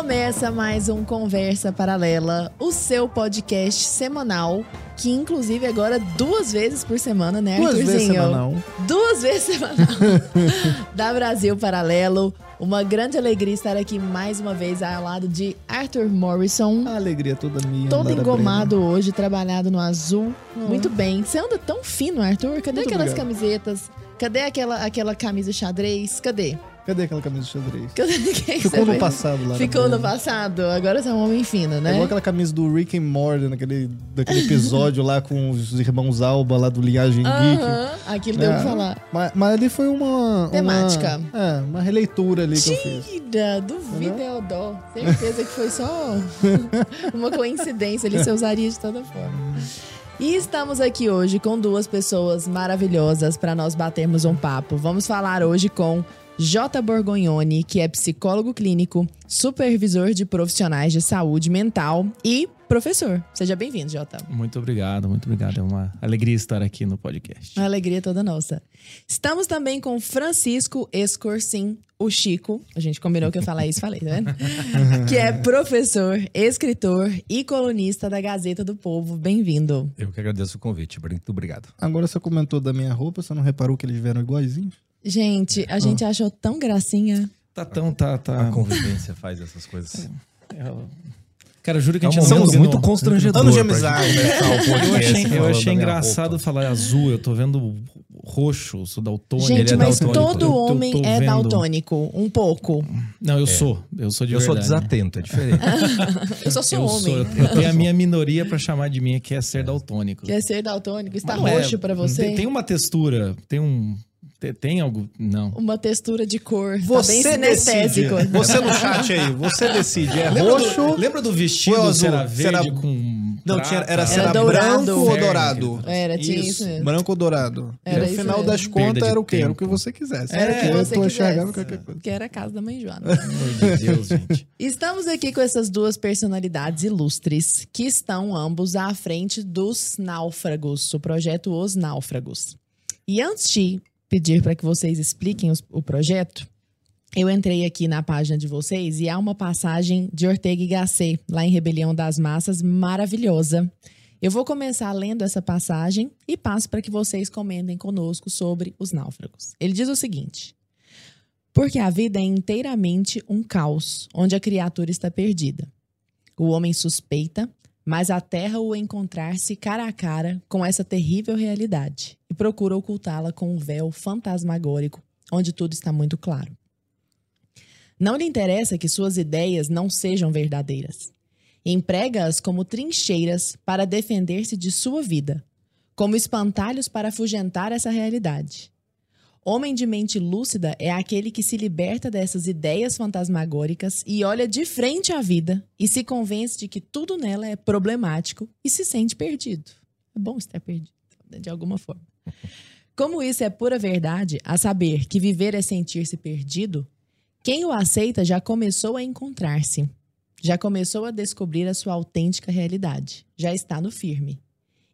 Começa mais um Conversa Paralela, o seu podcast semanal, que inclusive agora duas vezes por semana, né, Duas vezes Arthurzinho? semanal. Duas vezes semanal. da Brasil Paralelo. Uma grande alegria estar aqui mais uma vez ao lado de Arthur Morrison. A alegria toda minha. Todo engomado hoje, trabalhado no azul. Muito bem. Você anda tão fino, Arthur. Cadê Muito aquelas obrigado. camisetas? Cadê aquela, aquela camisa xadrez? Cadê? Cadê aquela camisa de xadrez? Ficou no passado lá. Ficou no passado. Agora você é um homem fino, É né? igual aquela camisa do Rick and Morty, naquele, daquele episódio lá com os irmãos Alba lá do Linhagem Geek. Aham, aquilo deu pra É, falar. Mas, mas ali foi uma... uma- Temática. é, uma releitura ali que eu fiz. Tira, duvido, Eudó. Certeza que foi só uma coincidência. Ele se usaria de toda forma. E estamos aqui hoje com duas pessoas maravilhosas para nós batermos um papo. Vamos falar hoje com J. Borgognoni, que é psicólogo clínico, supervisor de profissionais de saúde mental e professor. Seja bem-vindo, Jota. Muito obrigado, muito obrigado. É uma alegria estar aqui no podcast. A alegria toda nossa. Estamos também com Francisco Escorcim, o Chico. A gente combinou que eu ia falar isso, falei, tá vendo? que é professor, escritor e colunista da Gazeta do Povo. Bem-vindo. Eu que agradeço o convite. Muito obrigado. Agora você comentou da minha roupa, você não reparou que eles vieram iguaizinhos? Gente, a gente achou tão gracinha. Tá tão, tá, A tá. convivência faz essas coisas. É, Cara, eu juro que É a um gente momento não muito constrangedor. Anos de amizade. Eu achei, eu achei engraçado roupa. falar azul. Eu tô vendo roxo, sou daltônico. gente, ele é mas daltônico. todo Eu homem eu é vendo- daltônico. Um pouco. Não, eu sou. Eu sou de Eu sou verdade. desatento, é diferente. Eu só sou Eu homem. sou. Eu tenho a minha minoria pra chamar de minha, que é ser daltônico. Quer ser daltônico? Está Mas não é- roxo pra você? Tem, tem uma textura, tem um. Tem, tem algo. Não. Uma textura de cor. tá bem Você decide. sinestésico. Você no chat aí, você decide. É Lembra roxo... do, lembra do vestido? Ou azul? Se era verde Será- com. Não, prata? tinha, era, Era será dourado. branco ou dourado? Era, tinha isso mesmo. Branco ou dourado. Era e no isso final mesmo. das contas era o quê? Era o tempo. que você quisesse. Era o que eu você tô quisesse. enxergando qualquer coisa. Que era a casa da mãe Joana. Pelo amor de Deus, gente. Estamos aqui com essas duas personalidades ilustres que estão ambos à frente dos Náufragos, o projeto Os Náufragos. E antes de pedir para que vocês expliquem os- o projeto, eu entrei aqui na página de vocês e há uma passagem de Ortega y Gasset, lá em Rebelião das Massas, maravilhosa. Eu vou começar lendo essa passagem e passo para que vocês comentem conosco sobre os náufragos. Ele diz o seguinte: Porque a vida é inteiramente um caos, onde a criatura está perdida. O homem suspeita, mas aterra o encontrar-se cara a cara com essa terrível realidade e procura ocultá-la com um véu fantasmagórico, onde tudo está muito claro. Não lhe interessa que suas ideias não sejam verdadeiras. Emprega-as como trincheiras para defender-se de sua vida, como espantalhos para afugentar essa realidade. Homem de mente lúcida é aquele que se liberta dessas ideias fantasmagóricas e olha de frente à vida e se convence de que tudo nela é problemático e se sente perdido. É bom estar perdido, de alguma forma. Como isso é pura verdade, a saber que viver é sentir-se perdido, quem o aceita já começou a encontrar-se, já começou a descobrir a sua autêntica realidade, já está no firme.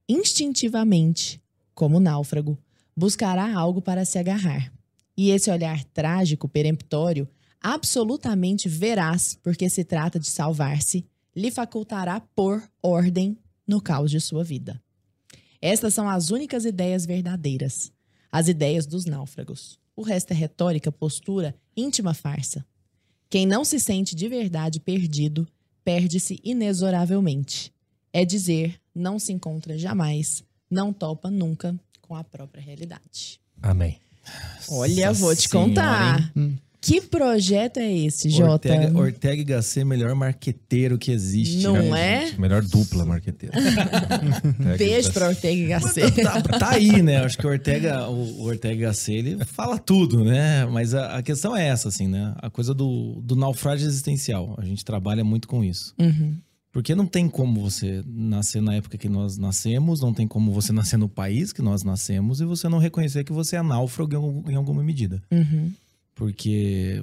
Instintivamente, como náufrago, buscará algo para se agarrar. E esse olhar trágico, peremptório, absolutamente veraz, porque se trata de salvar-se, lhe facultará pôr ordem no caos de sua vida. Estas são as únicas ideias verdadeiras, as ideias dos náufragos. O resto é retórica, postura, íntima farsa. Quem não se sente de verdade perdido, perde-se inexoravelmente. É dizer, não se encontra jamais, não topa nunca com a própria realidade. Amém. Olha, Nossa vou te Senhora, contar. hein? Que projeto é esse, Jota? Ortega, Ortega e Gasset, melhor marqueteiro que existe. Não né, é? gente? Melhor dupla marqueteira. Beijo pra Ortega e Gasset. Tá, tá aí, né? Acho que o Ortega, o, Ortega Gasset, ele fala tudo, né? Mas a, a questão é essa, assim, né? A coisa do, do naufrágio existencial. A gente trabalha muito com isso. Uhum. Porque não tem como você nascer na época que nós nascemos, não tem como você nascer no país que nós nascemos e você não reconhecer que você é náufrago em algum- em alguma medida. Uhum. Porque,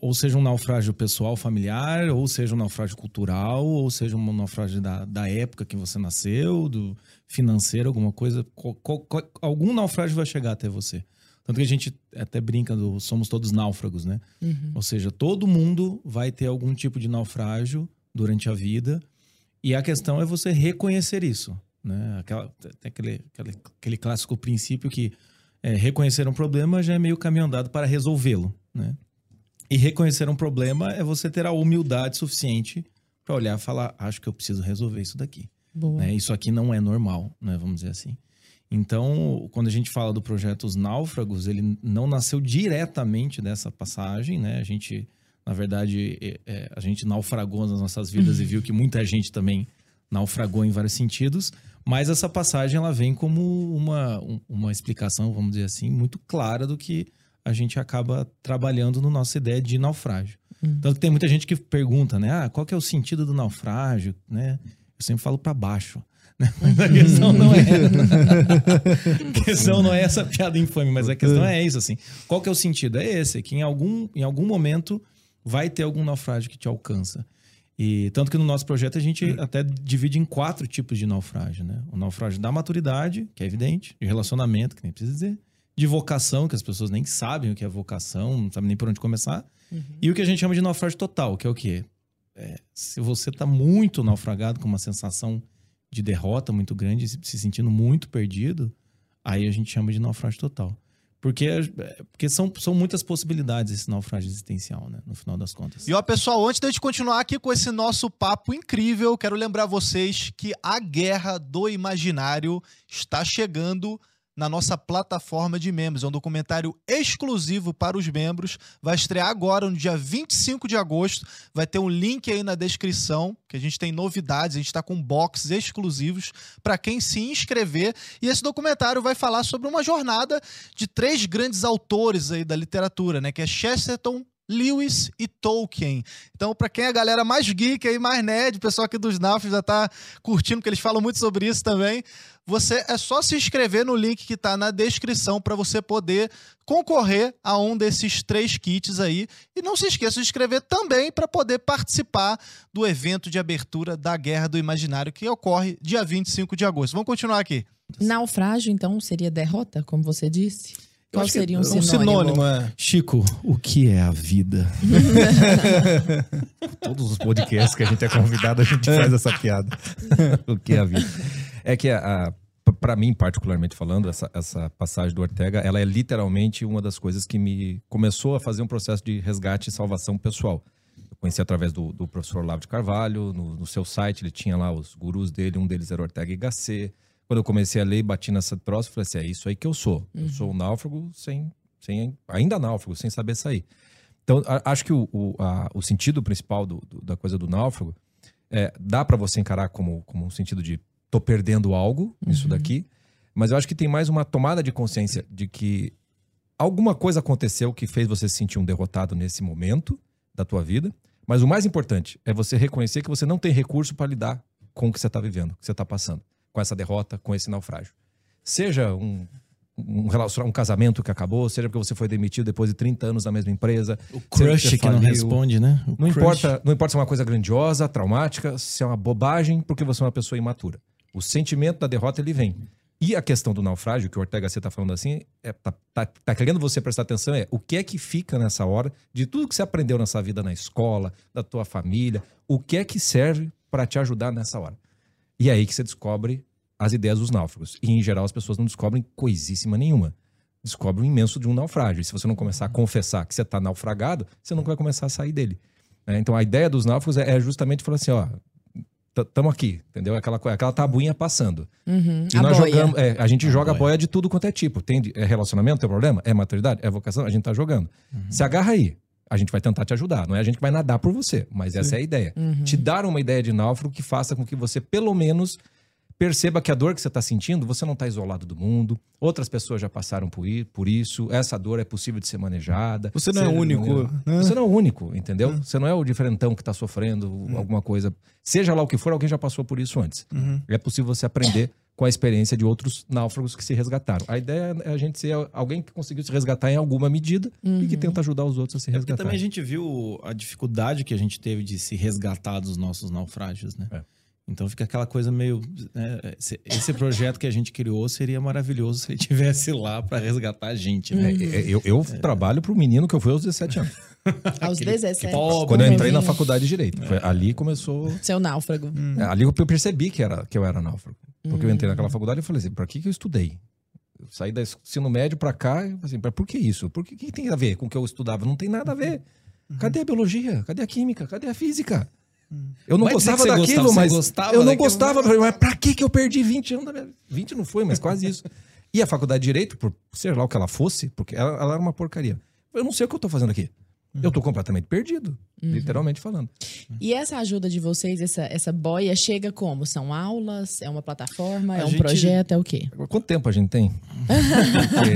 ou seja um naufrágio pessoal, familiar, ou seja um naufrágio cultural, ou seja um naufrágio da, da época que você nasceu, do financeiro, alguma coisa. co- co- co- algum naufrágio vai chegar até você. Tanto que a gente até brinca do somos todos náufragos, né? Uhum. Ou seja, todo mundo vai ter algum tipo de naufrágio durante a vida. E a questão é você reconhecer isso. Né? Aquela, tem aquele, aquele, aquele clássico princípio que é, reconhecer um problema já é meio caminho andado para resolvê-lo. Né? E reconhecer um problema é você ter a humildade suficiente para olhar e falar: acho que eu preciso resolver isso daqui. Né? Isso aqui não é normal, né? vamos dizer assim. Então, quando a gente fala do projeto Os Náufragos, ele não nasceu diretamente dessa passagem, né? A gente, na verdade, é, a gente naufragou nas nossas vidas e viu que muita gente também naufragou em vários sentidos. Mas essa passagem ela vem como uma, um- uma explicação, vamos dizer assim, muito clara do que a gente acaba trabalhando no nossa ideia de naufrágio. Tanto que tem muita gente que pergunta, né? Ah, qual que é o sentido do naufrágio, né? Eu sempre falo para baixo. né? Mas a questão não é. a questão não é essa piada infame, mas a questão é isso, assim. Qual que é o sentido? É esse, que em algum, em algum momento vai ter algum naufrágio que te alcança. E tanto que no nosso projeto a gente até divide em quatro tipos de naufrágio, né? O naufrágio da maturidade, que é evidente, de relacionamento, que nem precisa dizer, de vocação, que as pessoas nem sabem o que é vocação, não sabem nem por onde começar, e o que a gente chama de naufrágio total, que é o quê? É, se você tá muito naufragado, com uma sensação de derrota muito grande, se sentindo muito perdido, aí a gente chama de naufrágio total. Porque, é, porque são, são muitas possibilidades esse naufrágio existencial, né? No final das contas. E ó, pessoal, antes da gente continuar aqui com esse nosso papo incrível, quero lembrar vocês que a Guerra do Imaginário está chegando na nossa plataforma de membros. É um documentário exclusivo para os membros. Vai estrear agora, no dia 25 de agosto. Vai ter um link aí na descrição, que a gente tem novidades. A gente está com boxes exclusivos para quem se inscrever. E esse documentário vai falar sobre uma jornada de três grandes autores aí da literatura, né? Que é Chesterton, Lewis e Tolkien. Então, para quem é a galera mais geek aí, mais nerd, o pessoal aqui dos NAFs já tá curtindo, porque eles falam muito sobre isso também. Você é só se inscrever no link que tá na descrição para você poder concorrer a um desses três kits aí. E não se esqueça de inscrever também para poder participar do evento de abertura da Guerra do Imaginário, que ocorre dia 25 de agosto. Vamos continuar aqui. Naufrágio, então, seria derrota, como você disse? Qual seria um Um sinônimo? sinônimo, é. Chico, o que é a vida? Todos os podcasts que a gente é convidado, a gente faz essa piada. o que é a vida? É que, a, a, para mim, particularmente falando, essa, essa passagem do Ortega, ela é literalmente uma das coisas que me começou a fazer um processo de resgate e salvação pessoal. Eu conheci através do, do professor Olavo de Carvalho, no, no seu site ele tinha lá os gurus dele, um deles era Ortega y Gasset. Quando eu comecei a ler e bati nessa troça, eu falei assim, é isso aí que eu sou. Eu sou um náufrago sem, sem ainda náufrago, sem saber sair. Então, a- acho que o, o, a- o sentido principal do- do- da coisa do náufrago é, dá para você encarar como, como um sentido de tô perdendo algo nisso daqui, mas eu acho que tem mais uma tomada de consciência de que alguma coisa aconteceu que fez você se sentir um derrotado nesse momento da tua vida, mas o mais importante é você reconhecer que você não tem recurso para lidar com o que você está vivendo, o que você está passando, com essa derrota, com esse naufrágio. Seja um, um, um casamento que acabou, seja porque você foi demitido depois de 30 anos na mesma empresa. O crush que não responde, né? O Não crush. importa, não importa se é uma coisa grandiosa, traumática, se é uma bobagem, porque você é uma pessoa imatura. O sentimento da derrota, ele vem. E a questão do naufrágio, que o Ortega C tá falando assim, é, tá, tá, tá querendo você prestar atenção é o que é que fica nessa hora de tudo que você aprendeu nessa vida na escola, da tua família, o que é que serve para te ajudar nessa hora. E é aí que você descobre as ideias dos náufragos. E, em geral, as pessoas não descobrem coisíssima nenhuma. Descobrem o imenso de um naufrágio. E se você não começar a confessar que você está naufragado, você nunca vai começar a sair dele. né? Então, a ideia dos náufragos é, é justamente falar assim, ó, estamos aqui, entendeu? Aquela, co- aquela tabuinha passando. Uhum. E A nós boia. jogamos, é, a gente A joga boia. boia de tudo quanto é tipo. Tem é relacionamento, tem problema? É maturidade? É vocação? A gente tá jogando. Se agarra aí. A gente vai tentar te ajudar. Não é a gente que vai nadar por você, mas essa é a ideia. Uhum. Te dar uma ideia de náufrago que faça com que você, pelo menos, perceba que a dor que você está sentindo, você não está isolado do mundo. Outras pessoas já passaram por, isso. Essa dor é possível de ser manejada. Você não é único, maneira- né? Você não é o único, entendeu? Você não é o diferentão que está sofrendo alguma coisa. Seja lá o que for, alguém já passou por isso antes. É possível você aprender com a experiência de outros náufragos que se resgataram. A ideia é a gente ser alguém que conseguiu se resgatar em alguma medida e que tenta ajudar os outros a se É porque resgatar. também a gente viu a dificuldade que a gente teve de se resgatar dos nossos naufrágios, né? É. Então fica aquela coisa meio. né, esse, esse projeto que a gente criou seria maravilhoso se ele tivesse lá para resgatar a gente, né? É, é, eu eu trabalho para o menino que eu fui aos 17 anos. Aos 17. pobre. Quando eu entrei na novinho. faculdade de Direito. Foi ali começou. Seu náufrago. É, ali eu percebi que, era, que eu era náufrago. Porque eu entrei naquela faculdade e falei assim: pra que, que eu estudei? Eu saí do ensino médio pra cá e falei assim: "Mas por que isso? Por que, que tem a ver com o que eu estudava? Não tem nada a ver. Cadê a biologia? Cadê a química? Cadê a física? Eu não Vai gostava daquilo, gostava, mas gostava eu não daquilo. gostava. Falei, Mas pra que, que eu perdi 20 anos da minha 20 não foi, mas quase isso. E a faculdade de Direito, por ser lá o que ela fosse, porque ela, ela era uma porcaria. Eu não sei o que eu tô fazendo aqui. Eu tô completamente perdido, literalmente falando. E essa ajuda de vocês, essa, essa boia, chega como? São aulas? É uma plataforma? A é um gente- projeto? É o quê? Quanto tempo a gente tem? Porque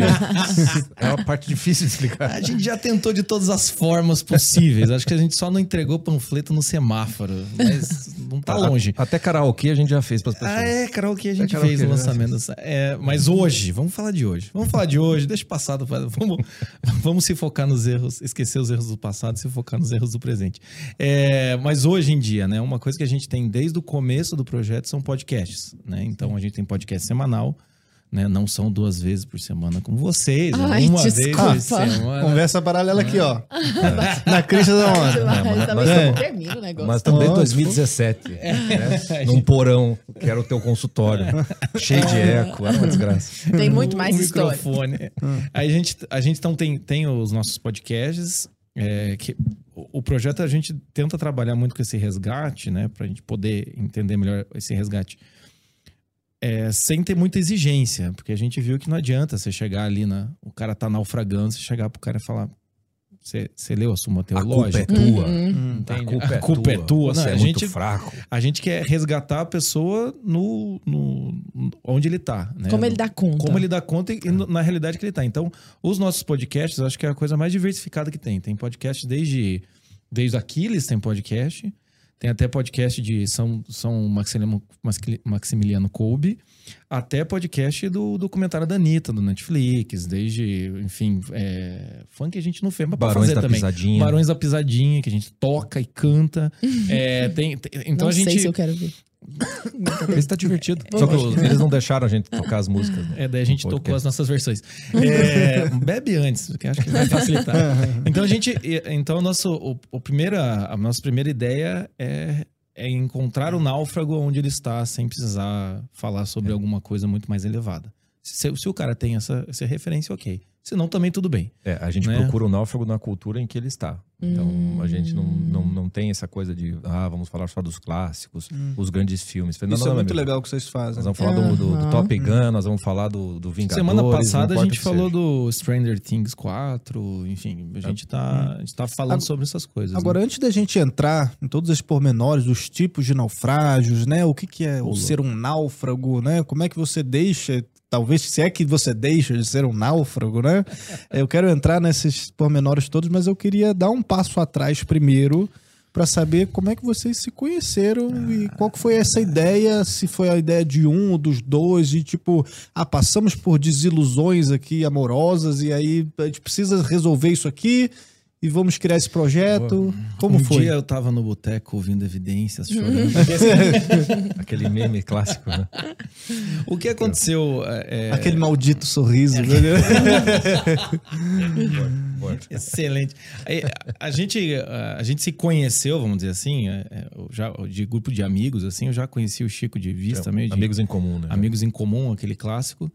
é uma parte difícil de explicar. A gente já tentou de todas as formas possíveis. Acho que a gente só não entregou panfleto no semáforo. Mas não tá longe. Até karaokê a gente já fez para as pessoas. Ah, é, karaokê a gente karaokê fez o já lançamento. É, mas hoje, vamos falar de hoje. Vamos falar de hoje, deixa o passado. Vamos, vamos se focar nos erros, esquecer os erros do passado se focar nos erros do presente. É, mas hoje em dia, né, uma coisa que a gente tem desde o começo do projeto são podcasts. Né? Então a gente tem podcast semanal. Né? Não são duas vezes por semana como vocês, é Ai, uma vez por semana. Conversa paralela aqui, ó. Na crista da onda. Mas o negócio. Mas também Ó, 2017, né? num porão, que era o teu consultório, cheio de eco, era uma desgraça. Tem muito um mais história. microfone. Aí a gente, a gente então tem, tem os nossos podcasts. é, que o, o projeto a gente tenta trabalhar muito com esse resgate, né? Pra gente poder entender melhor esse resgate. É, sem ter muita exigência, porque a gente viu que não adianta você chegar ali na. O cara tá naufragando, você chegar pro cara e falar. Você, você leu a Suma A culpa é Teológica? tua. Uhum. A culpa é A culpa é tua. tua. Você Não, é a muito gente- fraco. A gente quer resgatar a pessoa no, no- onde ele tá. Né? Como ele dá conta. como ele dá conta e e na realidade que ele tá. Então, os nossos podcasts, eu acho que é a coisa mais diversificada que tem. Tem podcast desde, desde Aquiles, tem podcast. Tem até podcast de São, São Maximiliano, Maxi- Maximiliano Kolbe. Até podcast do documentário da Anitta, do Netflix. Desde, enfim, é, funk a gente não fez, mas Barões fazer da também. Pisadinha. Barões da Pisadinha, que a gente toca e canta. É, tem, tem- então não a gente... sei se eu quero ver. Esse tá divertido. Só que eles não deixaram a gente tocar as músicas. né? É, daí a gente tocou as nossas versões. É, bebe antes, que eu acho que vai facilitar. Então a gente. Então, o nosso, o, o primeira, a nossa primeira ideia é, é encontrar o náufrago onde ele está, sem precisar falar sobre alguma coisa muito mais elevada. Se, se o cara tem essa, essa referência, ok. Se não, também tudo bem. É, a gente Né? procura o náufrago na cultura em que ele está. Então, a gente não, não, não tem essa coisa de, ah, vamos falar só dos clássicos, os grandes filmes. Não, Isso não, é não, muito meu. legal que vocês fazem. Nós vamos falar do, do- do. Top Gun, nós vamos falar do, do Vingadores. Semana passada a gente falou seja. do Stranger Things 4, enfim, a gente tá, a gente tá falando Agora- sobre essas coisas. Agora, né? antes da gente entrar em todos esses pormenores, dos tipos de naufrágios, né? O que, que é o ser um náufrago, né? Como é que você deixa, talvez, se é que você deixa de ser um náufrago, né? Eu quero entrar nesses pormenores todos, mas eu queria dar um passo atrás primeiro para saber como é que vocês se conheceram e qual que foi essa ideia, se foi a ideia de um ou dos dois, e tipo, ah, passamos por desilusões aqui amorosas e aí a gente precisa resolver isso aqui e vamos criar esse projeto. Como um foi? dia eu tava no boteco ouvindo evidências, chorando. Aquele meme clássico, né? o que aconteceu é, é, Aquele maldito sorriso. né? excelente. A, a gente a, gente se conheceu, vamos dizer assim, é, é, já de grupo de amigos assim, eu já conheci o Chico de vista meio de Amigos em comum, né? Amigos em Comum, aquele clássico.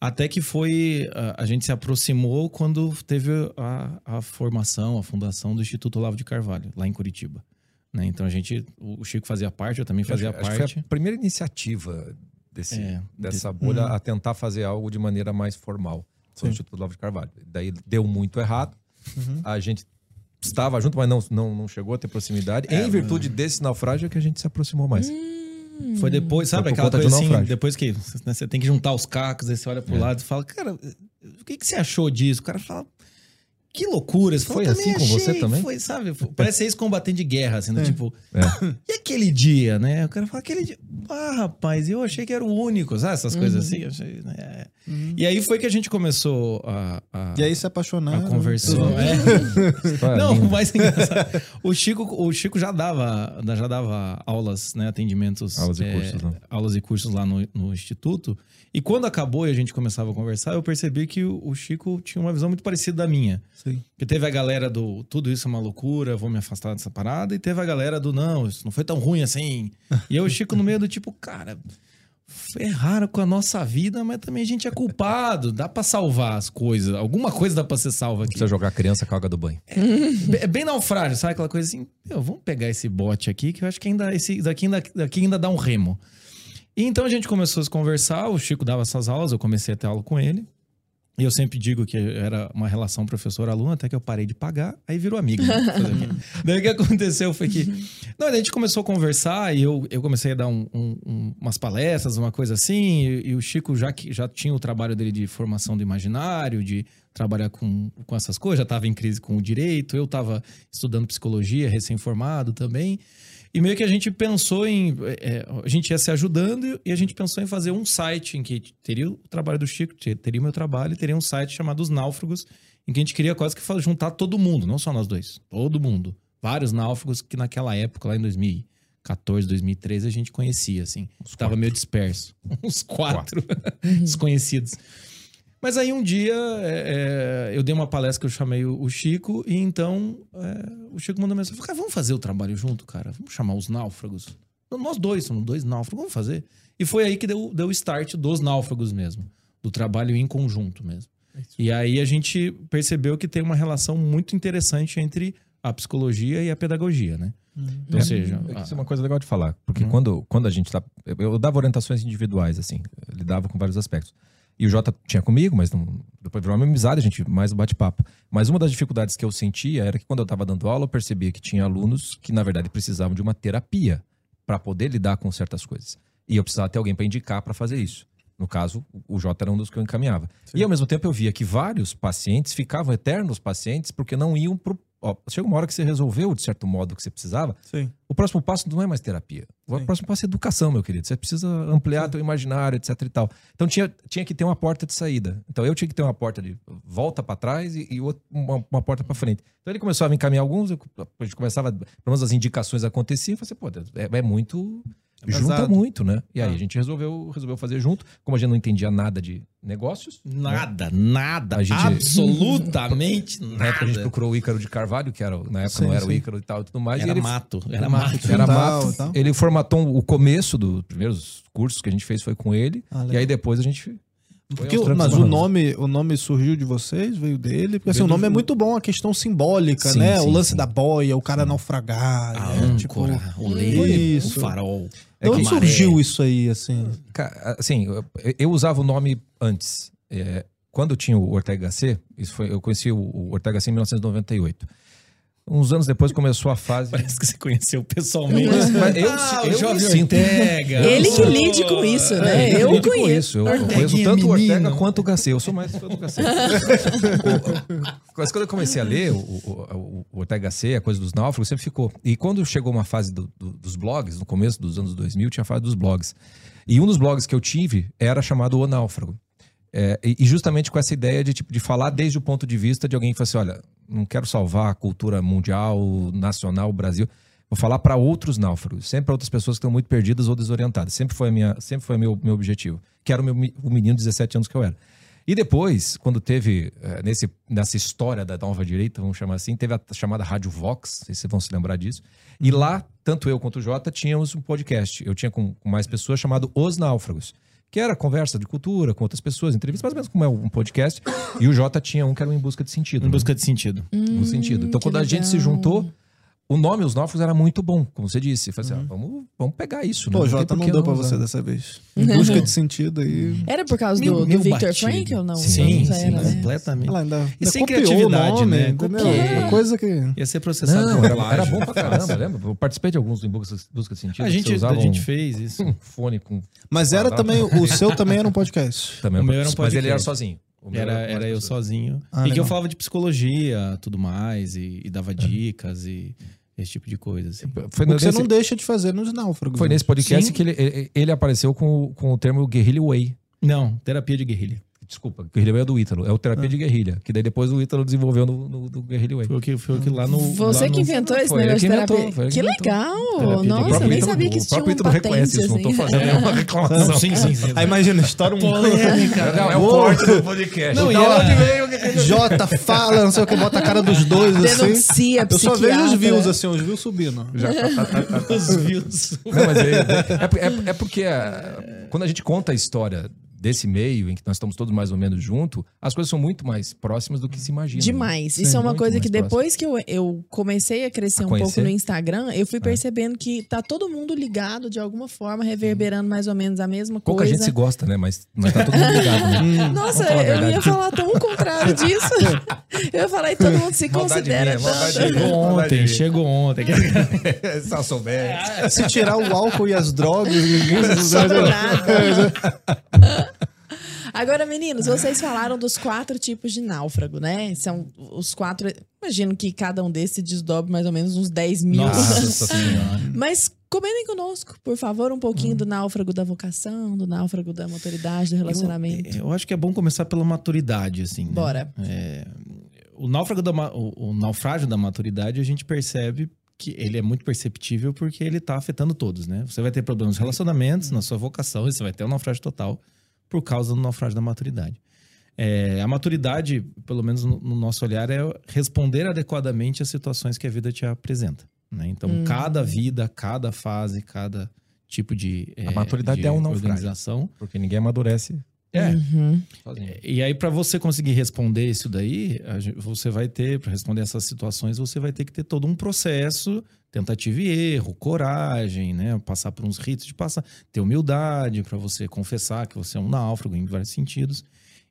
Até que foi. A, a gente se aproximou quando teve a, a formação, a fundação do Instituto Olavo de Carvalho, lá em Curitiba. Né? Então a gente. O Chico fazia parte, eu também fazia Acho que- acho que parte. foi a primeira iniciativa desse, É, dessa de- bolha a tentar fazer algo de maneira mais formal. Foi o Instituto Olavo de Carvalho. Daí deu muito errado. A gente estava junto, mas não, não, não chegou a ter proximidade. É, em virtude desse naufrágio é que a gente se aproximou mais. Foi depois, sabe Foi aquela de coisa um assim, depois que né, você tem que juntar os cacos, aí você olha pro É. lado e fala, cara, o que, que você achou disso? O cara fala, que loucura. Foi assim "Também com você achei", também? Foi, sabe? Foi- Parece ex-combatente de guerra, assim, né? tipo... É. E aquele dia, né? O cara fala, aquele dia... Ah, rapaz, eu achei que era o único, sabe? Essas coisas assim. achei, né? É. E aí foi que a gente começou a... a... E aí se apaixonaram. a conversar. É. Não, o mais engraçado. O Chico, o Chico já dava, já dava aulas, né? Atendimentos. Aulas e é, cursos lá. Aulas e cursos lá no, no Instituto. E quando acabou e a gente começava a conversar, eu percebi que o, o Chico tinha uma visão muito parecida da minha. Sim. Que teve a galera do tudo isso é uma loucura, vou me afastar dessa parada, e teve a galera do não, isso não foi tão ruim assim. E eu, Chico, no meio do tipo, cara, ferraram com a nossa vida, mas também a gente é culpado, dá pra salvar as coisas, alguma coisa dá pra ser salva aqui. Precisa jogar a criança com a água do banho. É bem naufrágio, sabe? Aquela coisa assim, meu, vamos pegar esse bote aqui, que eu acho que ainda esse daqui ainda, daqui ainda dá um remo. E então a gente começou a se conversar, o Chico dava essas aulas, eu comecei a ter aula com ele. E eu sempre digo que era uma relação professor-aluno, até que eu parei de pagar, aí virou amigo. Né? Daí o que aconteceu foi que. Não, a gente começou a conversar e eu, eu comecei a dar um- um- um- umas palestras, uma coisa assim, e, e o Chico já, que- já tinha o trabalho dele de formação do imaginário, de trabalhar com, com essas coisas, já estava em crise com o direito, eu estava estudando psicologia, recém-formado também. E meio que a gente pensou em. é, a gente ia se ajudando e a gente pensou em fazer um site em que teria o trabalho do Chico, te- teria o meu trabalho, e teria um site chamado Os Náufragos, em que a gente queria quase que juntar todo mundo, não só nós dois, todo mundo. Vários náufragos que naquela época, lá em 2014, 2013, a gente conhecia, assim. Estava meio disperso. Uns quatro desconhecidos. Mas aí um dia é, é, eu dei uma palestra que eu chamei o, Chico, e então é, o Chico mandou mensagem: falou, cara, vamos fazer o trabalho junto, cara? Vamos chamar os náufragos? Nós dois, somos dois náufragos, vamos fazer. E foi aí que deu, deu o start dos náufragos mesmo, do trabalho em conjunto mesmo. E aí a gente percebeu que tem uma relação muito interessante entre a psicologia e a pedagogia, né? Ou seja, É que a- Isso é uma coisa legal de falar. Porque Uhum. quando, quando a gente tá. Eu, eu dava orientações individuais, assim. Eu lidava com vários aspectos. E o Jota tinha comigo, mas não, depois virou uma amizade, a gente mais um bate-papo. Mas uma das dificuldades que eu sentia era que quando eu estava dando aula, eu percebia que tinha alunos que, na verdade, precisavam de uma terapia para poder lidar com certas coisas. E eu precisava ter alguém para indicar para fazer isso. No caso, o Jota era um dos que eu encaminhava. E ao mesmo tempo eu via que vários pacientes ficavam eternos pacientes porque não iam pro. Ó, chega uma hora que você resolveu, de certo modo, o que você precisava, Sim. o próximo passo não é mais terapia. O Sim. próximo passo é educação, meu querido. Você precisa ampliar teu imaginário, etc e tal. Então tinha, tinha que ter uma porta de saída. Então eu tinha que ter uma porta de volta para trás e, e outra- uma, uma porta para frente. Então ele começou a me encaminhar alguns, eu- a gente começava, pelo menos as indicações aconteciam, eu falei assim, pô, é, é muito... junta pesado. muito, né? E aí Ah. a gente resolveu, resolveu fazer junto. Como a gente não entendia nada de negócios, nada, nada, A gente- absolutamente na época a gente nada. procurou o Ícaro de Carvalho, que era, na época Sim, não era o sim. Ícaro e tal e tudo mais. Era e ele mato, era mato. Era mato. tal. Ele formatou o começo dos primeiros cursos que a gente fez foi com ele. Ah, e aí depois a gente. Porque o- mas o nome, o nome surgiu de vocês, veio dele, porque assim, Veio o do nome é muito bom, a questão simbólica, Sim, né? o sim, lance sim. da boia, o cara naufragar. A né? Tipo, âncora, o Foi leme, isso. o farol. De onde maré. surgiu isso aí, assim? Assim, eu, eu usava o nome antes. É, quando tinha o Ortega C, isso foi, eu conheci o, o Ortega C em 1998. Uns anos depois começou a fase. Parece que você conheceu pessoalmente. Mas eu- ah, eu o Jovem me sinto- Ortega. Ele que lide com isso, né? É, Eu lide com conheço. isso. Eu, eu conheço tanto o. Ortega quanto o Gacê. Eu sou mais fã do Gacê. Mas quando eu comecei a ler o, o, o- Ortega C, a coisa dos náufragos, sempre ficou. E quando chegou uma fase do- do- dos blogs, no começo dos anos 2000, tinha a fase dos blogs. E um dos blogs que eu tive era chamado O Náufrago. É, e, e justamente com essa ideia de, tipo, de falar desde o ponto de vista de alguém que fala assim: olha, não quero salvar a cultura mundial, nacional, Brasil. Vou falar para outros náufragos, sempre para outras pessoas que estão muito perdidas ou desorientadas. Sempre foi a minha, sempre foi meu, meu objetivo, que era o, meu, o menino de 17 anos que eu era. E depois, quando teve eh, nesse, nessa história da nova direita, vamos chamar assim, teve a chamada Rádio Vox, vocês vão se lembrar disso. E lá, tanto eu quanto o Jota tínhamos um podcast. Eu tinha com mais pessoas chamado Os Náufragos, que era conversa de cultura com outras pessoas, entrevistas, mais ou menos como é um podcast. E o Jota tinha um que era um Em Busca de Sentido. Em né? busca de sentido. no sentido. Então, que quando a gente se legal. juntou, o nome Os Náufragos era muito bom, como você disse. Eu Falei assim, ah, vamos, vamos pegar isso. Pô, né? Jota, não que deu pra usar. você dessa vez. Em busca de sentido aí. Era por causa do, do Victor batido. Frankel? Não, Sim, não sim, era, né? completamente. Ela ainda, E sem copiou o criatividade, nome, né? entendeu? Copiei. Uma coisa que... Ia ser processado Não, era, era bom pra caramba, lembra? Eu participei de alguns Em Busca, Busca de Sentido. A que gente, a gente um, fez isso. um fone com... Mas era também, o seu também era um podcast. Também, O meu era um Mas ele era podcast. sozinho. O O meu Era, era eu sozinho. Ah, e que legal. eu falava de psicologia, tudo mais, e, e dava dicas e esse tipo de coisa. Assim. Foi O que você nesse, não deixa de fazer nos náufragos. foi né? nesse podcast Sim. que ele, ele, ele apareceu com, com o termo guerrilla way. Não, terapia de guerrilha. Desculpa, guerrilha way é do Ítalo. É o terapia de guerrilha. Que daí depois o Ítalo desenvolveu no, no, do guerrilha way. Foi o que, foi o que lá no. Você lá que no- inventou esse Foi negócio de que inventou, terapia. foi Que inventou. legal! Terapia Nossa, eu nem Ítalo- sabia que o isso tinha próprio uma Ítalo reconhece patente, isso, não tô assim. fazendo nenhuma reclamação. Não, sim, sim, sim. Aí imagina, estoura um. Polêmica. Não, é o corte do podcast. Não, e ela- o Jota fala, não sei o que, bota a cara dos dois assim. Denuncia, Eu só vejo os views assim, os views subindo. Já tá- tá- tá- tá- Os views. Não, mas é, é, é- é porque é, quando a gente conta a história desse meio, em que nós estamos todos mais ou menos juntos, as coisas são muito mais próximas do que se imagina. Demais. Sim, Isso é uma coisa que próximo. depois que eu, eu comecei a crescer A um pouco no Instagram, eu É. fui percebendo que tá todo mundo ligado de alguma forma, reverberando mais ou menos a mesma Pouca coisa. gente se gosta, né? Mas, mas tá todo mundo ligado, né? Nossa, Vamos falar a eu ia falar tão o contrário disso. eu falei, todo mundo se Maldade considera minha. Chegou ontem, chegou ontem. Se souber. Se tirar o álcool e as drogas, ninguém se nada. Agora, meninos, vocês falaram dos quatro tipos de náufrago, né? São os quatro. Imagino que cada um desses desdobre mais ou menos uns 10 mil. Nossa senhora. Mas comentem conosco, por favor, um pouquinho do náufrago da vocação, do náufrago da maturidade, do relacionamento. Eu, eu acho que é bom começar pela maturidade, assim. né? Bora. o náufrago da o, o naufrágio da maturidade a gente percebe que ele é muito perceptível porque ele tá afetando todos, né? Você vai ter problemas nos relacionamentos, na sua vocação, e você vai ter um naufrágio total por causa do naufrágio da maturidade. É, a maturidade, pelo menos no, no nosso olhar, é responder adequadamente às situações que a vida te apresenta. né? Então, Uhum. cada vida, cada fase, cada tipo de, A maturidade de é um naufrágio. organização Porque ninguém amadurece é, Uhum. e aí, para você conseguir responder isso daí, a gen- você vai ter, para responder essas situações, você vai ter que ter todo um processo, tentativa e erro, coragem, né? Passar por uns ritos de passar, ter humildade para você confessar que você é um náufrago em vários sentidos.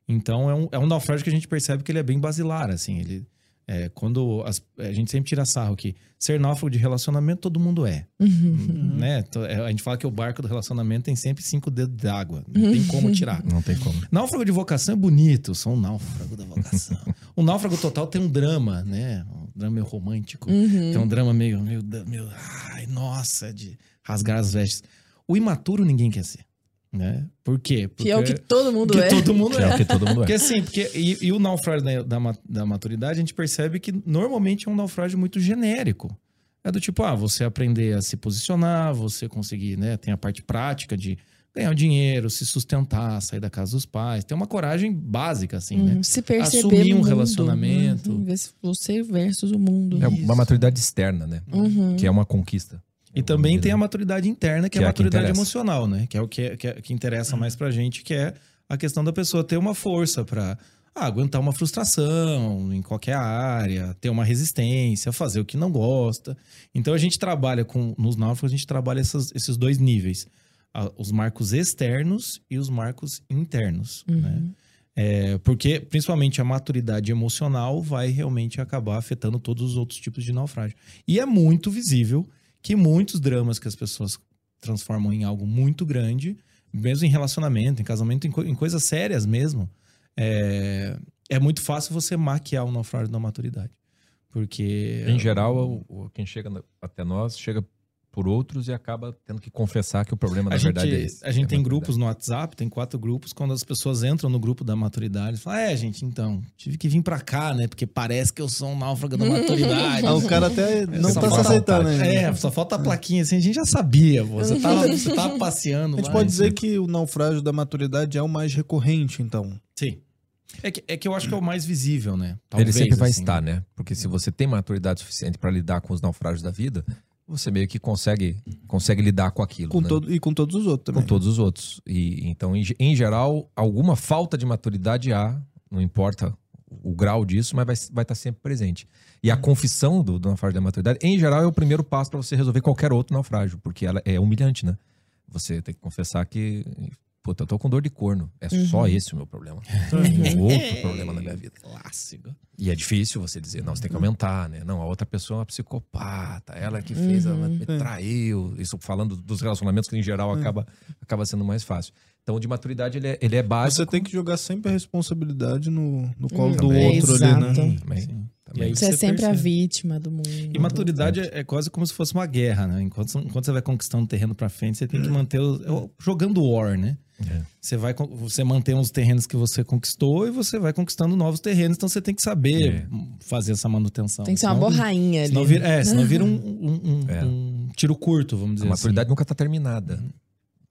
Então, é um, é um naufrágio que a gente percebe que ele é bem basilar, assim. Ele, é, quando as- a gente sempre tira sarro que ser náufrago de relacionamento, todo mundo é. Uhum. Né? To- é, A gente fala que o barco do relacionamento tem sempre cinco dedos d'água. Não tem como tirar. Não tem como. Náufrago de vocação é bonito, sou um náufrago da vocação. o náufrago total tem um drama, né? Um drama meio romântico. Uhum. Tem um drama meio, meio, meio. Ai, nossa, de rasgar as vestes. O imaturo ninguém quer ser. Né? Por quê? Porque Que é o que todo mundo que é. todo mundo Que é é. o que todo mundo Porque é. assim, porque, e, e o naufrágio da, da, da maturidade, a gente percebe que normalmente é um naufrágio muito genérico. É do tipo, ah, você aprender a se posicionar, você conseguir, né? Tem a parte prática de ganhar o dinheiro, se sustentar, sair da casa dos pais. Tem uma coragem básica, assim, né? Uhum. Se perceber Assumir um mundo. relacionamento. Uhum. Ver se Você versus o mundo. É uma maturidade externa, né? Uhum. Que é uma conquista. E também tem a maturidade interna, que, Que é é a maturidade emocional, né? Que é o que, que, é- que interessa mais pra gente, que é a questão da pessoa ter uma força pra ah, aguentar uma frustração em qualquer área, ter uma resistência, fazer o que não gosta. Então a gente trabalha com, nos náufragos, a gente trabalha essas- esses dois níveis. A- os marcos externos e os marcos internos, né? É, porque, principalmente, a maturidade emocional vai realmente acabar afetando todos os outros tipos de naufrágio. E é muito visível que muitos dramas que as pessoas transformam em algo muito grande, mesmo em relacionamento, em casamento, em, co- em coisas sérias mesmo, é, é muito fácil você maquiar o naufrágio da maturidade. Porque. Em geral, quem chega até nós chega por outros e acaba tendo que confessar que o problema, A na gente, verdade, é esse. a gente é tem grupos no WhatsApp, tem quatro grupos. Quando as pessoas entram no grupo da maturidade, falam: É, gente, então, tive que vir pra cá, né? Porque parece que eu sou um náufrago da maturidade. Ah, o cara até não tá se aceitando ainda. É, só falta a plaquinha assim, a gente já sabia, pô. Você tava, você tava passeando. A gente lá, pode dizer que o naufrágio da maturidade é o mais recorrente, então. Sim. É que, é que eu acho que é o mais visível, né? Ele Talvez, sempre vai assim. estar, né? Porque se você tem maturidade suficiente para lidar com os naufrágios da vida, você meio que consegue, consegue lidar com aquilo. Com né? todo, e com todos os outros também. Com todos os outros. E então, em, em geral, alguma falta de maturidade há, não importa o grau disso, mas vai, vai estar sempre presente. E a confissão do, do naufrágio da maturidade, em geral, é o primeiro passo para você resolver qualquer outro naufrágio, porque ela é humilhante, né? Você tem que confessar que puta, eu tô com dor de corno. É só esse o meu problema. Uhum. Tem outro problema na minha vida. Clássico. E é difícil você dizer, não, você tem que aumentar, né? Não, a outra pessoa é uma psicopata, ela que fez, ela me traiu. Isso falando dos relacionamentos que em geral acaba, acaba sendo mais fácil. Então, o de maturidade, ele é, ele é básico. Você tem que jogar sempre a responsabilidade no, no colo Hum, do também. outro ali, Exato. né? Também, Sim. também. Aí Você é sempre a percebe. vítima do mundo. E maturidade é, é quase como se fosse uma guerra, né? Enquanto, enquanto você vai conquistando terreno pra frente, você tem que manter o, é o- jogando war, né? É. Você vai você mantém os terrenos que você conquistou e você vai conquistando novos terrenos, então você tem que saber É. fazer essa manutenção. Tem que ser uma Senão- borrainha ali. Senão vira, é, senão vira um, um- um- É. um tiro curto, vamos A dizer maturidade nunca tá terminada.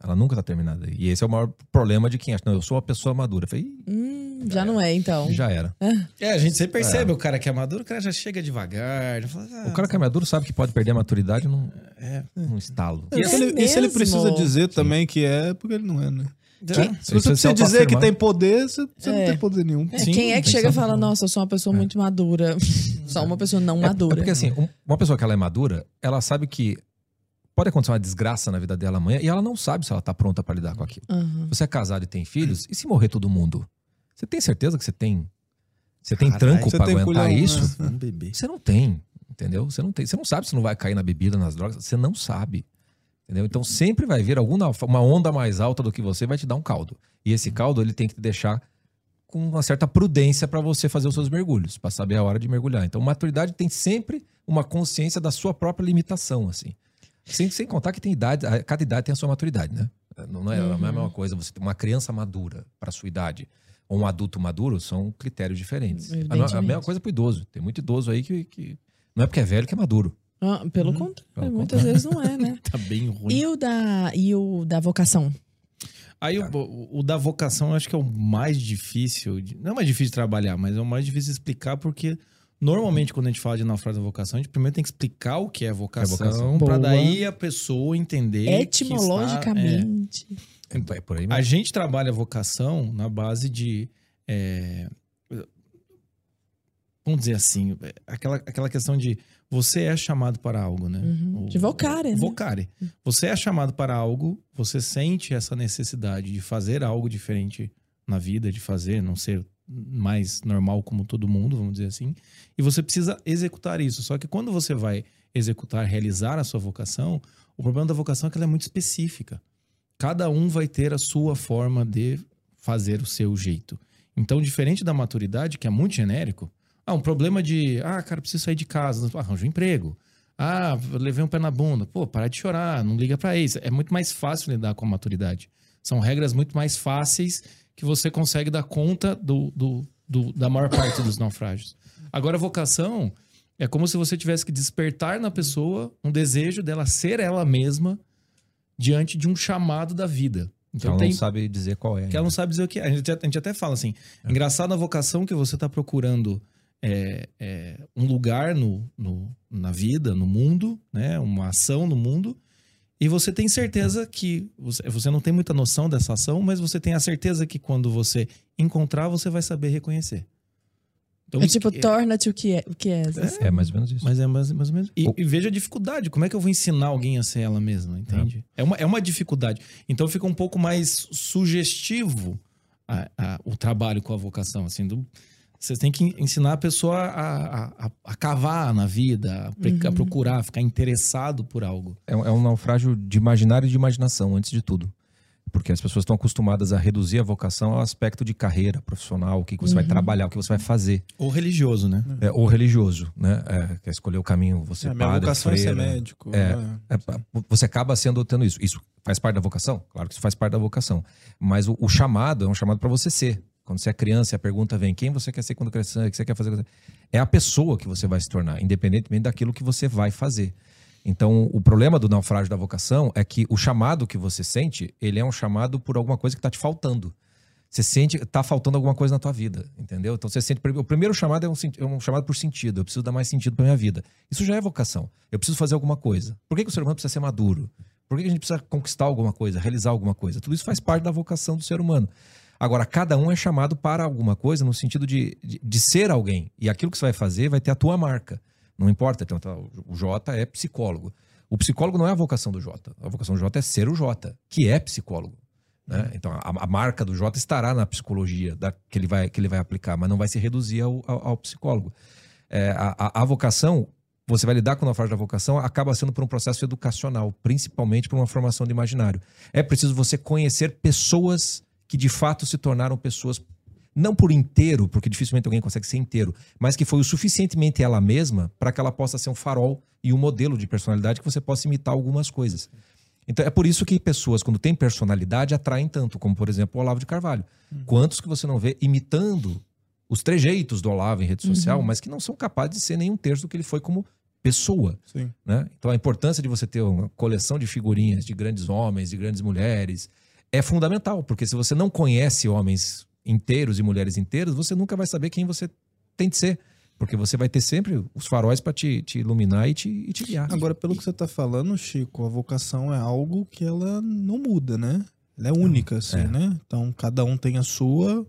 Ela nunca tá terminada. E esse é o maior problema de quem acha, não, eu sou uma pessoa madura. Eu falei, Hum, já não é, então. "Ih, já era. É, a gente sempre percebe o cara que é maduro, o cara já chega devagar. já fala, ah, O cara que é maduro sabe que pode perder a maturidade num, É. num estalo. E, se ele, e se ele mesmo? precisa dizer também que é, porque ele não é, né? já- Se Ele você precisa dizer que autoafirmar. tem poder, você, você É. não tem poder nenhum. É, Sim, Quem é que chega e ser fala, nossa, eu sou uma pessoa muito madura. Só uma pessoa não madura. É porque assim, um- uma pessoa que ela é madura, ela sabe que pode acontecer uma desgraça na vida dela amanhã e ela não sabe se ela tá pronta pra lidar com aquilo. Aham. Você é casado e tem filhos, e se morrer todo mundo? Você tem certeza que você tem você tem tranco tem aguentar né? isso? Um bebê. Você não tem, entendeu? Você não tem, você não sabe se não vai cair na bebida, nas drogas, você não sabe. Entendeu? Então sempre vai vir alguma uma onda mais alta do que você vai te dar um caldo. E esse caldo ele tem que te deixar com uma certa prudência para você fazer os seus mergulhos, para saber a hora de mergulhar. Então maturidade tem sempre uma consciência da sua própria limitação, assim. Sem, sem contar que tem idade, a- cada idade tem a sua maturidade, né? Não, não é a mesma coisa você ter uma criança madura para sua idade ou um adulto maduro são critérios diferentes. A, a mesma coisa pro idoso. Tem muito idoso aí que, que não é porque é velho que é maduro. Ah, pelo Uhum. contrário, Pelo muitas vezes não é, né? Tá bem ruim. E o da, e o da vocação? Aí o, o- o da vocação eu acho que é o mais difícil. de- não é mais difícil de trabalhar, mas é o mais difícil de explicar porque normalmente quando a gente fala de naufrágio da vocação, a gente primeiro tem que explicar o que é vocação, vocação. pra Boa. daí a pessoa entender. que está- Etimologicamente. É. É por aí A mesmo. gente trabalha a vocação na base de. é, vamos dizer assim, é, aquela, aquela questão de você é chamado para algo, né? Uhum. O- De vocare, né? Vocare. Você é chamado para algo, você sente essa necessidade de fazer algo diferente na vida, de fazer, não ser mais normal como todo mundo, vamos dizer assim. E você precisa executar isso. Só que quando você vai executar, realizar a sua vocação, o problema da vocação é que ela é muito específica. Cada um vai ter a sua forma de fazer o seu jeito. Então, diferente da maturidade, que é muito genérico, ah, um problema de, ah, cara, preciso sair de casa, arranja um emprego. Ah, levei um pé na bunda. Pô, para de chorar, não liga pra isso. É muito mais fácil lidar com a maturidade. São regras muito mais fáceis que você consegue dar conta do, do, do- da maior parte dos naufrágios. Agora, a vocação é como se você tivesse que despertar na pessoa um desejo dela ser ela mesma diante de um chamado da vida. Então ela tem não sabe dizer qual é. que ela não sabe dizer o que é. A gente, a gente até fala assim: engraçado a vocação que você está procurando é, é, um lugar no, no- na vida, no mundo, né? uma ação no mundo, e você tem certeza que. Você, você não tem muita noção dessa ação, mas você tem a certeza que quando você encontrar, você vai saber reconhecer. Então, É tipo, que- torna-te o que é. O que é. É mais ou menos isso. mas é mais, mais ou menos. E, O- e veja a dificuldade. Como é que eu vou ensinar alguém a ser ela mesma? Entende? É, uma, é uma dificuldade. Então fica um pouco mais sugestivo a- a- o trabalho com a vocação. Assim, do, você tem que ensinar a pessoa a, a- a- a cavar na vida, a, a procurar, ficar interessado por algo. É, é um naufrágio de imaginário e de imaginação, antes de tudo. Porque as pessoas estão acostumadas a reduzir a vocação ao aspecto de carreira profissional, o que, que você vai trabalhar, o que você vai fazer. Ou religioso, né? É, ou religioso, né? É, quer escolher o caminho, você É, minha padre, vocação é ser freira. médico. É. né? É, pa- você acaba sendo tendo isso. Isso faz parte da vocação? Claro que isso faz parte da vocação. Mas o, o chamado é um chamado para você ser. Quando você é criança, a pergunta vem: quem você quer ser quando crescer? O que você quer fazer? É a pessoa que você vai se tornar, independentemente daquilo que você vai fazer. Então, o problema do naufrágio da vocação é que o chamado que você sente, ele é um chamado por alguma coisa que está te faltando. Você sente, tá faltando alguma coisa na tua vida, entendeu? Então você sente, o primeiro chamado é um, é um chamado por sentido. Eu preciso dar mais sentido para minha vida. Isso já é vocação. Eu preciso fazer alguma coisa. Por que, que o ser humano precisa ser maduro? Por que, que a gente precisa conquistar alguma coisa, realizar alguma coisa? Tudo isso faz parte da vocação do ser humano. Agora, cada um é chamado para alguma coisa no sentido de, de, de ser alguém. E aquilo que você vai fazer vai ter a tua marca. Não importa. Então, tá, o Jota é psicólogo. O psicólogo não é a vocação do Jota. A vocação do Jota é ser o Jota, que é psicólogo. Né? Então, a, a marca do J estará na psicologia da, que, ele vai, que ele vai aplicar, mas não vai se reduzir ao, ao, ao psicólogo. É, a, a, vocação, você vai lidar com o naufrágio da vocação, acaba sendo por um processo educacional, principalmente por uma formação do imaginário. É preciso você conhecer pessoas que de fato se tornaram pessoas, não por inteiro, porque dificilmente alguém consegue ser inteiro, mas que foi o suficientemente ela mesma para que ela possa ser um farol e um modelo de personalidade que você possa imitar algumas coisas. Então é por isso que pessoas, quando têm personalidade, atraem tanto, como por exemplo o Olavo de Carvalho. Quantos que você não vê imitando os trejeitos do Olavo em rede social, mas que não são capazes de ser nem um terço do que ele foi como pessoa. Né? Então a importância de você ter uma coleção de figurinhas de grandes homens, de grandes mulheres, é fundamental, porque se você não conhece homens inteiros e mulheres inteiras, você nunca vai saber quem você tem de ser. Porque você vai ter sempre os faróis para te, te iluminar e te, e te guiar. Agora, pelo que você tá falando, Chico, a vocação é algo que ela não muda, né? Ela é única, assim, é. né? Então, cada um tem a sua.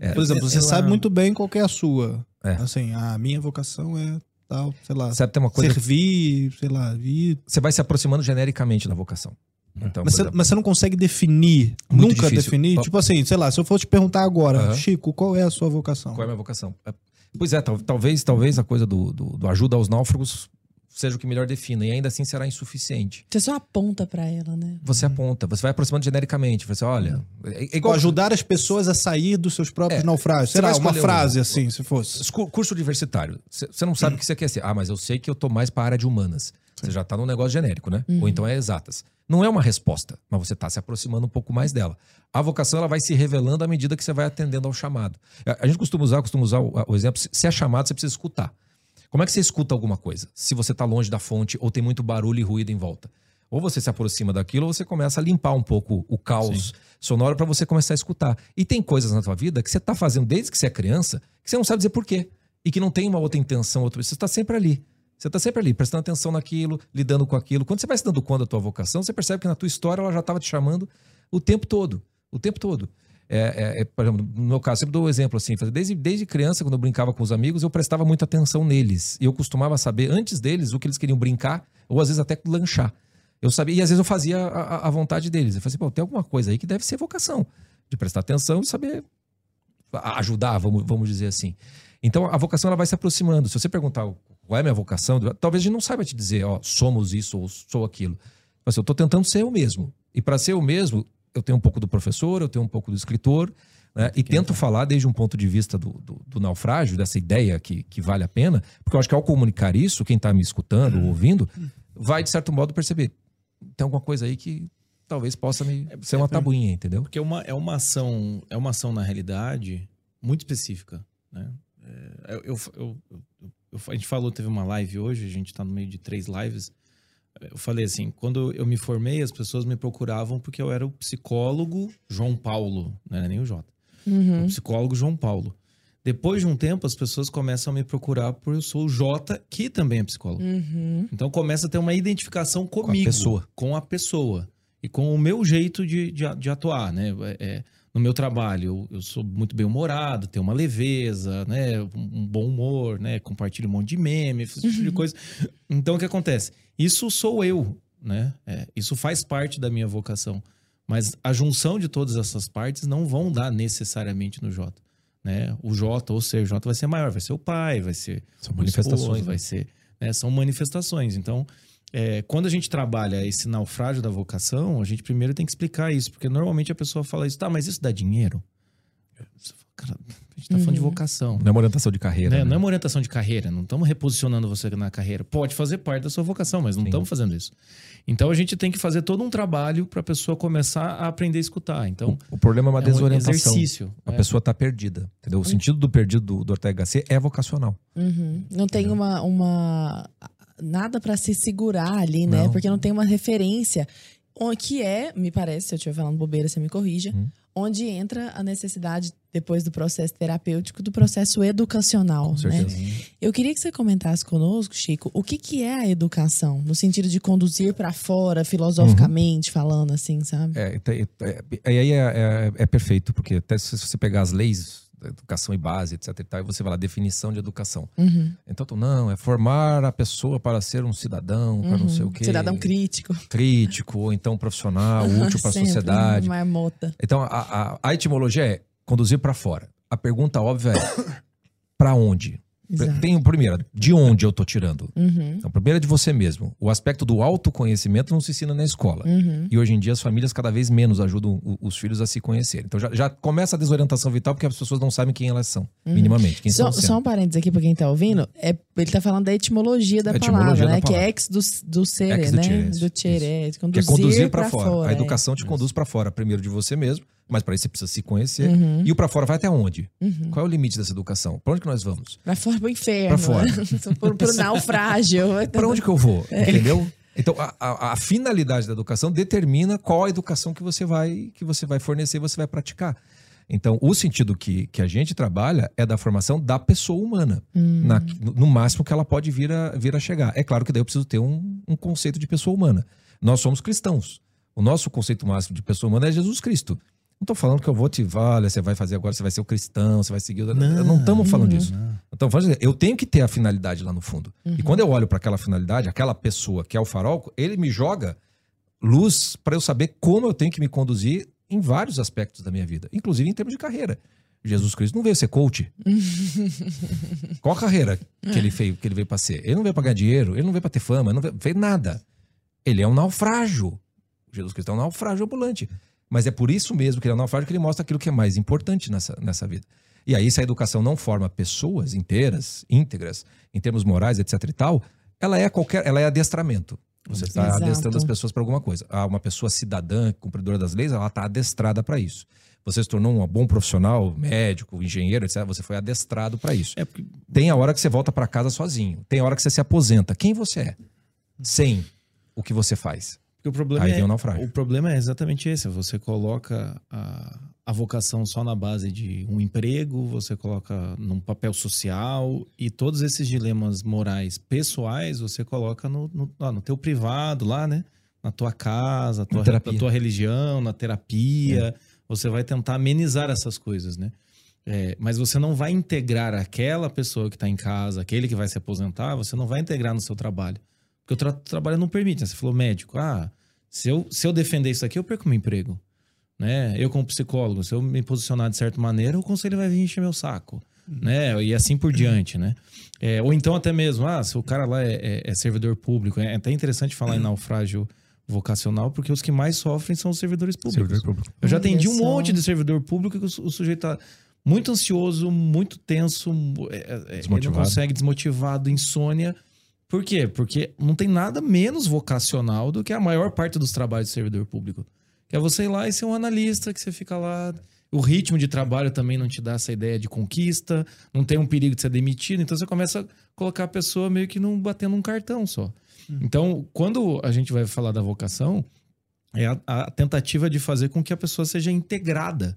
É, Por exemplo, você ela- sabe muito bem qual que é a sua. É. Assim, a minha vocação é tal, sei lá, Sabe, tem uma coisa. servir, sei lá, vir. Você vai se aproximando genericamente da vocação. Então, Mas você, exemplo, mas você não consegue definir, Muito nunca difícil. definir. Tipo assim, sei lá, se eu for te perguntar agora, Aham. Chico, qual é a sua vocação? Qual é a minha vocação? É, Pois é, tal- talvez, talvez a coisa do, do, do ajuda aos náufragos seja o que melhor defina, e ainda assim será insuficiente. Você só aponta pra ela, né? Você aponta, você vai aproximando genericamente. Você olha. É, é Igual igual ajudar as pessoas a sair dos seus próprios É, naufrágios. vai uma frase um- assim, se fosse. Curso universitário. Você não sabe o que você quer ser. Ah, mas eu sei que eu tô mais para a área de humanas. Você já tá num negócio genérico, né? Ou então é exatas. Não é uma resposta, mas você tá se aproximando um pouco mais dela. A vocação ela vai se revelando à medida que você vai atendendo ao chamado. A gente costuma usar, costuma usar o, o exemplo, se- é chamado, você precisa escutar. Como é que você escuta alguma coisa? Se você tá longe da fonte ou tem muito barulho e ruído em volta. Ou você se aproxima daquilo ou você começa a limpar um pouco o caos sonoro para você começar a escutar. E tem coisas na tua vida que você tá fazendo desde que você é criança que você não sabe dizer por quê. E que não tem uma outra intenção, outra... você está sempre ali. Você está sempre ali, prestando atenção naquilo, lidando com aquilo. Quando você vai se dando conta da tua vocação, você percebe que na tua história ela já estava te chamando o tempo todo. O tempo todo. É, é, é, por exemplo, no meu caso, sempre dou um exemplo assim. Desde, desde criança, quando eu brincava com os amigos, eu prestava muita atenção neles. E eu costumava saber, antes deles, o que eles queriam brincar, ou às vezes até lanchar. Eu sabia, e às vezes eu fazia a, a- vontade deles. Eu falei assim, pô, tem alguma coisa aí que deve ser vocação. De prestar atenção e saber ajudar, vamos, vamos dizer assim. Então a vocação ela vai se aproximando. Se você perguntar qual é a minha vocação, talvez a gente não saiba te dizer, ó, somos isso ou sou aquilo. Mas eu estou tentando ser eu mesmo. E para ser eu mesmo, eu tenho um pouco do professor, eu tenho um pouco do escritor, né? e tento falar desde um ponto de vista do, do, do naufrágio, dessa ideia que, que vale a pena, porque eu acho que ao comunicar isso, quem está me escutando ou ouvindo, vai, de certo modo, perceber. Tem alguma coisa aí que talvez possa me ser uma tabuinha, entendeu? Porque é uma, é uma ação, é uma ação na realidade muito específica, né? É, eu- eu- eu- a gente falou, teve uma live hoje, a gente tá no meio de três lives. Eu falei assim, quando eu me formei, as pessoas me procuravam porque eu era o psicólogo João Paulo, não era nem o Jota. Uhum. O psicólogo João Paulo. Depois de um tempo, as pessoas começam a me procurar por eu sou o Jota, que também é psicólogo. Uhum. Então começa a ter uma identificação comigo, pessoa. com a pessoa e com o meu jeito de, de, de atuar, né? É, é, no meu trabalho, eu, eu sou muito bem humorado, tenho uma leveza, né? Um, um bom humor, né? Compartilho um monte de meme, esse tipo de coisa. Então o que acontece? Isso sou eu, né? É, isso faz parte da minha vocação. Mas a junção de todas essas partes não vão dar necessariamente no J. Né? O J, ou seja, o J vai ser maior, vai ser o pai, vai ser São manifestações, esposo, né? vai ser, né? São manifestações. Então, é, quando a gente trabalha esse naufrágio da vocação, a gente primeiro tem que explicar isso, porque normalmente a pessoa fala isso, tá, mas isso dá dinheiro? Você fala, Cara, a gente tá falando de vocação. Não é uma orientação de carreira. Né? né? Não é uma orientação de carreira, não estamos reposicionando você na carreira. Pode fazer parte da sua vocação, mas não estamos fazendo isso. Então a gente tem que fazer todo um trabalho para a pessoa começar a aprender a escutar. Então, O problema é uma é um desorientação. exercício. A é. pessoa está perdida. Entendeu? O sentido do perdido do, do Ortega Gasset é vocacional. Uhum. Não tem uma, uma. Nada pra se segurar ali, né? Não. Porque não tem uma referência. O Que é, me parece, se eu estiver falando bobeira, você me corrija, Uhum. onde entra a necessidade, depois do processo terapêutico, do processo educacional. Com né? certeza. Eu queria que você comentasse conosco, Chico, o que, que é a educação? No sentido de conduzir pra fora, filosoficamente falando, assim, sabe? É, é, é, é- aí é, é- é perfeito, porque até se você pegar as leis educação e base, etc e tal, e você vai lá, definição de educação. Uhum. Então, tu, não, é formar a pessoa para ser um cidadão, para não sei o quê. Uhum. Cidadão crítico. Crítico, ou então profissional, útil para a sociedade. Marmota. Então, a, a, a etimologia é conduzir para fora. A pergunta óbvia é, para onde? Exato. Tem o primeiro, de onde eu tô tirando? Uhum. Então, primeiro é de você mesmo. O aspecto do autoconhecimento não se ensina na escola. Uhum. E hoje em dia as famílias cada vez menos ajudam os filhos a se conhecerem. Então já, já começa a desorientação vital porque as pessoas não sabem quem elas são, minimamente. Quem Uhum. Só, só um parênteses aqui pra quem tá ouvindo. É, ele tá falando da etimologia da etimologia palavra, da né? Que é ex do, do ser, Ex do né? tirere, Do tirere. que é Conduzir, conduzir para pra fora. A é. educação te conduz para fora, primeiro de você mesmo, mas para isso você precisa se conhecer. Uhum. E o para fora vai até onde? Uhum. Qual é o limite dessa educação? Para onde que nós vamos? Vai fora pro inferno. Pra fora. pro, pro naufrágio. Para onde que eu vou? É. Entendeu? Então, a, a- a finalidade da educação determina qual a educação que você vai, que você vai fornecer você vai praticar. Então, o sentido que, que a gente trabalha é da formação da pessoa humana, Hum. na- no máximo que ela pode vir a, vir a chegar. É claro que daí eu preciso ter um, um conceito de pessoa humana. Nós somos cristãos. O nosso conceito máximo de pessoa humana é Jesus Cristo. Não estou falando que eu vou te, olha, você vai fazer agora, você vai ser o cristão, você vai seguir. o- não estamos falando disso. Então, dizer, eu tenho que ter a finalidade lá no fundo. E quando eu olho para aquela finalidade, aquela pessoa que é o farol, ele me joga luz para eu saber como eu tenho que me conduzir em vários aspectos da minha vida, inclusive em termos de carreira. Jesus Cristo não veio ser coach. Qual a carreira que ele veio, que ele veio para ser? Ele não veio para ganhar dinheiro, ele não veio para ter fama, ele não veio, fez nada. Ele é um naufrágio. Jesus Cristo é um naufrágio ambulante. Mas é por isso mesmo que ele é naufrágio que ele mostra aquilo que é mais importante nessa, nessa vida. E aí, se a educação não forma pessoas inteiras, íntegras, em termos morais, etc e tal, ela é qualquer, ela é adestramento. Você está adestrando as pessoas para alguma coisa. Ah, uma pessoa cidadã, cumpridora das leis, ela está adestrada para isso. Você se tornou um bom profissional, médico, engenheiro, etc. Você foi adestrado para isso. É porque Tem a hora que você volta para casa sozinho. Tem a hora que você se aposenta. Quem você é? Sem o que você faz. Porque o problema, Aí é, naufrágio. o problema é exatamente esse. Você coloca a, a vocação só na base de um emprego, você coloca num papel social e todos esses dilemas morais pessoais você coloca no, no, lá no teu privado, lá, né? Na tua casa, tua, na tua religião, na terapia. Você vai tentar amenizar essas coisas, né? É, mas você não vai integrar aquela pessoa que está em casa, aquele que vai se aposentar, você não vai integrar no seu trabalho. Porque o tra trabalho não permite. né? Você falou médico. Ah, se eu, se eu defender isso aqui, eu perco meu emprego. Né? Eu, como psicólogo, se eu me posicionar de certa maneira, o conselho vai vir encher meu saco. Né? E assim por diante, né? É, ou então até mesmo, ah, se o cara lá é, é- é servidor público. É até interessante falar em naufrágio vocacional, porque os que mais sofrem são os servidores públicos. Eu já atendi um monte de servidor público que o, o sujeito tá muito ansioso, muito tenso, é, é, ele não consegue, desmotivado, insônia. Por quê? Porque não tem nada menos vocacional do que a maior parte dos trabalhos de servidor público. Que é você ir lá e ser um analista, que você fica lá. O ritmo de trabalho também não te dá essa ideia de conquista, não tem um perigo de ser demitido, então você começa a colocar a pessoa meio que num, batendo um cartão só. Então, quando a gente vai falar da vocação, é a, a tentativa de fazer com que a pessoa seja integrada.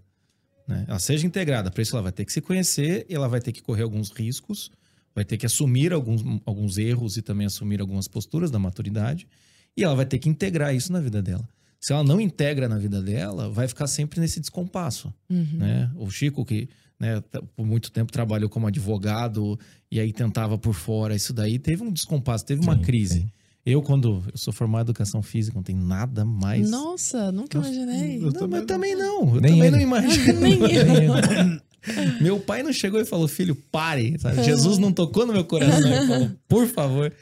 Né? Ela seja integrada. Para isso, ela vai ter que se conhecer, e ela vai ter que correr alguns riscos, vai ter que assumir alguns, alguns erros e também assumir algumas posturas da maturidade, e ela vai ter que integrar isso na vida dela. Se ela não integra na vida dela, vai ficar sempre nesse descompasso. Uhum. Né? O Chico, que né, t- por muito tempo trabalhou como advogado e aí tentava por fora, isso daí teve um descompasso, teve uma Sim, crise. sim. Eu, quando eu sou formado em educação física, não tem nada mais. Nossa, nunca imaginei. Eu Não, mas também também não. Eu Nem também ele. não imagino. Nem eu. Meu pai não chegou e falou, filho, pare. sabe? Jesus não tocou no meu coração. Falou, por favor.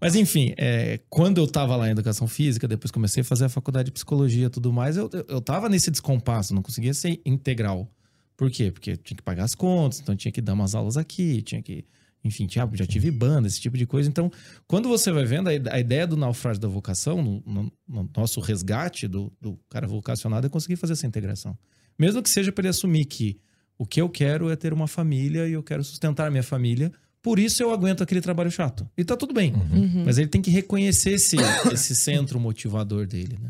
Mas enfim, é, quando eu tava lá em educação física, depois comecei a fazer a faculdade de psicologia e tudo mais, eu, eu, eu tava nesse descompasso, não conseguia ser integral. Por quê? Porque tinha que pagar as contas, então tinha que dar umas aulas aqui, tinha que. Enfim, tinha, já tive banda, esse tipo de coisa. Então, quando você vai vendo, a ideia do naufrágio da vocação, no, no- no nosso resgate do, do cara vocacionado, é conseguir fazer essa integração. Mesmo que seja para ele assumir que o que eu quero é ter uma família e eu quero sustentar a minha família, por isso eu aguento aquele trabalho chato. E tá tudo bem. Uhum. Mas ele tem que reconhecer esse, esse centro motivador dele, né?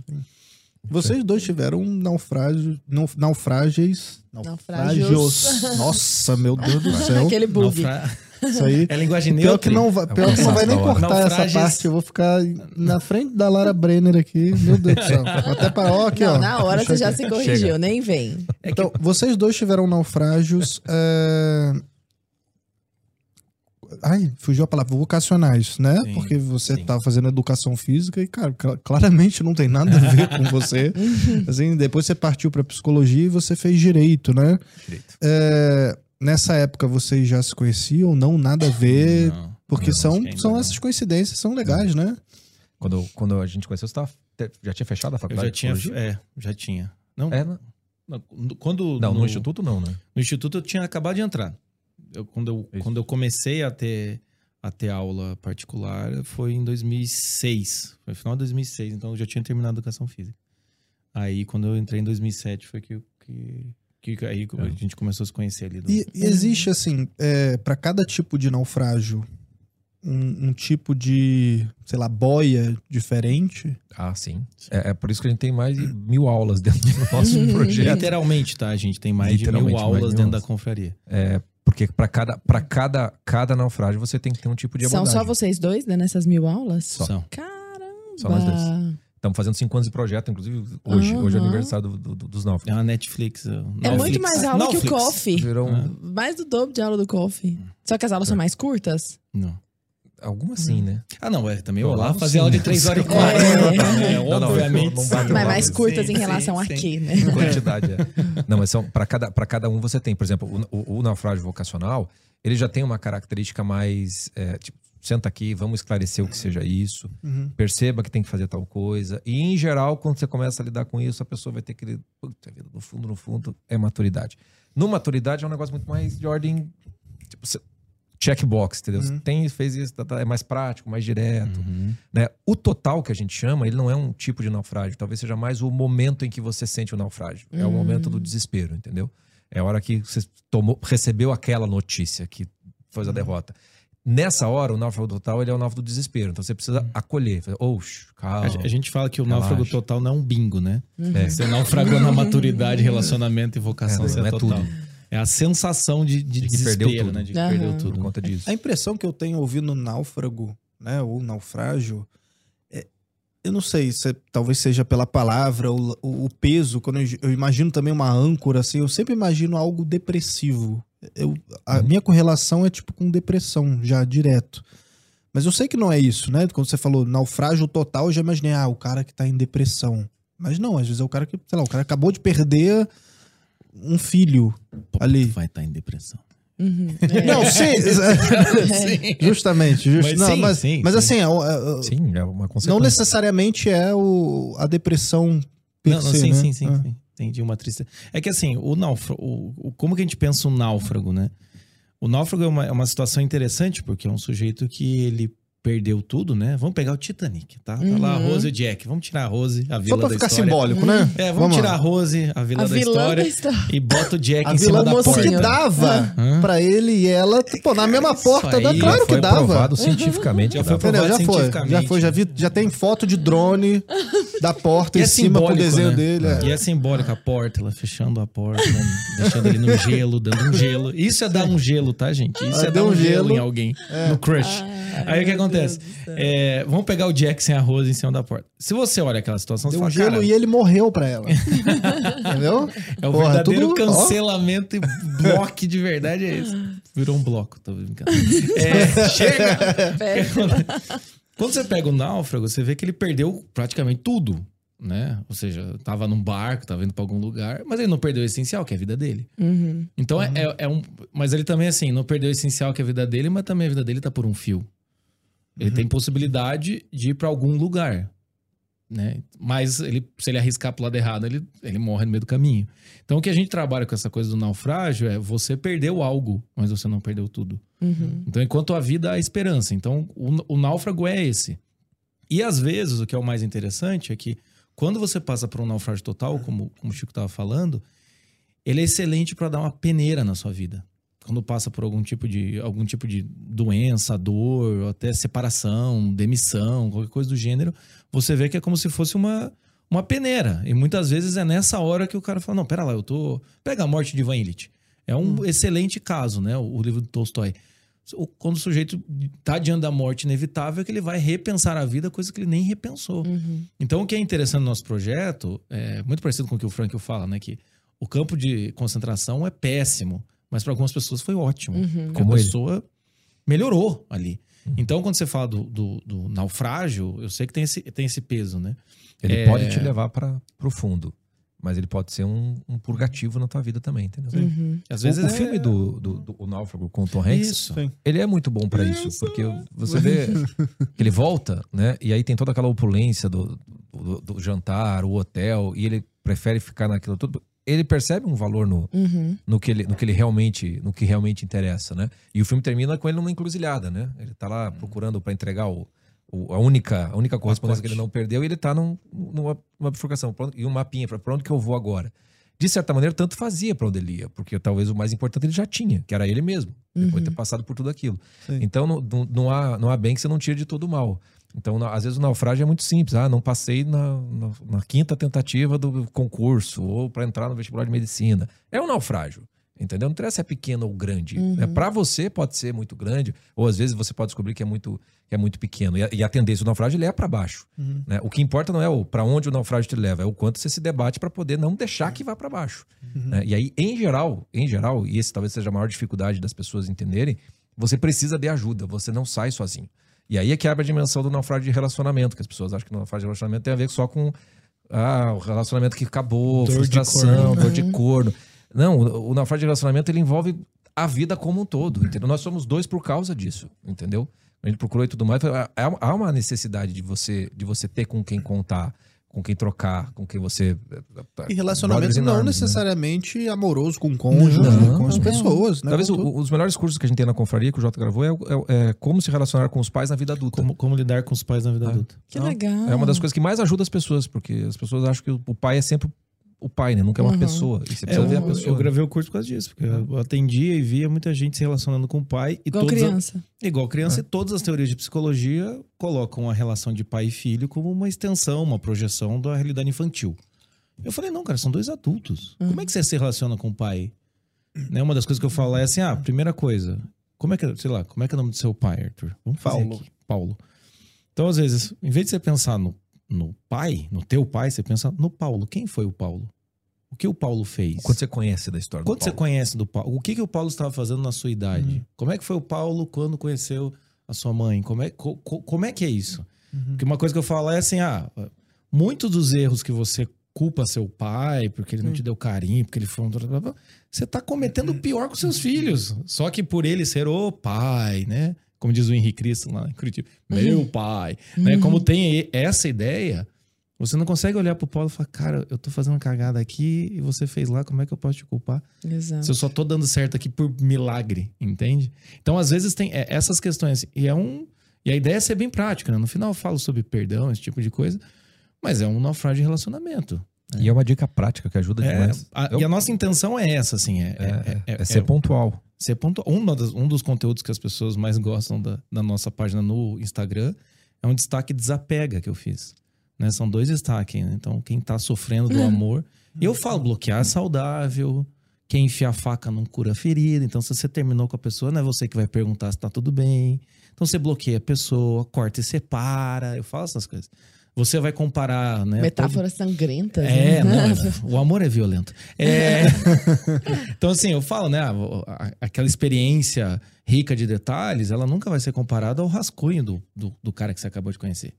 Vocês dois tiveram um naufrágio, nau- naufrágios. Naufrágios. Nossa, meu Deus do céu. Aquele bug. Naufra- Isso aí. É linguagem Pior neutra. que não vai, É pior que não vai nem cortar essa Naufrages. parte. Eu vou ficar na frente da Lara Brenner aqui. Meu Deus do céu. Até para ó, aqui, não, ó. na hora Deixa você já se corrigiu, nem vem. Então, vocês dois tiveram naufrágios. é, Ai, fugiu a palavra, vocacionais, né? Sim, Porque você sim. tá fazendo educação física e, cara, cl- claramente não tem nada a ver com você. Assim, depois você partiu pra psicologia e você fez direito, né? Direito. É, Nessa época vocês já se conheciam? Não, nada a ver? Não, Porque não, são, são essas coincidências, são legais, né? Quando, quando a gente conheceu, você tava, já tinha fechado a Eu faculdade já de tinha. É, já tinha. Não, É, né? não, quando. Não, no, instituto não, né? No instituto eu tinha acabado de entrar. Eu, quando, eu, Isso. quando eu comecei a ter, a ter aula particular foi em 2006. Foi no final de 2006, então eu já tinha terminado a educação física. Aí quando eu entrei em 2007 foi que, que, que aí a gente começou a se conhecer ali. do- E, e existe, assim, é, para cada tipo de naufrágio, um, um tipo de, sei lá, boia diferente? Ah, sim. É, é por isso que a gente tem mais de mil aulas dentro do nosso projeto. Literalmente, tá? A gente tem mais de mil Literalmente, mais de aulas mil dentro da confraria. É, porque para cada, pra cada, cada naufrágio você tem que ter um tipo de São abordagem. só vocês dois, né, nessas mil aulas? Só. São. Caramba! Só nós dois. Estamos fazendo cinco anos de projeto, inclusive hoje. Hoje é Aham. aniversário do- do- dos É náufragos. uma Netflix. É Netflix. muito mais aula que o Netflix. coffee. Virou um- Ah. Mais do dobro de aula do coffee. Só que as aulas são mais curtas? Não. Algumas sim, né? Ah, não, é. Também Eu eu lá lavo fazia sim, aula de né? 3 horas e É. 40. né? Não, não, Obviamente. não bate sim. Mas mais Sim, curtas em sim, relação a sim. quê, né? Quantidade, é. Não, mas são para cada, pra cada um você tem, por exemplo, o, o- o naufrágio vocacional, ele já tem uma característica mais. é, tipo, senta aqui, vamos esclarecer o que seja isso, perceba que tem que fazer tal coisa. E, em geral, quando você começa a lidar com isso, a pessoa vai ter que. Puta vida, no fundo, no fundo, é maturidade. No maturidade é um negócio muito mais de ordem. Tipo, você- checkbox, entendeu? Você Tem, fez isso, tá, tá, é mais prático, mais direto. Uhum. né? O total que a gente chama, ele não é um tipo de naufrágio. Talvez seja mais o momento em que você sente o naufrágio. É o momento do desespero, entendeu? É a hora que você tomou, recebeu aquela notícia que foi a derrota. Nessa hora, o náufrago total ele é o náufrago do desespero. Então você precisa acolher. Fazer, Oxe, calma. A, gente fala que o Relaxa. náufrago total não é um bingo, né? É. Você naufragou na maturidade, relacionamento e vocação, É, você não é é total. tudo. É a sensação de, de, De que desespero, perdeu tudo. né? De que Aham. perdeu por tudo. conta disso. A impressão que eu tenho ouvindo náufrago, né, ou naufrágio, é- eu não sei, se talvez seja pela palavra, o, o- o peso, quando eu, eu imagino também uma âncora, assim, eu sempre imagino algo depressivo. Eu, a minha correlação é tipo com depressão, já direto. Mas eu sei que não é isso, né? Quando você falou naufrágio total, eu já imaginei, ah, o cara que tá em depressão. Mas não, às vezes é o cara que, sei lá, o cara acabou de perder um filho Pô, ali. Vai estar em depressão. Uhum. É. Não, sim, justamente. just- Mas não, sim, mas, sim, mas sim. assim, é é Sim, é uma consequência. não necessariamente é o, a depressão per Não, não, sim, né? sim, sim, Ah. sim. Entendi uma tristeza. É que assim, o náufrago, o, o- como que a gente pensa um náufrago, né? O náufrago é uma, é uma situação interessante, porque é um sujeito que ele perdeu tudo, né? Vamos pegar o Titanic, tá? Tá lá a Uhum. Rose e o Jack. Vamos tirar a Rose, a Só vila pra da ficar história. simbólico, né? É, vamos, tirar a Rose, a vila A da vilã história, da história. e bota o Jack A em cima da porta. Porque dava Hã? pra ele e ela, pô, na mesma porta. aí já claro foi que dava. provado cientificamente. Já que foi. Entendeu? Já provado foi, já foi, já vi, já tem foto de drone da porta E em é cima com o desenho né? dele. é. E é simbólica a porta, ela fechando a porta, né? deixando ele no gelo, dando um gelo. Isso é dar um gelo, tá, gente? Isso Ah, é dar um um gelo, gelo. em alguém, no crush. Aí o que meu acontece? É, vamos pegar o Jack sem a Rose em cima da porta. Se você olha aquela situação, Deu você um fala, gelo cara, e ele morreu pra ela. Entendeu? é o Porra, verdadeiro tudo- cancelamento e bloco de verdade é esse. Virou um bloco, tô brincando. É, chega! Quando você pega o náufrago, você vê que ele perdeu praticamente tudo, né? Ou seja, tava num barco, tava indo pra algum lugar, mas ele não perdeu o essencial, que é a vida dele. Uhum. Então é, é- é um. Mas ele também, assim, não perdeu o essencial, que é a vida dele, mas também a vida dele tá por um fio. Ele tem possibilidade de ir pra algum lugar. Né? Mas ele, se ele arriscar pro lado errado, ele, ele morre no meio do caminho. Então o que a gente trabalha com essa coisa do naufrágio é você perdeu algo, mas você não perdeu tudo. Uhum. Então, enquanto a vida há esperança. Então, o, o náufrago é esse. E às vezes, o que é o mais interessante é que quando você passa por um naufrágio total, como, como o Chico estava falando, ele é excelente para dar uma peneira na sua vida. Quando passa por algum tipo de algum tipo de doença, dor, até separação, demissão, qualquer coisa do gênero, você vê que é como se fosse uma, uma peneira. E muitas vezes é nessa hora que o cara fala: Não, pera lá, eu tô. Pega a morte de Ivan Illich. É um excelente caso, né? O, livro do Tolstói. quando o sujeito tá diante da morte inevitável, é que ele vai repensar a vida, coisa que ele nem repensou. Uhum. Então, o que é interessante no nosso projeto, é muito parecido com o que o Frank fala, né? Que o campo de concentração é péssimo, mas para algumas pessoas foi ótimo. Uhum. Como a ele. pessoa melhorou ali. Então, quando você fala do, do, do naufrágio, eu sei que tem esse, tem esse peso, né? Ele É. pode te levar para pro fundo, mas ele pode ser um, um purgativo na tua vida também, entendeu? Uhum. Às O- vezes o, é- filme do, do, do O Náufrago com o Tom Hanks, Isso. Ele é muito bom pra isso, porque você vê que ele volta, né? E aí tem toda aquela opulência do, do, do jantar, o hotel, e ele prefere ficar naquilo tudo. Ele percebe um valor no, Uhum. no que ele, no que ele realmente, no que realmente interessa, né? E o filme termina com ele numa encruzilhada, né? Ele tá lá procurando pra entregar o, o- a única, a única correspondência que ele não perdeu e ele tá num, numa, numa bifurcação e um mapinha pra onde que eu vou agora. De certa maneira, tanto fazia pra onde ele ia, porque talvez o mais importante ele já tinha, que era ele mesmo, depois de ter passado por tudo aquilo. Sim. Então não, não, não há, não há bem que você não tire de todo o mal. Então, às vezes o naufrágio é muito simples. Ah, não passei na, na, na quinta tentativa do concurso ou para entrar no vestibular de medicina. É um naufrágio. Entendeu? Não interessa se é pequeno ou grande. né? Para você pode ser muito grande, ou às vezes você pode descobrir que é muito, que é muito pequeno. E a, e a tendência do naufrágio é para baixo. né? O que importa não é para onde o naufrágio te leva, é o quanto você se debate para poder não deixar que vá para baixo. né? E aí, em geral, em geral, e esse talvez seja a maior dificuldade das pessoas entenderem, você precisa de ajuda, você não sai sozinho. E aí é que abre a dimensão do naufrágio de relacionamento, que as pessoas acham que o naufrágio de relacionamento tem a ver só com ah, o relacionamento que acabou, Dor de frustração, corno. dor de corno. Não, o, o naufrágio de relacionamento ele envolve a vida como um todo, entendeu? Nós somos dois por causa disso, entendeu? A gente procurou e tudo mais. Há- Há uma necessidade de você, de você ter com quem contar, com quem trocar, com quem você. E relacionamento não arms, né? necessariamente amoroso com o cônjuge, Não, com as pessoas, né? Talvez Com o- tudo. os melhores cursos que a gente tem na confraria, que o Jota gravou, é, é- é como se relacionar com os pais na vida adulta. Como, como lidar com os pais na vida Ah. adulta. Que Não, legal. É uma das coisas que mais ajuda as pessoas, porque as pessoas acham que o pai é sempre o pai, né? Nunca é uma Uhum. pessoa. E você É, precisa ver a eu, pessoa. eu gravei o curso por causa disso, porque eu atendia e via muita gente se relacionando com o pai. E Igual todos a- criança. igual criança, e todas as teorias de psicologia colocam a relação de pai e filho como uma extensão, uma projeção da realidade infantil. Eu falei, não, cara, são dois adultos. Como é que você se relaciona com o pai? Né, uma das coisas que eu falo é assim, ah, primeira coisa, como é que, sei lá, como é que é o nome do seu pai, Arthur? Vamos fazer Paulo. aqui. Paulo. Então, às vezes, em vez de você pensar no, no pai, no teu pai, você pensa no Paulo. Quem foi o Paulo? O que o Paulo fez? Quanto você conhece da história Quanto do você Paulo? conhece do Paulo? O que, que o Paulo estava fazendo na sua idade? Uhum. Como é que foi o Paulo quando conheceu a sua mãe? Como é, co- co- como é que é isso? Uhum. Porque uma coisa que eu falo é assim: ah, muitos dos erros que você culpa seu pai, porque ele não te deu carinho, porque ele foi um. Você tá cometendo o pior com seus filhos. Só que por ele ser o pai, né? Como diz o Henrique Cristo lá em Curitiba, meu pai. Né? Como tem e- essa ideia, você não consegue olhar pro Paulo e falar, cara, eu tô fazendo uma cagada aqui e você fez lá, como é que eu posso te culpar? Exato. Se eu só tô dando certo aqui por milagre, entende? Então, às vezes, tem é, essas questões. E é um. E a ideia é ser bem prática, né? No final eu falo sobre perdão, esse tipo de coisa, mas é um naufrágio de relacionamento. E é uma dica prática que ajuda É, demais. a- Eu- E a nossa intenção é essa, assim. É, é, é, É ser pontual. Ser pontu- um, dos, um dos conteúdos que as pessoas mais gostam da, da nossa página no Instagram é um destaque desapega que eu fiz. Né? São dois destaques. né? Então, quem tá sofrendo do amor. E eu falo, bloquear é saudável. Quem enfia a faca não cura a ferida. Então, se você terminou com a pessoa, não é você que vai perguntar se tá tudo bem. Então, você bloqueia a pessoa, corta e separa. Eu falo essas coisas. Você vai comparar, né? todo- Metáforas sangrentas. é, né? não, é- o amor é violento. É, então, assim, eu falo, né? Aquela experiência rica de detalhes, ela nunca vai ser comparada ao rascunho do, do, do cara que você acabou de conhecer.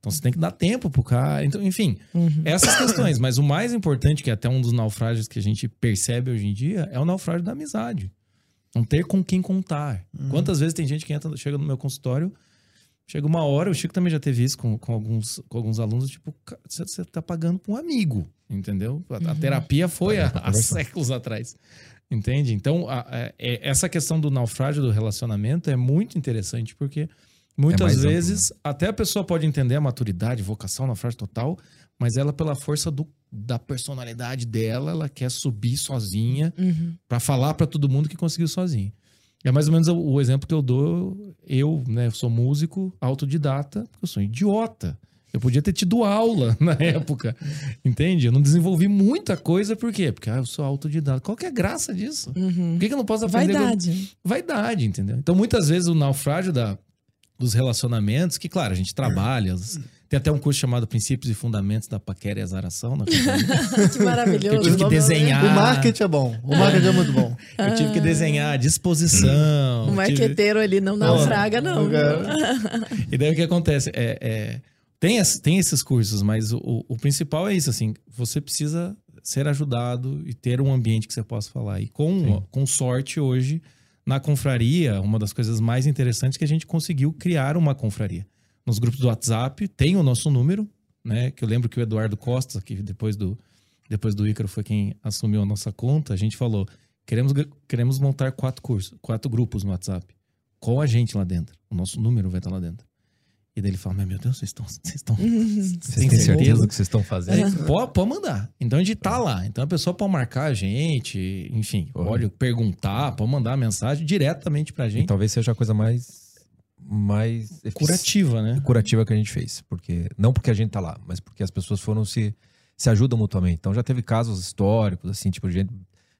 Então você tem que dar tempo pro cara. Então, enfim, Uhum. essas questões. Mas o mais importante, que é até um dos naufrágios que a gente percebe hoje em dia, é o naufrágio da amizade. Não ter com quem contar. Quantas vezes tem gente que entra, chega no meu consultório, chega uma hora, o Chico também já teve isso com, com, alguns, com alguns alunos, tipo, "Ca- você tá pagando pra um amigo, entendeu? A, a terapia foi há, há séculos atrás. Entende? Então, a- a- é- essa questão do naufrágio do relacionamento é muito interessante, porque muitas mais amplo, vezes até a pessoa pode entender a maturidade, vocação, naufrágio total, mas ela, pela força do- da personalidade dela, ela quer subir sozinha Uhum. Pra falar pra todo mundo que conseguiu sozinho. É mais ou menos o, exemplo que eu dou. Eu, né, sou músico autodidata, porque eu sou um idiota. Eu podia ter tido aula na época, entende? Eu não desenvolvi muita coisa, por quê? Porque ah, eu sou autodidata. Qual que é a graça disso? Uhum. Por que, que eu não posso aprender? Vaidade. Vaidade, entendeu? Então, muitas vezes, o naufrágio da, dos relacionamentos, que, claro, a gente trabalha, os- tem até um curso chamado Princípios e Fundamentos da Paquera e Azaração, na que maravilhoso. Eu tive que desenhar. O marketing é bom. O marketing é muito bom. Eu tive que desenhar a disposição. O tive- marqueteiro ali não naufraga, não. E daí o que acontece? É, é, tem, es- tem esses cursos, mas o, o- o principal é isso, assim, você precisa ser ajudado e ter um ambiente que você possa falar. E com, com sorte, hoje, na confraria, uma das coisas mais interessantes é que a gente conseguiu criar uma confraria. Nos grupos do WhatsApp, tem o nosso número, né? Que eu lembro que o Eduardo Costa, que depois do, depois do Ícaro foi quem assumiu a nossa conta, a gente falou, queremos, queremos montar quatro cursos, quatro grupos no WhatsApp com a gente lá dentro. O nosso número vai estar lá dentro. E daí ele fala: Mas meu Deus, vocês estão. Vocês estão. Vocês Tem têm certeza certeza? do que vocês estão fazendo? Aí, pode, pode mandar. Então a gente tá lá. Então a pessoa pode marcar a gente, enfim, pode perguntar, pode mandar mensagem diretamente pra E gente. talvez seja a coisa mais mais Curativa, né? curativa que a gente fez, porque não porque a gente tá lá, mas porque as pessoas foram se se ajudam mutuamente. Então já teve casos históricos assim, tipo gente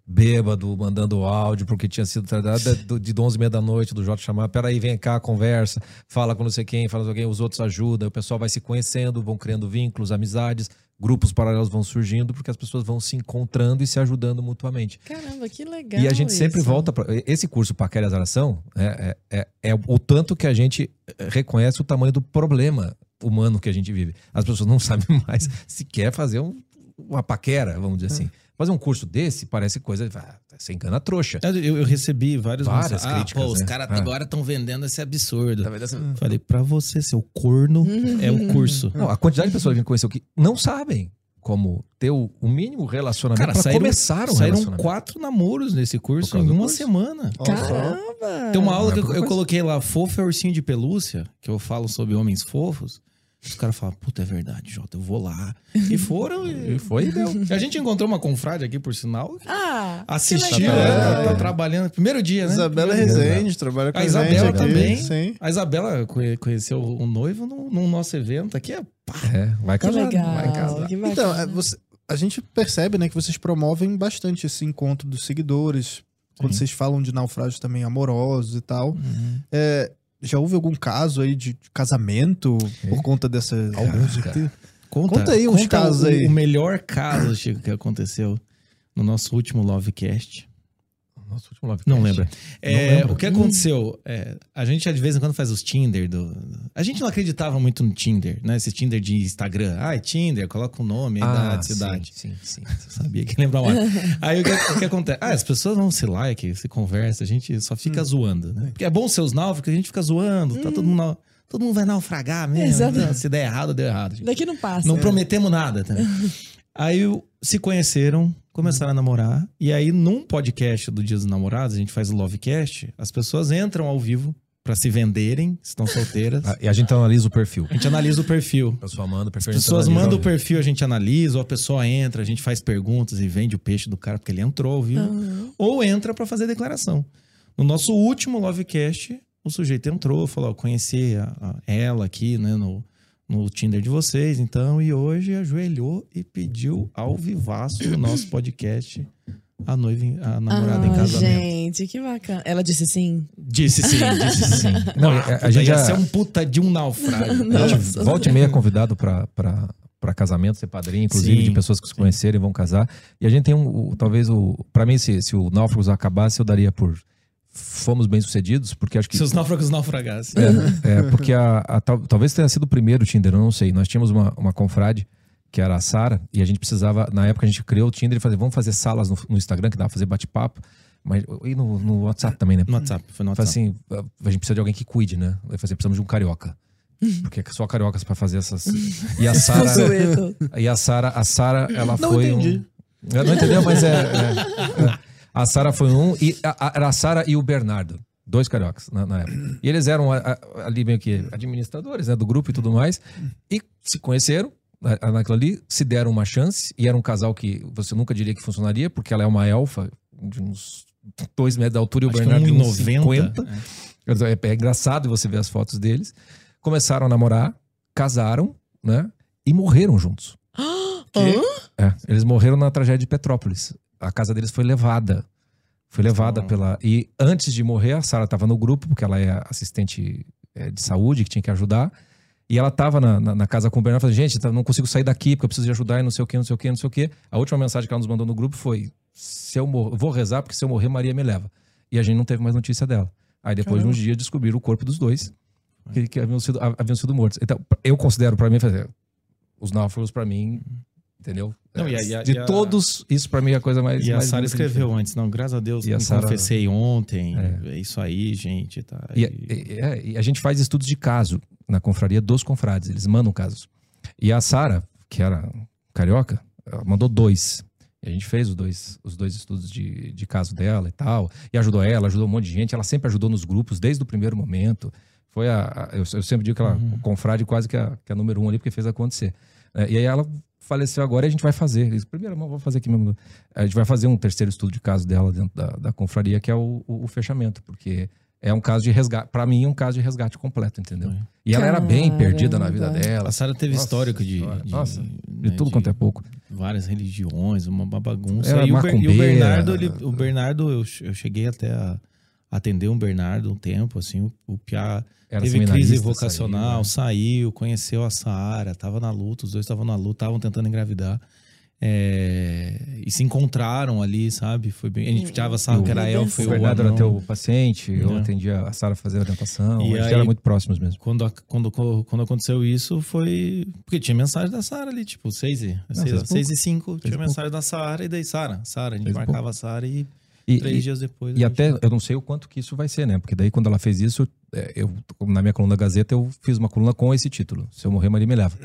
bêbado mandando áudio porque tinha sido tratado de, de 11 e meia da noite do Jota chamar, peraí, vem cá, conversa, fala com não sei quem, fala com alguém, os outros ajudam, o pessoal vai se conhecendo, vão criando vínculos, amizades, grupos paralelos vão surgindo porque as pessoas vão se encontrando e se ajudando mutuamente. Caramba, que legal. E a gente sempre isso. volta para esse curso Paquera e Azaração é, é, é, é o tanto que a gente reconhece o tamanho do problema humano que a gente vive. As pessoas não sabem mais se quer fazer um- uma paquera, vamos dizer assim. Fazer um curso desse parece coisa. ah, Você engana a trouxa. Eu, eu recebi vários Várias mensagens. críticas, Ah, pô, os né? caras Ah. agora estão vendendo esse absurdo. Tá vendo essa- Falei, pra você, seu corno, é o curso. Não, a quantidade de pessoas que gente conheceu que não sabem como ter o, o mínimo relacionamento Cara, para saíram, começar um saíram quatro namoros nesse curso em uma curso. semana. Caramba! Tem uma aula é que eu, eu coloquei lá, fofo é ursinho de pelúcia, que eu falo sobre homens fofos. Os caras falam, puta, é verdade, Jota, eu vou lá. E foram. E e... foi e deu. A gente encontrou uma confrade aqui, por sinal. Ah, Assistiu, né? tá, É. tá trabalhando. Primeiro dia, né? Isabela Primeiro dia. Rezende, trabalha com A a, Isabela aqui. também. Sim. A Isabela conhe- conheceu o noivo no, no nosso evento aqui. É pá, É, vai Que casar. legal. Vai casar. que bacana. Então, é, você- a gente percebe né, que vocês promovem bastante esse encontro dos seguidores. Quando Sim. vocês falam de naufrágios também amorosos e tal. Uhum. É, já houve algum caso aí de casamento por conta dessa. Alguns, cara. Conta, Conta aí uns conta casos o, aí. O melhor caso, Chico, que aconteceu no nosso último Lovecast. Nosso último. Não lembra. É, o que aconteceu? É, a gente de vez em quando faz os Tinder do. A gente não acreditava muito no Tinder, né? Esse Tinder de Instagram. Ah, é Tinder, coloca o nome, a Ah, idade, sim, cidade. Sim, sim. Sabia que lembrava. Aí o que, o que acontece? Ah, as pessoas vão se like, se conversa, a gente só fica zoando, né? Porque é bom ser os náufragos, a gente fica zoando, tá todo mundo. nau- Todo mundo vai naufragar mesmo. Exato. Então, se der errado, deu errado. gente. Daqui não passa. Não prometemos nada, tá? Aí o- se conheceram, começaram a namorar. E aí, num podcast do Dia dos Namorados, a gente faz o Lovecast, as pessoas entram ao vivo pra se venderem, estão solteiras. Ah, E a gente analisa o perfil. A gente analisa o perfil. A pessoa manda o perfil. As a gente pessoas analisa mandam o perfil, a gente analisa, ou a pessoa entra, a gente faz perguntas e vende o peixe do cara porque ele entrou ao vivo. Aham. Ou entra pra fazer declaração. No nosso último Lovecast, o sujeito entrou, falou: ó, conheci a- a- ela aqui, né, no, no Tinder de vocês, então, e hoje ajoelhou e pediu ao vivaço no nosso podcast a noiva, em- a namorada em Ah, casamento. gente, que bacana. Ela disse sim. Disse sim, disse sim. Não, Ah, a- gente ia já- ser um puta de um naufrágio. Volta e meia é convidado pra, pra, pra casamento, ser padrinho, inclusive Sim, de pessoas que se sim. conhecerem e vão casar. E a gente tem um, o- talvez o, Pra mim, se, se o Náufragos acabasse, eu daria por fomos bem sucedidos, porque acho que Se os náufragos naufragassem. é, é, porque a, a- tal- talvez tenha sido o primeiro Tinder, eu não sei. Nós tínhamos uma, uma confrade, que era a Sara, e a gente precisava, na época a gente criou o Tinder e falei, vamos fazer salas no, no Instagram, que dá pra fazer bate-papo, mas e no, no WhatsApp também, né? No WhatsApp, foi no Falei WhatsApp. assim, a gente precisa de alguém que cuide, né? Eu falei assim, precisamos de um carioca. Porque é só cariocas pra fazer essas. E a Sara, e a Sara, a Sara, ela Não foi entendi. um. Eu não entendeu, mas é. é, é. A Sara foi um e a, a- era a Sara e o Bernardo, dois cariocas na, na época. E eles eram a- a- ali meio que administradores, né, do grupo e tudo mais, e se conheceram na- naquilo ali, se deram uma chance e era um casal que você nunca diria que funcionaria, porque ela é uma elfa de uns dois metros de altura e o Acho que Bernardo de uns 1,90. 50. É, é engraçado você ver as fotos deles. Começaram a namorar, casaram né? E morreram juntos. Hã? É, eles morreram na tragédia de Petrópolis. A casa deles foi levada. Foi levada Então- pela. E antes de morrer, a Sara estava no grupo, porque ela é assistente é, de saúde, que tinha que ajudar. E ela estava na, na, na casa com o Bernardo falando: gente, tá- não consigo sair daqui porque eu preciso de ajudar e não sei o que, não sei o que, não sei o que. A última mensagem que ela nos mandou no grupo foi: se eu mor- vou rezar, porque se eu morrer, Maria me leva. E a gente não teve mais notícia dela. Aí depois de uns dias descobriram o corpo dos dois, que, que haviam, sido, haviam sido mortos. Então, eu considero para mim, fazer os náufragos para mim, entendeu? Não, a- e a- de e a- todos, isso para mim é a coisa mais. E a Sara escreveu antes, não, graças a Deus, E a me Sara- confessei ontem. É. isso aí, gente. Tá, E, E- e- é, e a gente faz estudos de caso na confraria dos confrades, eles mandam casos. E a Sara, que era carioca, ela mandou dois. E a gente fez os dois, os dois estudos de, de caso dela e tal. E ajudou ela, ajudou um monte de gente. Ela sempre ajudou nos grupos, desde o primeiro momento. Foi a. a- eu, eu sempre digo que ela, Uhum. confrade quase que a, que a número um ali, porque fez acontecer. É, e aí ela faleceu agora e a gente vai fazer. Mão, vou fazer aqui mesmo. A gente vai fazer um terceiro estudo de caso dela dentro da, da confraria, que é o, o- o fechamento, porque é um caso de resgate. Pra mim, é um caso de resgate completo, entendeu? Foi. E ela era bem perdida na vida dela. A Sara teve Nossa histórico de, de, nossa, né, de tudo quanto é pouco. várias religiões, uma bagunça. Era e, o, e o. Bernardo, ele- o Bernardo, eu, eu cheguei até a atender um Bernardo um tempo, assim, o, o Piá Era teve crise vocacional, saiu, saiu, conheceu a Sara, tava na luta, os dois estavam na luta, estavam tentando engravidar. É, e se encontraram ali, sabe? Foi bem, a gente tirava sarro que era Meu elfo Deus. e O o Bernardo era teu paciente, eu É. atendia a Sara fazer a orientação. E a gente aí- era muito próximos mesmo. Quando, quando, quando aconteceu isso, foi. Porque tinha mensagem da Sara ali, tipo, 6 e, Não, seis, seis e seis e 5. Seis Tinha mensagem da Sara, e daí, Sara, Sara, a gente Seis marcava a Sara e E, três e- dias depois. e até, eu não sei o quanto que isso vai ser, né? Porque daí quando ela fez isso, é, eu, na minha coluna da Gazeta, eu fiz uma coluna com esse título. Se eu morrer, Maria me leva.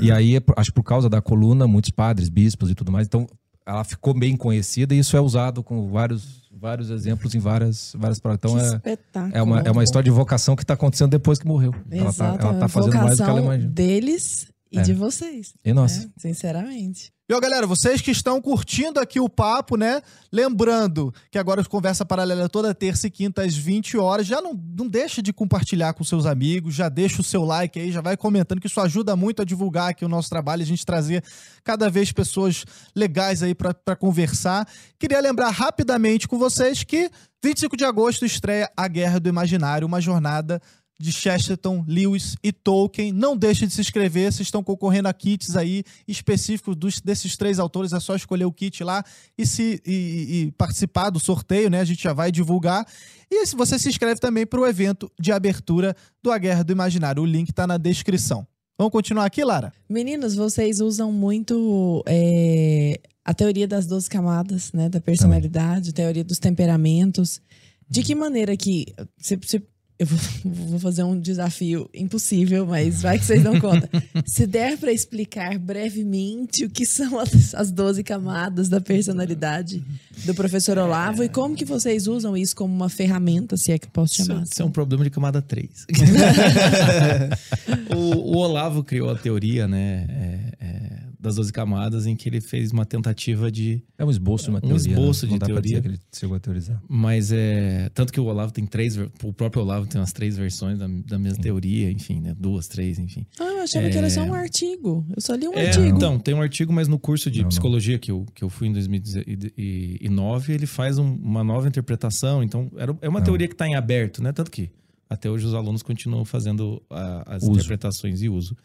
E aí, é acho que por causa da coluna, muitos padres, bispos e tudo mais, então ela ficou bem conhecida e isso é usado com vários, vários exemplos em várias, várias. Então que é, é, uma, é uma história de vocação que está acontecendo depois que morreu. Ela tá, Exato, ela tá fazendo mais do que ela vocação imagina. deles e É. de vocês. E nossa. né? Sinceramente. E ó, galera, vocês que estão curtindo aqui o papo, né? Lembrando que agora Conversa Paralela é toda terça e quinta às 20 horas. Já não, não deixa de compartilhar com seus amigos, já deixa o seu like aí, já vai comentando, que isso ajuda muito a divulgar aqui o nosso trabalho, a gente trazer cada vez pessoas legais aí pra conversar. Queria lembrar rapidamente com vocês que 25 de agosto estreia A Guerra do Imaginário, uma jornada de Chesterton, Lewis e Tolkien. Não deixe de se inscrever, vocês estão concorrendo a kits aí específicos dos- desses três autores. É só escolher o kit lá e, se, e- e- participar do sorteio, né? A gente já vai divulgar. E se você se inscreve também para o evento de abertura do A Guerra do Imaginário. O link está na descrição. Vamos continuar aqui, Lara? Meninos, vocês usam muito é, a teoria das 12 camadas, né? Da personalidade, teoria dos temperamentos. De que maneira que. Se, se- eu vou, vou fazer um desafio impossível, mas vai que vocês dão conta. Se der para explicar brevemente o que são as, as 12 camadas da personalidade do professor Olavo e como que vocês usam isso como uma ferramenta, se é que posso Isso, chamar. isso é um problema de camada 3. o, o Olavo criou a teoria, né, é, é, das 12 camadas, em que ele fez uma tentativa de. É um esboço de uma Um teoria. né? esboço Não de teoria. que ele chegou a teorizar. Mas é. Tanto que o Olavo tem três. O próprio Olavo tem umas três versões da, da mesma teoria, enfim, né? Duas, três, enfim. Ah, eu achava que era só um artigo. Eu só li um É, artigo. então, tem um artigo, mas no curso de Não, não. psicologia que eu, que eu fui em 2009, ele faz um- uma nova interpretação. Então, era, é uma Não. teoria que está em aberto, né? Tanto que até hoje os alunos continuam fazendo a- as Uso. interpretações e uso.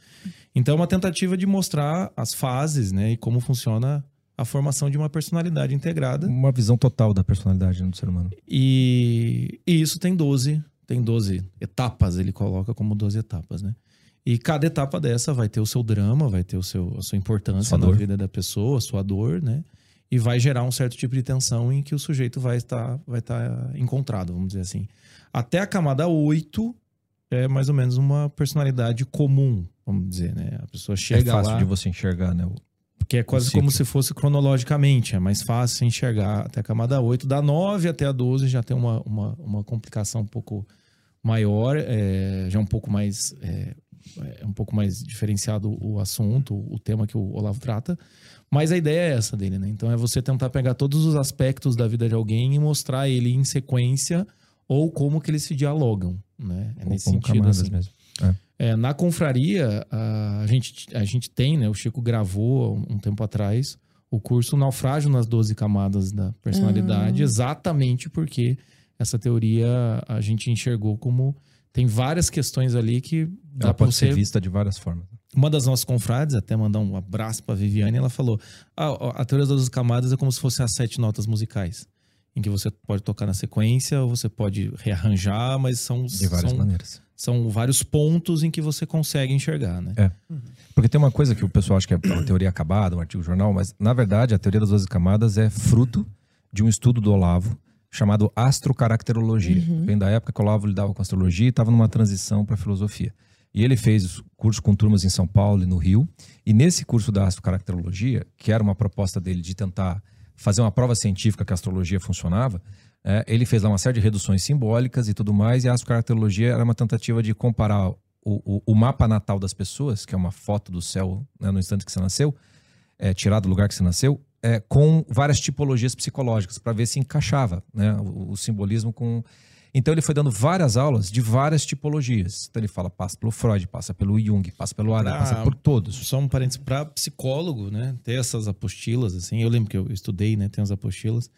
Então, é uma tentativa de mostrar as fases, né? E como funciona a formação de uma personalidade integrada. Uma visão total da personalidade do ser humano. E, e isso tem 12, tem 12 etapas, ele coloca como 12 etapas, né? E cada etapa dessa vai ter o seu drama, vai ter o seu, a sua importância Sua na dor. vida da pessoa, a sua dor, né? E vai gerar um certo tipo de tensão em que o sujeito vai estar, vai estar encontrado, vamos dizer assim. Até a camada 8 é mais ou menos uma personalidade comum, vamos dizer, né? A pessoa chega é fácil lá... de você enxergar, né? o- Porque é quase como se fosse cronologicamente. É mais fácil enxergar até a camada 8. Da 9 até a 12 já tem uma, uma, uma complicação um pouco maior, é, já um pouco mais. É, é um pouco mais diferenciado o assunto, o tema que o Olavo trata. Mas a ideia é essa dele, né? Então é você tentar pegar todos os aspectos da vida de alguém e mostrar ele em sequência ou como que eles se dialogam, né? É nesse sentido, camadas assim. mesmo. É, na confraria, a, a gente, a gente tem, né? O Chico gravou um, tempo atrás o curso Naufrágio nas 12 Camadas da Personalidade, Ah. exatamente porque essa teoria a gente enxergou como. Tem várias questões ali que dá Ela pra pode você ser vista de várias formas. uma das nossas confrades, até mandar um abraço pra Viviane, ela falou: "Ah, a teoria das 12 camadas é como se fossem as sete notas musicais. Em que você pode tocar na sequência, ou você pode rearranjar, mas são, De várias são, maneiras. são vários pontos em que você consegue enxergar, né? É. Porque tem uma coisa que o pessoal acha que é uma teoria acabada, um artigo jornal, mas na verdade a teoria das 12 camadas é fruto de um estudo do Olavo chamado astrocaracterologia. Vem da época que o Olavo lidava com astrologia e estava numa transição para filosofia. E ele fez curso com turmas em São Paulo e no Rio. E nesse curso da astrocaracterologia, que era uma proposta dele de tentar fazer uma prova científica que a astrologia funcionava, é, ele fez lá uma série de reduções simbólicas e tudo mais. E a astrocaracterologia era uma tentativa de comparar o, o, o mapa natal das pessoas, que é uma foto do céu né, no instante que você nasceu, é, tirado do lugar que você nasceu, é, com várias tipologias psicológicas, para ver se encaixava né, o, o simbolismo com. Então ele foi dando várias aulas de várias tipologias. Então ele fala, passa pelo Freud, passa pelo Jung, passa pelo Adam, Pra- passa por todos. Só um parênteses, para psicólogo, né? Ter essas apostilas, assim. Eu lembro que eu estudei, né? Tem as apostilas.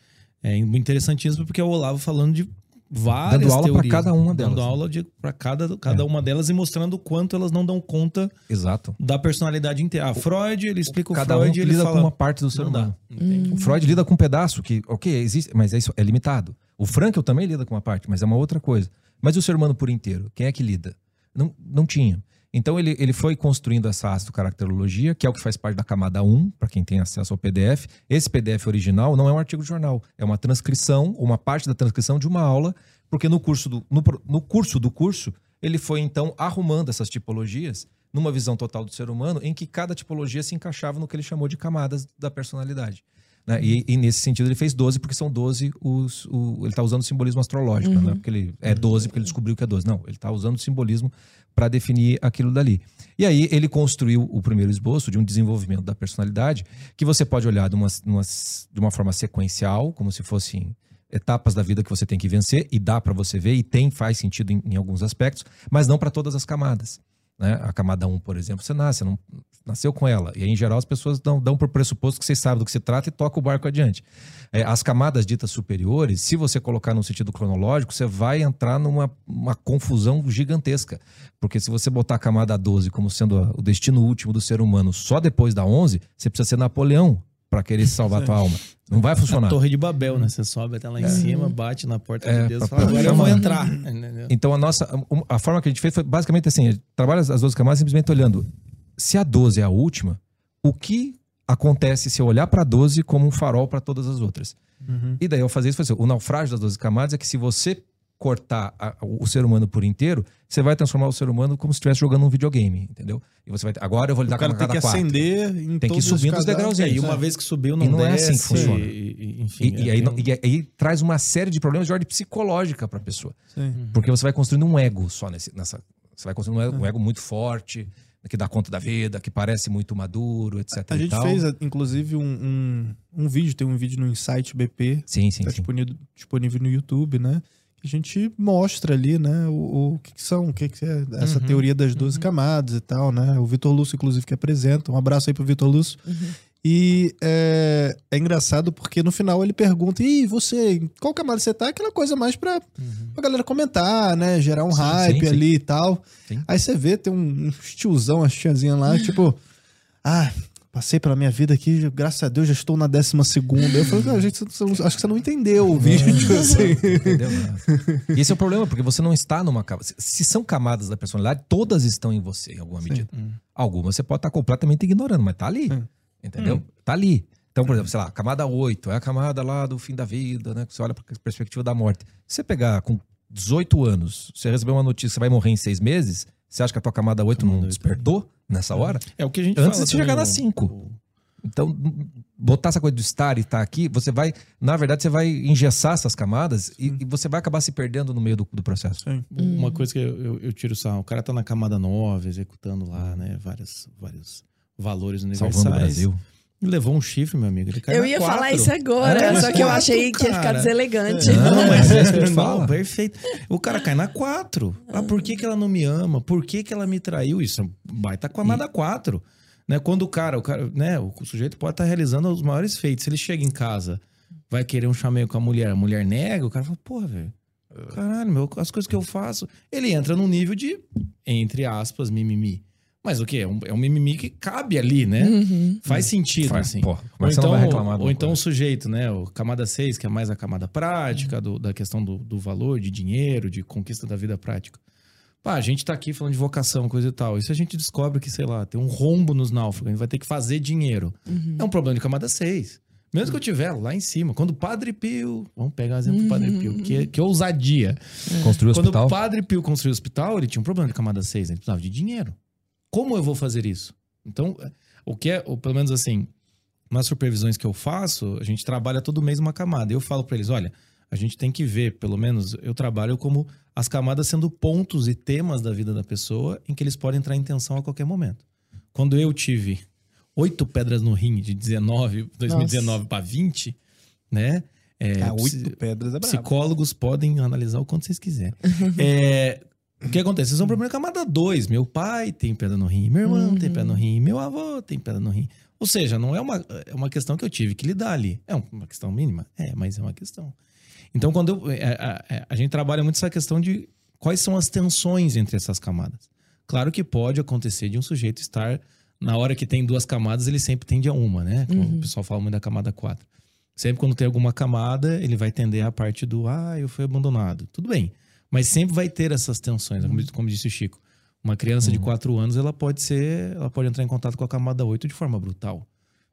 É muito interessantíssimo porque é o Olavo falando de várias Dando aula teorias, cada uma Dando delas, né? aula para cada, cada É. uma delas e mostrando o quanto elas não dão conta Exato. da personalidade inteira. Ah, Freud, ele explica o Cada Freud um e ele lida fala... com uma parte do ser humano. dá. O Freud lida com um pedaço que, ok, existe, mas é, isso, é limitado. O Frankel também lida com uma parte, mas é uma outra coisa. Mas o ser humano por inteiro? Quem é que lida? Não, não tinha. Então ele, ele foi construindo essa astrocaracterologia, que é o que faz parte da camada 1, para quem tem acesso ao PDF. Esse PDF original não é um artigo de jornal, é uma transcrição, uma parte da transcrição de uma aula, porque no curso do, no, no curso, do curso ele foi então arrumando essas tipologias numa visão total do ser humano, em que cada tipologia se encaixava no que ele chamou de camadas da personalidade. Né? E, e nesse sentido ele fez 12, porque são 12 os. O, ele está usando o simbolismo astrológico, né? Porque ele é 12 porque ele descobriu que é 12. Não, ele está usando o simbolismo para definir aquilo dali. E aí ele construiu o primeiro esboço de um desenvolvimento da personalidade que você pode olhar de uma, numa- de uma forma sequencial, como se fossem etapas da vida que você tem que vencer, e dá para você ver, e tem, faz sentido em, em alguns aspectos, mas não para todas as camadas. Né? A camada 1, por exemplo, você nasce, não nasceu com ela. E aí, em geral, as pessoas dão, dão por pressuposto que você sabe do que se trata e toca o barco adiante. É, as camadas ditas superiores, se você colocar no sentido cronológico, você vai entrar numa uma confusão gigantesca. Porque se você botar a camada 12 como sendo o destino último do ser humano só depois da 11, você precisa ser Napoleão para querer salvar a tua alma. Não vai funcionar. A Torre de Babel, né? Você sobe até lá em cima, bate na porta É, de Deus e fala, agora eu vou entrar. Então a nossa a, forma que a gente fez foi basicamente assim, trabalha as 12 camadas simplesmente olhando se a 12 é a última, o que acontece se eu olhar para 12 como um farol para todas as outras? E daí eu fazia isso, foi assim, o naufrágio das 12 camadas é que se você cortar a- o ser humano por inteiro, você vai transformar o ser humano como se estivesse jogando um videogame, entendeu? E você vai agora eu vou O lidar cara com tem cada que quatro. acender em Tem que ir todos os subindo os cadastros. É, degrauzinhos. e uma É. vez que subiu, não, E não é desce, assim que funciona. e- e- enfim, E, e é, aí, tem não- e aí traz uma série de problemas de ordem psicológica para a pessoa. Sim. Porque você vai construindo um ego só nesse, nessa. Você vai construindo um ego, um ego muito forte, que dá conta da vida, que parece muito maduro, etc. A e gente tal. fez, inclusive, um, um, um vídeo, tem um vídeo no Insight BP, Sim, sim, tá sim. disponível, disponível no YouTube, né? A gente mostra ali, né, o, o que, que são, o que, que é essa Uhum, teoria das 12 camadas e tal, né? O Vitor Lúcio, inclusive, que apresenta. Um abraço aí pro Vitor Lúcio. E é, é engraçado porque no final ele pergunta: e você, qual camada você tá? Aquela coisa mais pra, pra galera comentar, né? Gerar um Sim, hype sim, sim. ali e tal. Sim. Aí você vê, tem um, uns tiozão, as tiazinhas lá, tipo, ah, passei pela minha vida aqui, graças a Deus já estou na décima segunda. Eu falei, não, gente, acho que você não entendeu o vídeo, assim. Entendeu? E esse é o problema, porque você não está numa camada. Se são camadas da personalidade, todas estão em você, em alguma medida. Hum. Algumas você pode estar completamente ignorando, mas tá ali. Hum. Entendeu? Tá ali. Então, por exemplo, sei lá, camada 8 é a camada lá do fim da vida, né? Que você olha para a perspectiva da morte. Se você pegar com 18 anos, você receber uma notícia que você vai morrer em seis meses, você acha que a tua camada 8 Camada não oito. despertou nessa hora? É o que a gente Antes fala de chegar na o- cinco. o- Então, botar essa coisa do estar e estar aqui, você vai, na verdade, você vai engessar essas camadas e, e você vai acabar se perdendo no meio do, do processo. Sim. Uma coisa que eu, eu, eu tiro sarro, o cara tá na camada 9, executando lá, né, vários, vários valores universais. Salvando o Brasil. Levou um chifre, meu amigo. Ele caiu Eu ia quatro. falar isso agora, É, só que eu quatro, achei que ia ficar deselegante. Não, mas É é isso que a não, fala. perfeito. O cara cai na 4. Ah, por que, que ela não me ama? Por que, que ela me traiu? Isso é baita camada 4. Né? Quando o cara, o cara, né, o sujeito pode estar realizando os maiores feitos. Se ele chega em casa, vai querer um chameio com a mulher, a mulher nega, o cara fala, porra, velho. Caralho, meu, as coisas que eu faço. Ele entra num nível de, entre aspas, mimimi. Mas o quê? É um, é um mimimi que cabe ali, né? Uhum. Faz sentido, Faz, assim. pô, Ou então, vai reclamar ou então o coisa. sujeito, né? O camada 6, que é mais a camada prática, do- da questão do, do valor, de dinheiro, de conquista da vida prática. Pá, a gente tá aqui falando de vocação, coisa e tal. E se a gente descobre que, sei lá, tem um rombo nos náufragos, a gente vai ter que fazer dinheiro. É um problema de camada 6. Mesmo que eu tiver lá em cima. Quando o Padre Pio. Vamos pegar o exemplo do Padre Pio. Que, que ousadia. Construiu o Quando hospital. o Padre Pio construiu o hospital, ele tinha um problema de camada 6, ele precisava de dinheiro. Como eu vou fazer isso? Então, o que é, ou pelo menos assim, nas supervisões que eu faço, a gente trabalha todo mês uma camada. Eu falo para eles, olha, a gente tem que ver, pelo menos eu trabalho como as camadas sendo pontos e temas da vida da pessoa em que eles podem entrar em tensão a qualquer momento. Quando eu tive oito pedras no rim de 19, 2019 para 20, né? É, Ah, oito pedras é brabo. Psicólogos podem analisar o quanto vocês quiserem. É, o que acontece? Vocês são problema camada 2. Meu pai tem pedra no rim, meu irmão tem pedra no rim, meu avô tem pedra no rim. Ou seja, não é uma, é uma questão que eu tive que lidar ali. É uma questão mínima? É, mas é uma questão. Então, quando eu, é, a, a- a gente trabalha muito essa questão de quais são as tensões entre essas camadas. Claro que pode acontecer de um sujeito estar, na hora que tem duas camadas, ele sempre tende a uma, né? Como O pessoal fala muito da camada 4. Sempre quando tem alguma camada, ele vai tender a parte do ah, eu fui abandonado. Tudo bem. Mas sempre vai ter essas tensões, como, como disse o Chico. Uma criança de 4 anos, ela pode ser, ela pode entrar em contato com a camada 8 de forma brutal.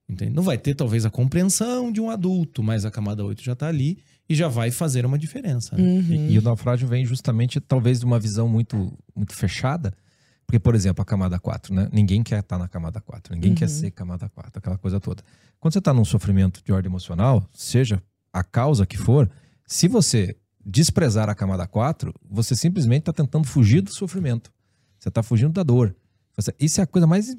Entende? Não vai ter talvez a compreensão de um adulto, mas a camada 8 já tá ali e já vai fazer uma diferença. né? E, e o naufrágio vem justamente, talvez, de uma visão muito, muito fechada. Porque, por exemplo, a camada 4, né? Ninguém quer estar na camada 4, ninguém quer ser camada 4, aquela coisa toda. Quando você está num sofrimento de ordem emocional, seja a causa que for, se você desprezar a camada 4, você simplesmente está tentando fugir do sofrimento. Você está fugindo da dor. Você- isso é a coisa mais,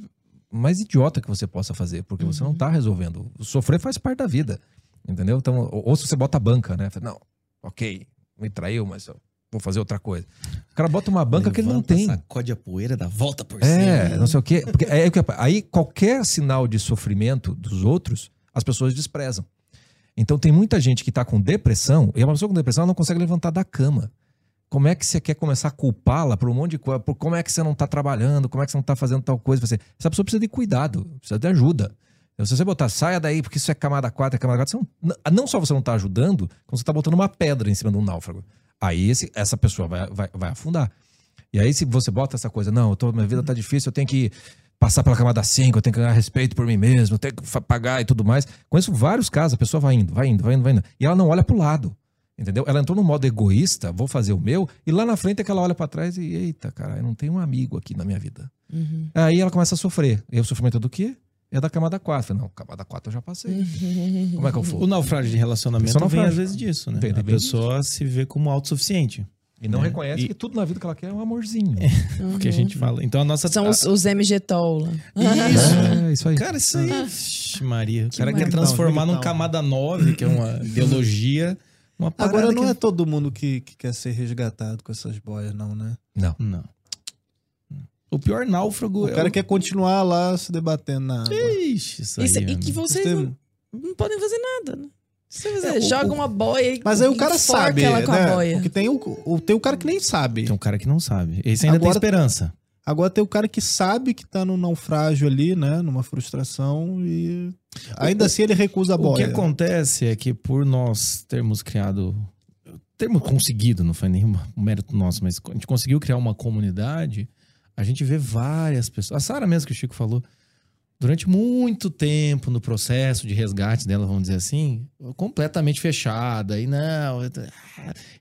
mais idiota que você possa fazer, porque você não está resolvendo. O sofrer faz parte da vida. Entendeu? Então, ou, ou se você bota a banca, né? Não, ok, me traiu, mas eu vou fazer outra coisa. O cara bota uma banca que ele não Levanta, tem. Sacode a poeira, dá volta por É, cima. não sei o quê. Porque é, que- aí qualquer sinal de sofrimento dos outros, as pessoas desprezam. Então tem muita gente que está com depressão, e uma pessoa com depressão não consegue levantar da cama. Como é que você quer começar a culpá-la por um monte de coisa? Por como é que você não está trabalhando? Como é que você não está fazendo tal coisa? Você, essa pessoa precisa de cuidado, precisa de ajuda. Então, se você botar, saia daí, porque isso é camada 4, é camada 4, você não, não só você não está ajudando, como você está botando uma pedra em cima de um náufrago. Aí esse- essa pessoa vai, vai, vai afundar. E aí, se você bota essa coisa, não, tô, minha vida tá difícil, eu tenho que passar pela camada 5, eu tenho que ganhar respeito por mim mesmo, eu tenho que pagar e tudo mais. Conheço vários casos, a pessoa vai indo, vai indo, vai indo, vai indo. E ela não olha pro lado. Entendeu? Ela entrou no modo egoísta, vou fazer o meu, e lá na frente é que ela olha pra trás e, eita, cara, eu não tenho um amigo aqui na minha vida. Aí ela começa a sofrer. E o sofrimento é do quê? É da camada 4. Não, camada 4 eu já passei. Como é que eu O for? naufrágio de relacionamento é vem às vezes disso, né? Vem, a pessoa se vê como autossuficiente. E não É. reconhece E- que tudo na vida que ela quer é um amorzinho. O que a gente fala. Então a nossa. São os, os MG-Tol. lá. Isso. É, isso aí. Cara, isso aí. Vixe, Maria. O cara quer transformar num camada 9, que é uma ideologia, uma Agora não que é todo mundo que, que quer ser resgatado com essas boias, não, né? Não. Não. O pior náufrago O cara quer continuar lá se debatendo na água. Ixi, isso aí. Isso- e que vocês não, não podem fazer nada, né? Você É, o- joga o- uma boia e Mas aí o cara sabe, ela com a né? boia. Porque tem o, o- tem o cara que nem sabe. Tem um cara que não sabe. Esse ainda Agora- tem esperança. Agora tem o cara que sabe que tá no naufrágio ali, né? Numa frustração e ainda assim ele recusa a O que boia. acontece é que por nós termos criado. Termos conseguido, não foi nenhum mérito nosso, mas a gente conseguiu criar uma comunidade, a gente vê várias pessoas. A Sara mesmo que o Chico falou, durante muito tempo no processo de resgate dela, vamos dizer assim, completamente fechada, e não,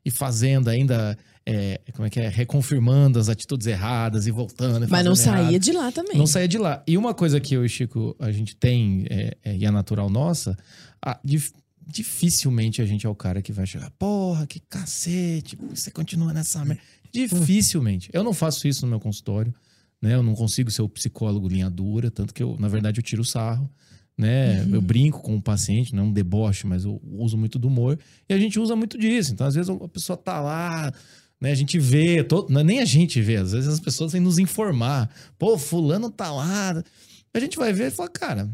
e fazendo ainda, é, como é que é, reconfirmando as atitudes erradas e voltando. e Mas não fazendo errado. saía de lá também. Não saía de lá. E uma coisa que eu e Chico, a gente tem, é, é, e é natural nossa, a- dif- dificilmente a gente é o cara que vai chegar, porra, que cacete, você continua nessa merda. Dificilmente. Eu não faço isso no meu consultório, né? Eu não consigo ser o psicólogo linha dura, tanto que eu, na verdade, eu tiro o sarro. né? Eu brinco com o paciente, não é um deboche, mas eu uso muito do humor. E a gente usa muito disso. Então, às vezes, a pessoa tá lá, né? A gente vê, todo, é nem a gente vê, às vezes as pessoas vêm nos informar. Pô, fulano tá lá. A gente vai ver e fala, cara,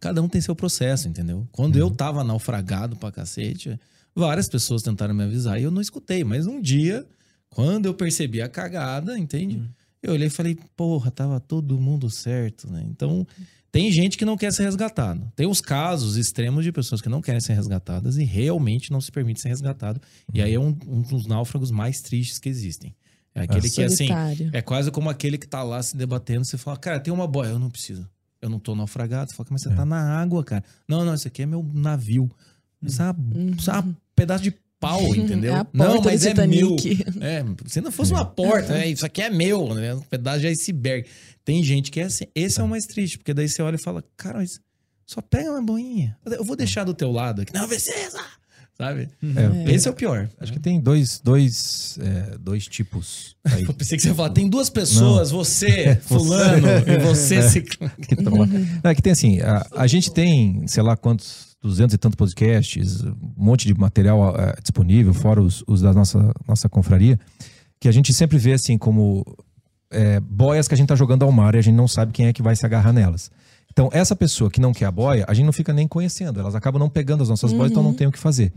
cada um tem seu processo, entendeu? Quando eu tava naufragado pra cacete, várias pessoas tentaram me avisar e eu não escutei. Mas um dia, quando eu percebi a cagada, entende? Eu olhei e falei, porra, tava todo mundo certo, né? Então, tem gente que não quer ser resgatado. Tem os casos extremos de pessoas que não querem ser resgatadas e realmente não se permite ser resgatado. E aí é um, um dos náufragos mais tristes que existem. É aquele que, assim, Solitário. é quase como aquele que tá lá se debatendo. Você fala, cara, tem uma boia. Eu não preciso. Eu não tô naufragado. Você fala, mas você tá na água, cara. Não, não, isso aqui é meu navio. Isso é, uma- isso é um pedaço de pau, entendeu? É a porta não, do mas é meu. É, se não fosse uma porta, né? Isso aqui é meu, né? Um pedaço de iceberg. Tem gente que é assim. Esse é o mais triste, porque daí você olha e fala, cara, mas só pega uma boinha. Eu vou deixar do teu lado aqui. Não precisa! Sabe? É, Esse é o pior. Acho que tem dois, dois, é, dois tipos aí. Eu pensei que você ia falar, tem duas pessoas, você, fulano, e você, ciclano. que. Não, é que tem assim, a, a gente tem, sei lá quantos, duzentos e tantos podcasts, um monte de material eh, disponível, fora os, os da nossa, nossa confraria, que a gente sempre vê assim como eh, boias que a gente tá jogando ao mar e a gente não sabe quem é que vai se agarrar nelas. Então, essa pessoa que não quer a boia, a gente não fica nem conhecendo. Elas acabam não pegando as nossas boias, então não tem o que fazer.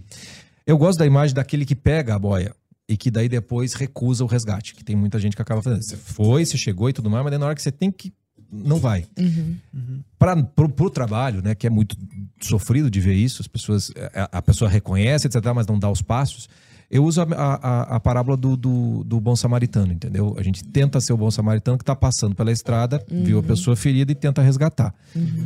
Eu gosto da imagem daquele que pega a boia e que daí depois recusa o resgate. Que tem muita gente que acaba fazendo. Você foi, você chegou e tudo mais, mas daí na hora que você tem que. Não vai. Para pro, pro trabalho, né, que é muito sofrido de ver isso, as pessoas, a, a pessoa reconhece, etc, mas não dá os passos. Eu uso a, a, a parábola do, do, do bom samaritano, entendeu? A gente tenta ser o bom samaritano que está passando pela estrada, viu a pessoa ferida e tenta resgatar.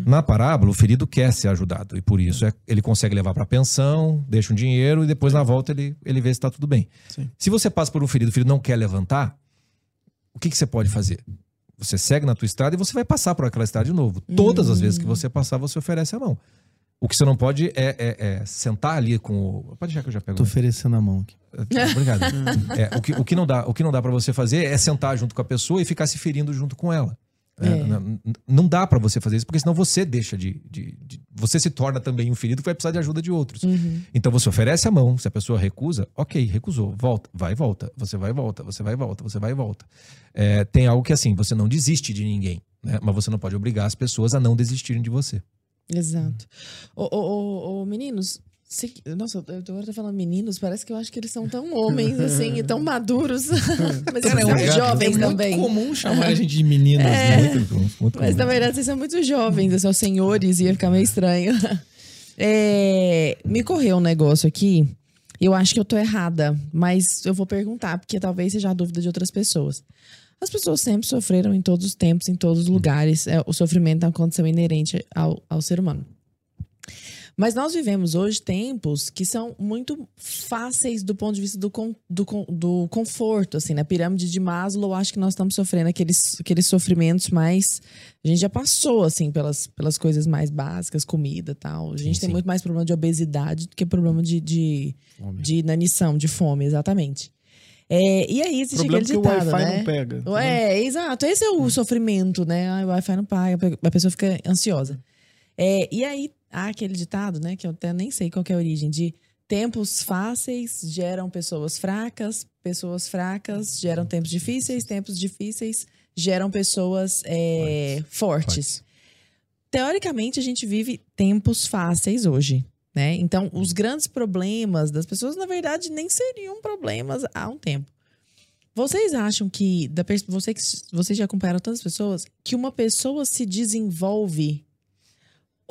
Na parábola, o ferido quer ser ajudado e por isso é, ele consegue levar para pensão, deixa um dinheiro e depois na volta ele, ele vê se está tudo bem. Se você passa por um ferido, o ferido não quer levantar, o que, que você pode fazer? Você segue na tua estrada e você vai passar por aquela estrada de novo. Todas as vezes que você passar, você oferece a mão. O que você não pode é, é- é sentar ali com o. Pode deixar que eu já pego. Tô oferecendo a mão aqui. Obrigado. É, o, que, o que não dá, o que não dá para você fazer é sentar junto com a pessoa e ficar se ferindo junto com ela. É, É. Não, não dá para você fazer isso, porque senão você deixa de, de- de- Você se torna também um ferido que vai precisar de ajuda de outros. Então você oferece a mão, se a pessoa recusa, ok, recusou, volta, vai e volta, você vai e volta, você vai e volta, você vai e volta. É, tem algo que assim, você não desiste de ninguém, né? mas você não pode obrigar as pessoas a não desistirem de você. Exato. Ô, ô, ô, ô, meninos, se- nossa, eu tô agora tô falando meninos, parece que eu acho que eles são tão homens, assim, e tão maduros. Mas eles são jovens é também. muito comum chamar a gente de meninos, É. né? Muito, muito Mas comum. na verdade vocês são muito jovens, são senhores, ia ficar meio estranho. É, me correu um negócio aqui. Eu acho que eu tô errada, mas eu vou perguntar, porque talvez seja a dúvida de outras pessoas. As pessoas sempre sofreram em todos os tempos, em todos os lugares. É, o sofrimento é uma condição inerente ao, ao ser humano. Mas nós vivemos hoje tempos que são muito fáceis do ponto de vista do, con- do, do conforto, assim, na pirâmide de Maslow, eu acho que nós estamos sofrendo aqueles, aqueles sofrimentos mais... A gente já passou, assim, pelas, pelas coisas mais básicas, comida e tal. A gente tem sim. muito mais problema de obesidade do que problema de, de, de inanição, de fome, exatamente. É, e aí existe problema aquele que o ditado, Wi-Fi né? não pega. É, exato. Esse é o sofrimento, né? O Wi-Fi não paga, a pessoa fica ansiosa. É, e aí, há aquele ditado, né? Que eu até nem sei qual que é a origem, de tempos fáceis geram pessoas fracas, pessoas fracas geram tempos difíceis, tempos difíceis geram pessoas é, fortes. Teoricamente, a gente vive tempos fáceis hoje. Né? Então, os grandes problemas das pessoas, na verdade, nem seriam problemas há um tempo. Vocês acham que, da pers- você que vocês já acompanharam tantas pessoas, que uma pessoa se desenvolve,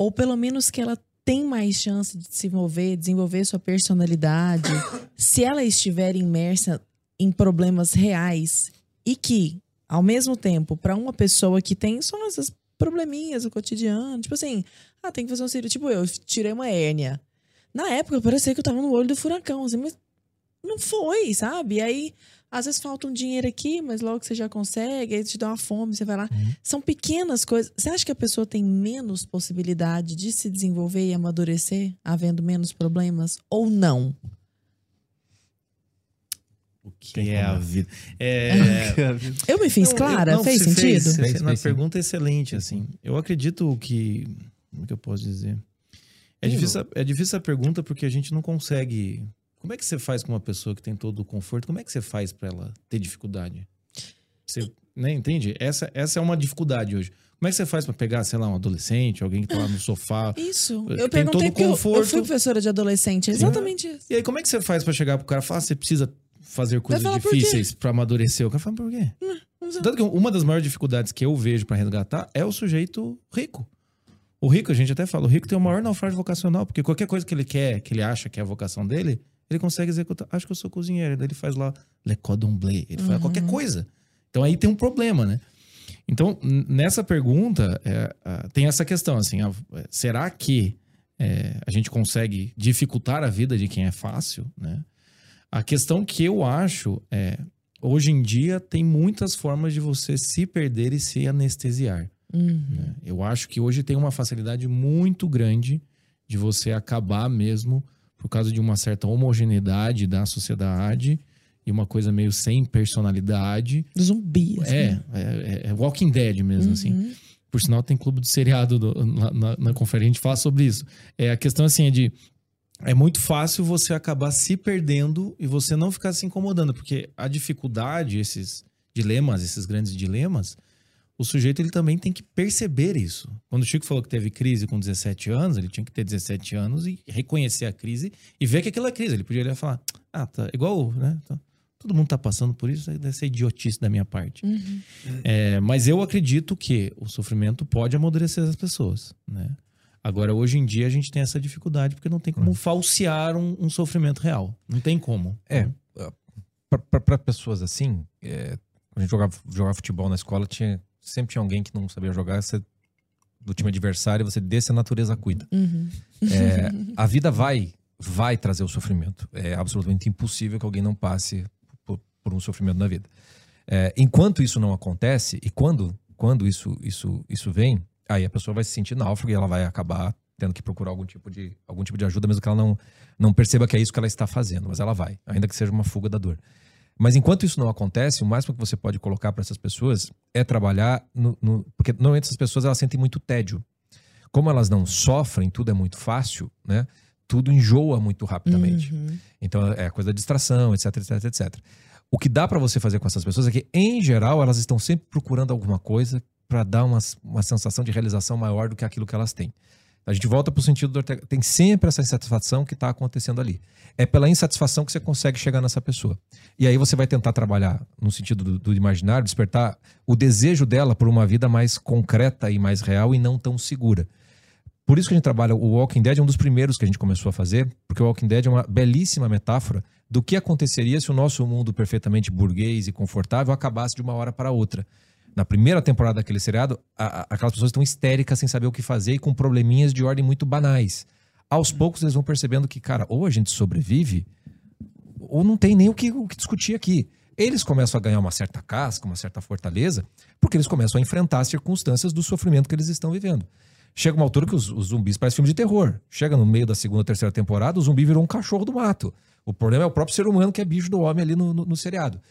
ou pelo menos que ela tem mais chance de se mover, desenvolver sua personalidade, se ela estiver imersa em problemas reais e que, ao mesmo tempo, para uma pessoa que tem só essas probleminhas do cotidiano, tipo assim, ah, tem que fazer um cirurgia, tipo eu tirei uma hérnia. Na época, parecia que eu tava no olho do furacão, assim, mas não foi, sabe? E aí, às vezes falta um dinheiro aqui, mas logo você já consegue, aí te dá uma fome, você vai lá. São pequenas coisas. Você acha que a pessoa tem menos possibilidade de se desenvolver e amadurecer, havendo menos problemas? Ou não? O que é a vida? É, Eu me fiz Não, clara? eu- não, Fez sentido? Fez, Fez, uma fez sim. pergunta excelente, assim. Eu acredito que Como é que eu posso dizer? É difícil, é difícil a pergunta porque a gente não consegue. Como é que você faz com uma pessoa que tem todo o conforto? Como é que você faz pra ela ter dificuldade? Você, né, entende? Essa, essa é uma dificuldade hoje. Como é que você faz pra pegar, sei lá, um adolescente, alguém que tá lá no sofá? Isso. Tem Eu perguntei todo porque eu, eu fui professora de adolescente. É exatamente isso. E aí, como é que você faz pra chegar pro cara e falar, ah, você precisa fazer coisas difíceis pra amadurecer? O cara fala, por quê? Tanto que uma das maiores dificuldades que eu vejo pra resgatar é o sujeito rico. O rico, a gente até fala, o rico tem o maior naufrágio vocacional, porque qualquer coisa que ele quer, que ele acha que é a vocação dele, ele consegue executar. Acho que eu sou cozinheiro, daí ele faz lá le cordon bleu, ele faz qualquer coisa. Então aí tem um problema, né? Então, nessa pergunta, é, tem essa questão, assim, ah, será que é, a gente consegue dificultar a vida de quem é fácil, né? A questão que eu acho é, hoje em dia tem muitas formas de você se perder e se anestesiar. Uhum. né? Eu acho que hoje tem uma facilidade muito grande de você acabar mesmo por causa de uma certa homogeneidade da sociedade e uma coisa meio sem personalidade. Zumbi. assim. É, é, é Walking Dead mesmo, assim. Uhum. Por sinal, tem clube de seriado do- na, na, na conferência, a gente fala sobre isso. É, a questão assim é de. É muito fácil você acabar se perdendo e você não ficar se incomodando, porque a dificuldade, esses dilemas, esses grandes dilemas, o sujeito ele também tem que perceber isso. Quando o Chico falou que teve crise com 17 anos, ele tinha que ter 17 anos e reconhecer a crise e ver que aquilo é crise. Ele podia olhar e falar: ah, tá igual, né? Tá- todo mundo tá passando por isso, deve ser idiotice da minha parte. Uhum. É, mas eu acredito que o sofrimento pode amadurecer as pessoas, né? Agora, hoje em dia, a gente tem essa dificuldade porque não tem como falsear um, um sofrimento real. Não tem como. É, para pessoas assim, é, quando a gente jogava, jogava futebol na escola, tinha, sempre tinha alguém que não sabia jogar, você, do time adversário, você desse a natureza cuida. Uhum. É, a vida vai, vai trazer o sofrimento. É absolutamente impossível que alguém não passe por, por um sofrimento na vida. É, enquanto isso não acontece, e quando, quando isso, isso, isso vem, aí a pessoa vai se sentir náufrago e ela vai acabar tendo que procurar algum tipo de, algum tipo de ajuda, mesmo que ela não, não perceba que é isso que ela está fazendo, mas ela vai, ainda que seja uma fuga da dor. Mas enquanto isso não acontece, o máximo que você pode colocar para essas pessoas é trabalhar no, no- porque normalmente essas pessoas elas sentem muito tédio. Como elas não sofrem, tudo é muito fácil, né? Tudo enjoa muito rapidamente. Uhum. Então é coisa da distração, etc, etc, etc. O que dá para você fazer com essas pessoas é que, em geral, elas estão sempre procurando alguma coisa para dar uma, uma sensação de realização maior do que aquilo que elas têm. A gente volta para o sentido do Ortega. Tem sempre essa insatisfação que está acontecendo ali. É pela insatisfação que você consegue chegar nessa pessoa. E aí você vai tentar trabalhar no sentido do, do imaginário, despertar o desejo dela por uma vida mais concreta e mais real e não tão segura. Por isso que a gente trabalha o Walking Dead é um dos primeiros que a gente começou a fazer, porque o Walking Dead é uma belíssima metáfora do que aconteceria se o nosso mundo perfeitamente burguês e confortável acabasse de uma hora para outra. Na primeira temporada daquele seriado, a- a- aquelas pessoas estão histéricas sem saber o que fazer e com probleminhas de ordem muito banais. Aos poucos eles vão percebendo que, cara, ou a gente sobrevive, ou não tem nem o que, o que discutir aqui. Eles começam a ganhar uma certa casca, uma certa fortaleza, porque eles começam a enfrentar as circunstâncias do sofrimento que eles estão vivendo. Chega uma altura que os, os zumbis parecem filme de terror. Chega no meio da segunda, terceira temporada, o zumbi virou um cachorro do mato. O problema é o próprio ser humano que é bicho do homem ali no, no- no seriado.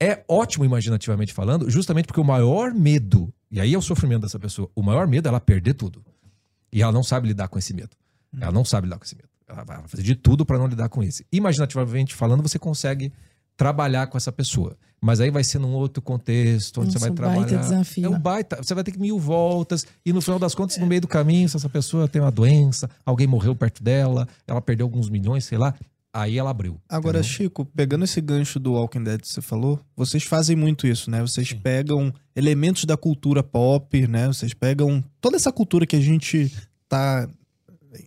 É ótimo, imaginativamente falando, justamente porque o maior medo, e aí é o sofrimento dessa pessoa, o maior medo é ela perder tudo. E ela não sabe lidar com esse medo. Ela não sabe lidar com esse medo. Ela vai fazer de tudo para não lidar com esse. Imaginativamente falando, você consegue trabalhar com essa pessoa. Mas aí vai ser num outro contexto, onde Nossa, você vai um baita trabalhar. desafio. É um baita. Você vai ter que mil voltas. E no final das contas, no meio do caminho, se essa pessoa tem uma doença, alguém morreu perto dela, ela perdeu alguns milhões, sei lá. Aí ela abriu. Agora, entendeu? Chico, pegando esse gancho do Walking Dead que você falou, vocês fazem muito isso, né? Vocês pegam elementos da cultura pop, né? Vocês pegam toda essa cultura que a gente tá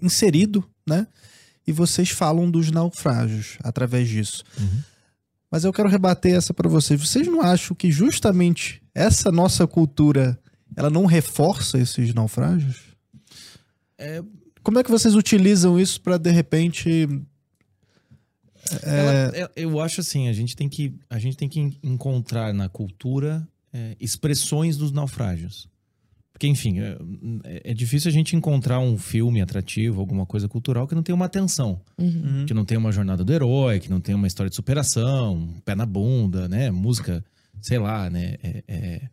inserido, né? E vocês falam dos naufrágios através disso. Uhum. Mas eu quero rebater essa pra vocês. Vocês não acham que justamente essa nossa cultura, ela não reforça esses naufrágios? É, Como é que vocês utilizam isso pra de repente ela- é- eu acho assim, a gente tem que, a gente tem que en- encontrar na cultura é, expressões dos naufrágios. Porque, enfim, é, é difícil a gente encontrar um filme atrativo, alguma coisa cultural que não tenha uma atenção. Uhum. que não tem uma jornada do herói, que não tem uma história de superação, um pé na bunda, né? Música, sei lá, né? É, é,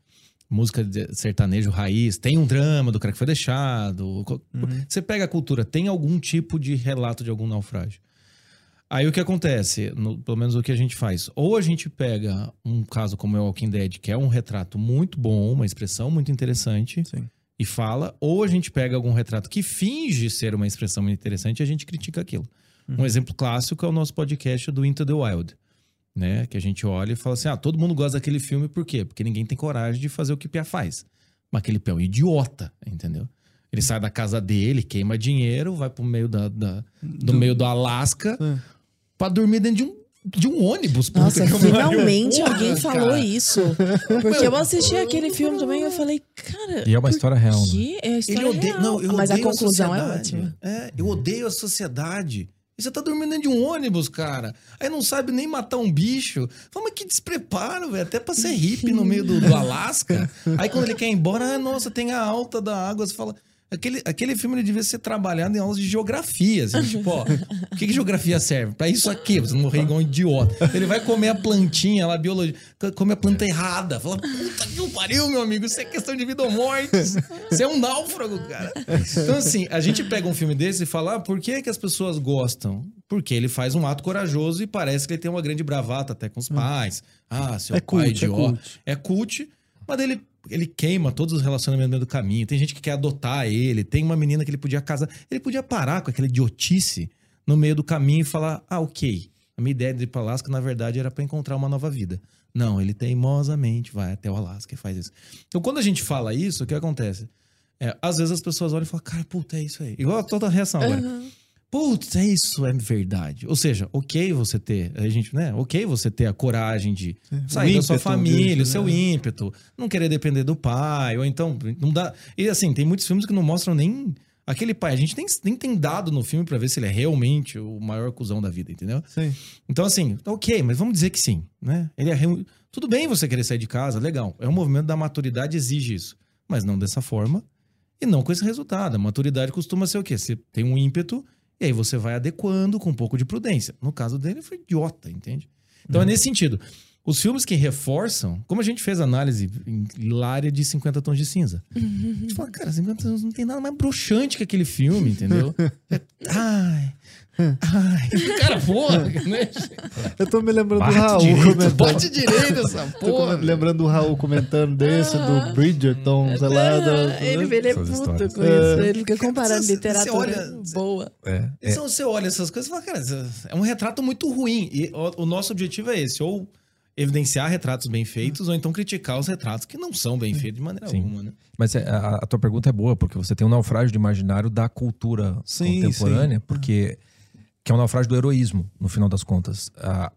música de sertanejo raiz, tem um drama do cara que foi deixado. Co- Você pega a cultura, tem algum tipo de relato de algum naufrágio. Aí o que acontece, no- pelo menos o que a gente faz, ou a gente pega um caso como é o Walking Dead, que é um retrato muito bom, uma expressão muito interessante, Sim. e fala, ou a gente pega algum retrato que finge ser uma expressão muito interessante e a gente critica aquilo. Um exemplo clássico é o nosso podcast do Into the Wild, né? Que a gente olha e fala assim: ah, todo mundo gosta daquele filme, por quê? Porque ninguém tem coragem de fazer o que Pia faz. Mas aquele Pia é um idiota, entendeu? Ele sai da casa dele, queima dinheiro, vai pro meio da, da- do, meio do Alasca É. pra dormir dentro de um, de um ônibus. Nossa, finalmente Porra, alguém falou cara. isso. Porque eu assisti aquele filme também e eu falei, cara. E é uma história real, né? Que é a história Ele odeia, real. não, eu Mas a conclusão é sociedade. ótima. É, eu odeio a sociedade. E você tá dormindo dentro de um ônibus, cara. Aí não sabe nem matar um bicho. Fala, mas que despreparo, velho. Até pra ser hippie no meio do, do Alasca. Aí quando ele quer ir embora, ah, nossa, tem a alta da água. Você fala. Aquele, aquele filme ele devia ser trabalhado em aulas de geografia. Assim, tipo, ó, o que, que geografia serve? Pra isso aqui, você não morrer igual um idiota. Ele vai comer a plantinha lá, biologia, come a planta errada. Fala, puta que pariu, meu amigo, isso é questão de vida ou morte. Você é um náufrago, cara. Então, assim, a gente pega um filme desse e fala, ah, por que, que as pessoas gostam? Porque ele faz um ato corajoso e parece que ele tem uma grande bravata até com os pais. Ah, seu É pai cult, é idiota. cult. É cult, mas ele, ele queima todos os relacionamentos no meio do caminho. Tem gente que quer adotar ele, tem uma menina que ele podia casar. Ele podia parar com aquela idiotice no meio do caminho e falar: ah, ok. A minha ideia de ir para Alasca, na verdade, era para encontrar uma nova vida. Não, ele teimosamente vai até o Alasca e faz isso. Então, quando a gente fala isso, o que acontece? É, às vezes as pessoas olham e falam, cara, puta, é isso aí. Igual toda a reação agora. Putz, é isso, é verdade. Ou seja, ok você ter, a gente, né? Ok você ter a coragem de sair o da sua ímpeto família, o seu né? ímpeto, não querer depender do pai, ou então não dá. E assim, tem muitos filmes que não mostram nem aquele pai. A gente nem, nem tem dado no filme pra ver se ele é realmente o maior cuzão da vida, entendeu? Sim. Então, assim, ok, mas vamos dizer que sim, né? Ele é real- Tudo bem você querer sair de casa, legal. É um movimento da maturidade, exige isso. Mas não dessa forma e não com esse resultado. A maturidade costuma ser o quê? Você tem um ímpeto e aí você vai adequando com um pouco de prudência. No caso dele, foi idiota, entende? Então é nesse sentido. Os filmes que reforçam, como a gente fez análise em hilária de 50 tons de cinza. A gente fala, cara, 50 tons não tem nada mais broxante que aquele filme, entendeu? É- Ai. Cara, porra, né? Eu tô me lembrando Bate do Raul direito, comentando. Bote direito essa Tô porra. lembrando do Raul comentando desse, do Bridgerton, sei lá. do- Ah, ele, ele é puto histórias. com isso. Ele fica comparando Você- você literatura olha- boa. É, é. Então você olha essas coisas e fala, cara, é um retrato muito ruim. E o, o nosso objetivo é esse, ou evidenciar retratos bem feitos, ou então criticar os retratos que não são bem feitos de maneira Sim. alguma, né? Mas é, a, a tua pergunta é boa, porque você tem um naufrágio de imaginário da cultura Sim, contemporânea, porque que é um naufrágio do heroísmo, no final das contas. A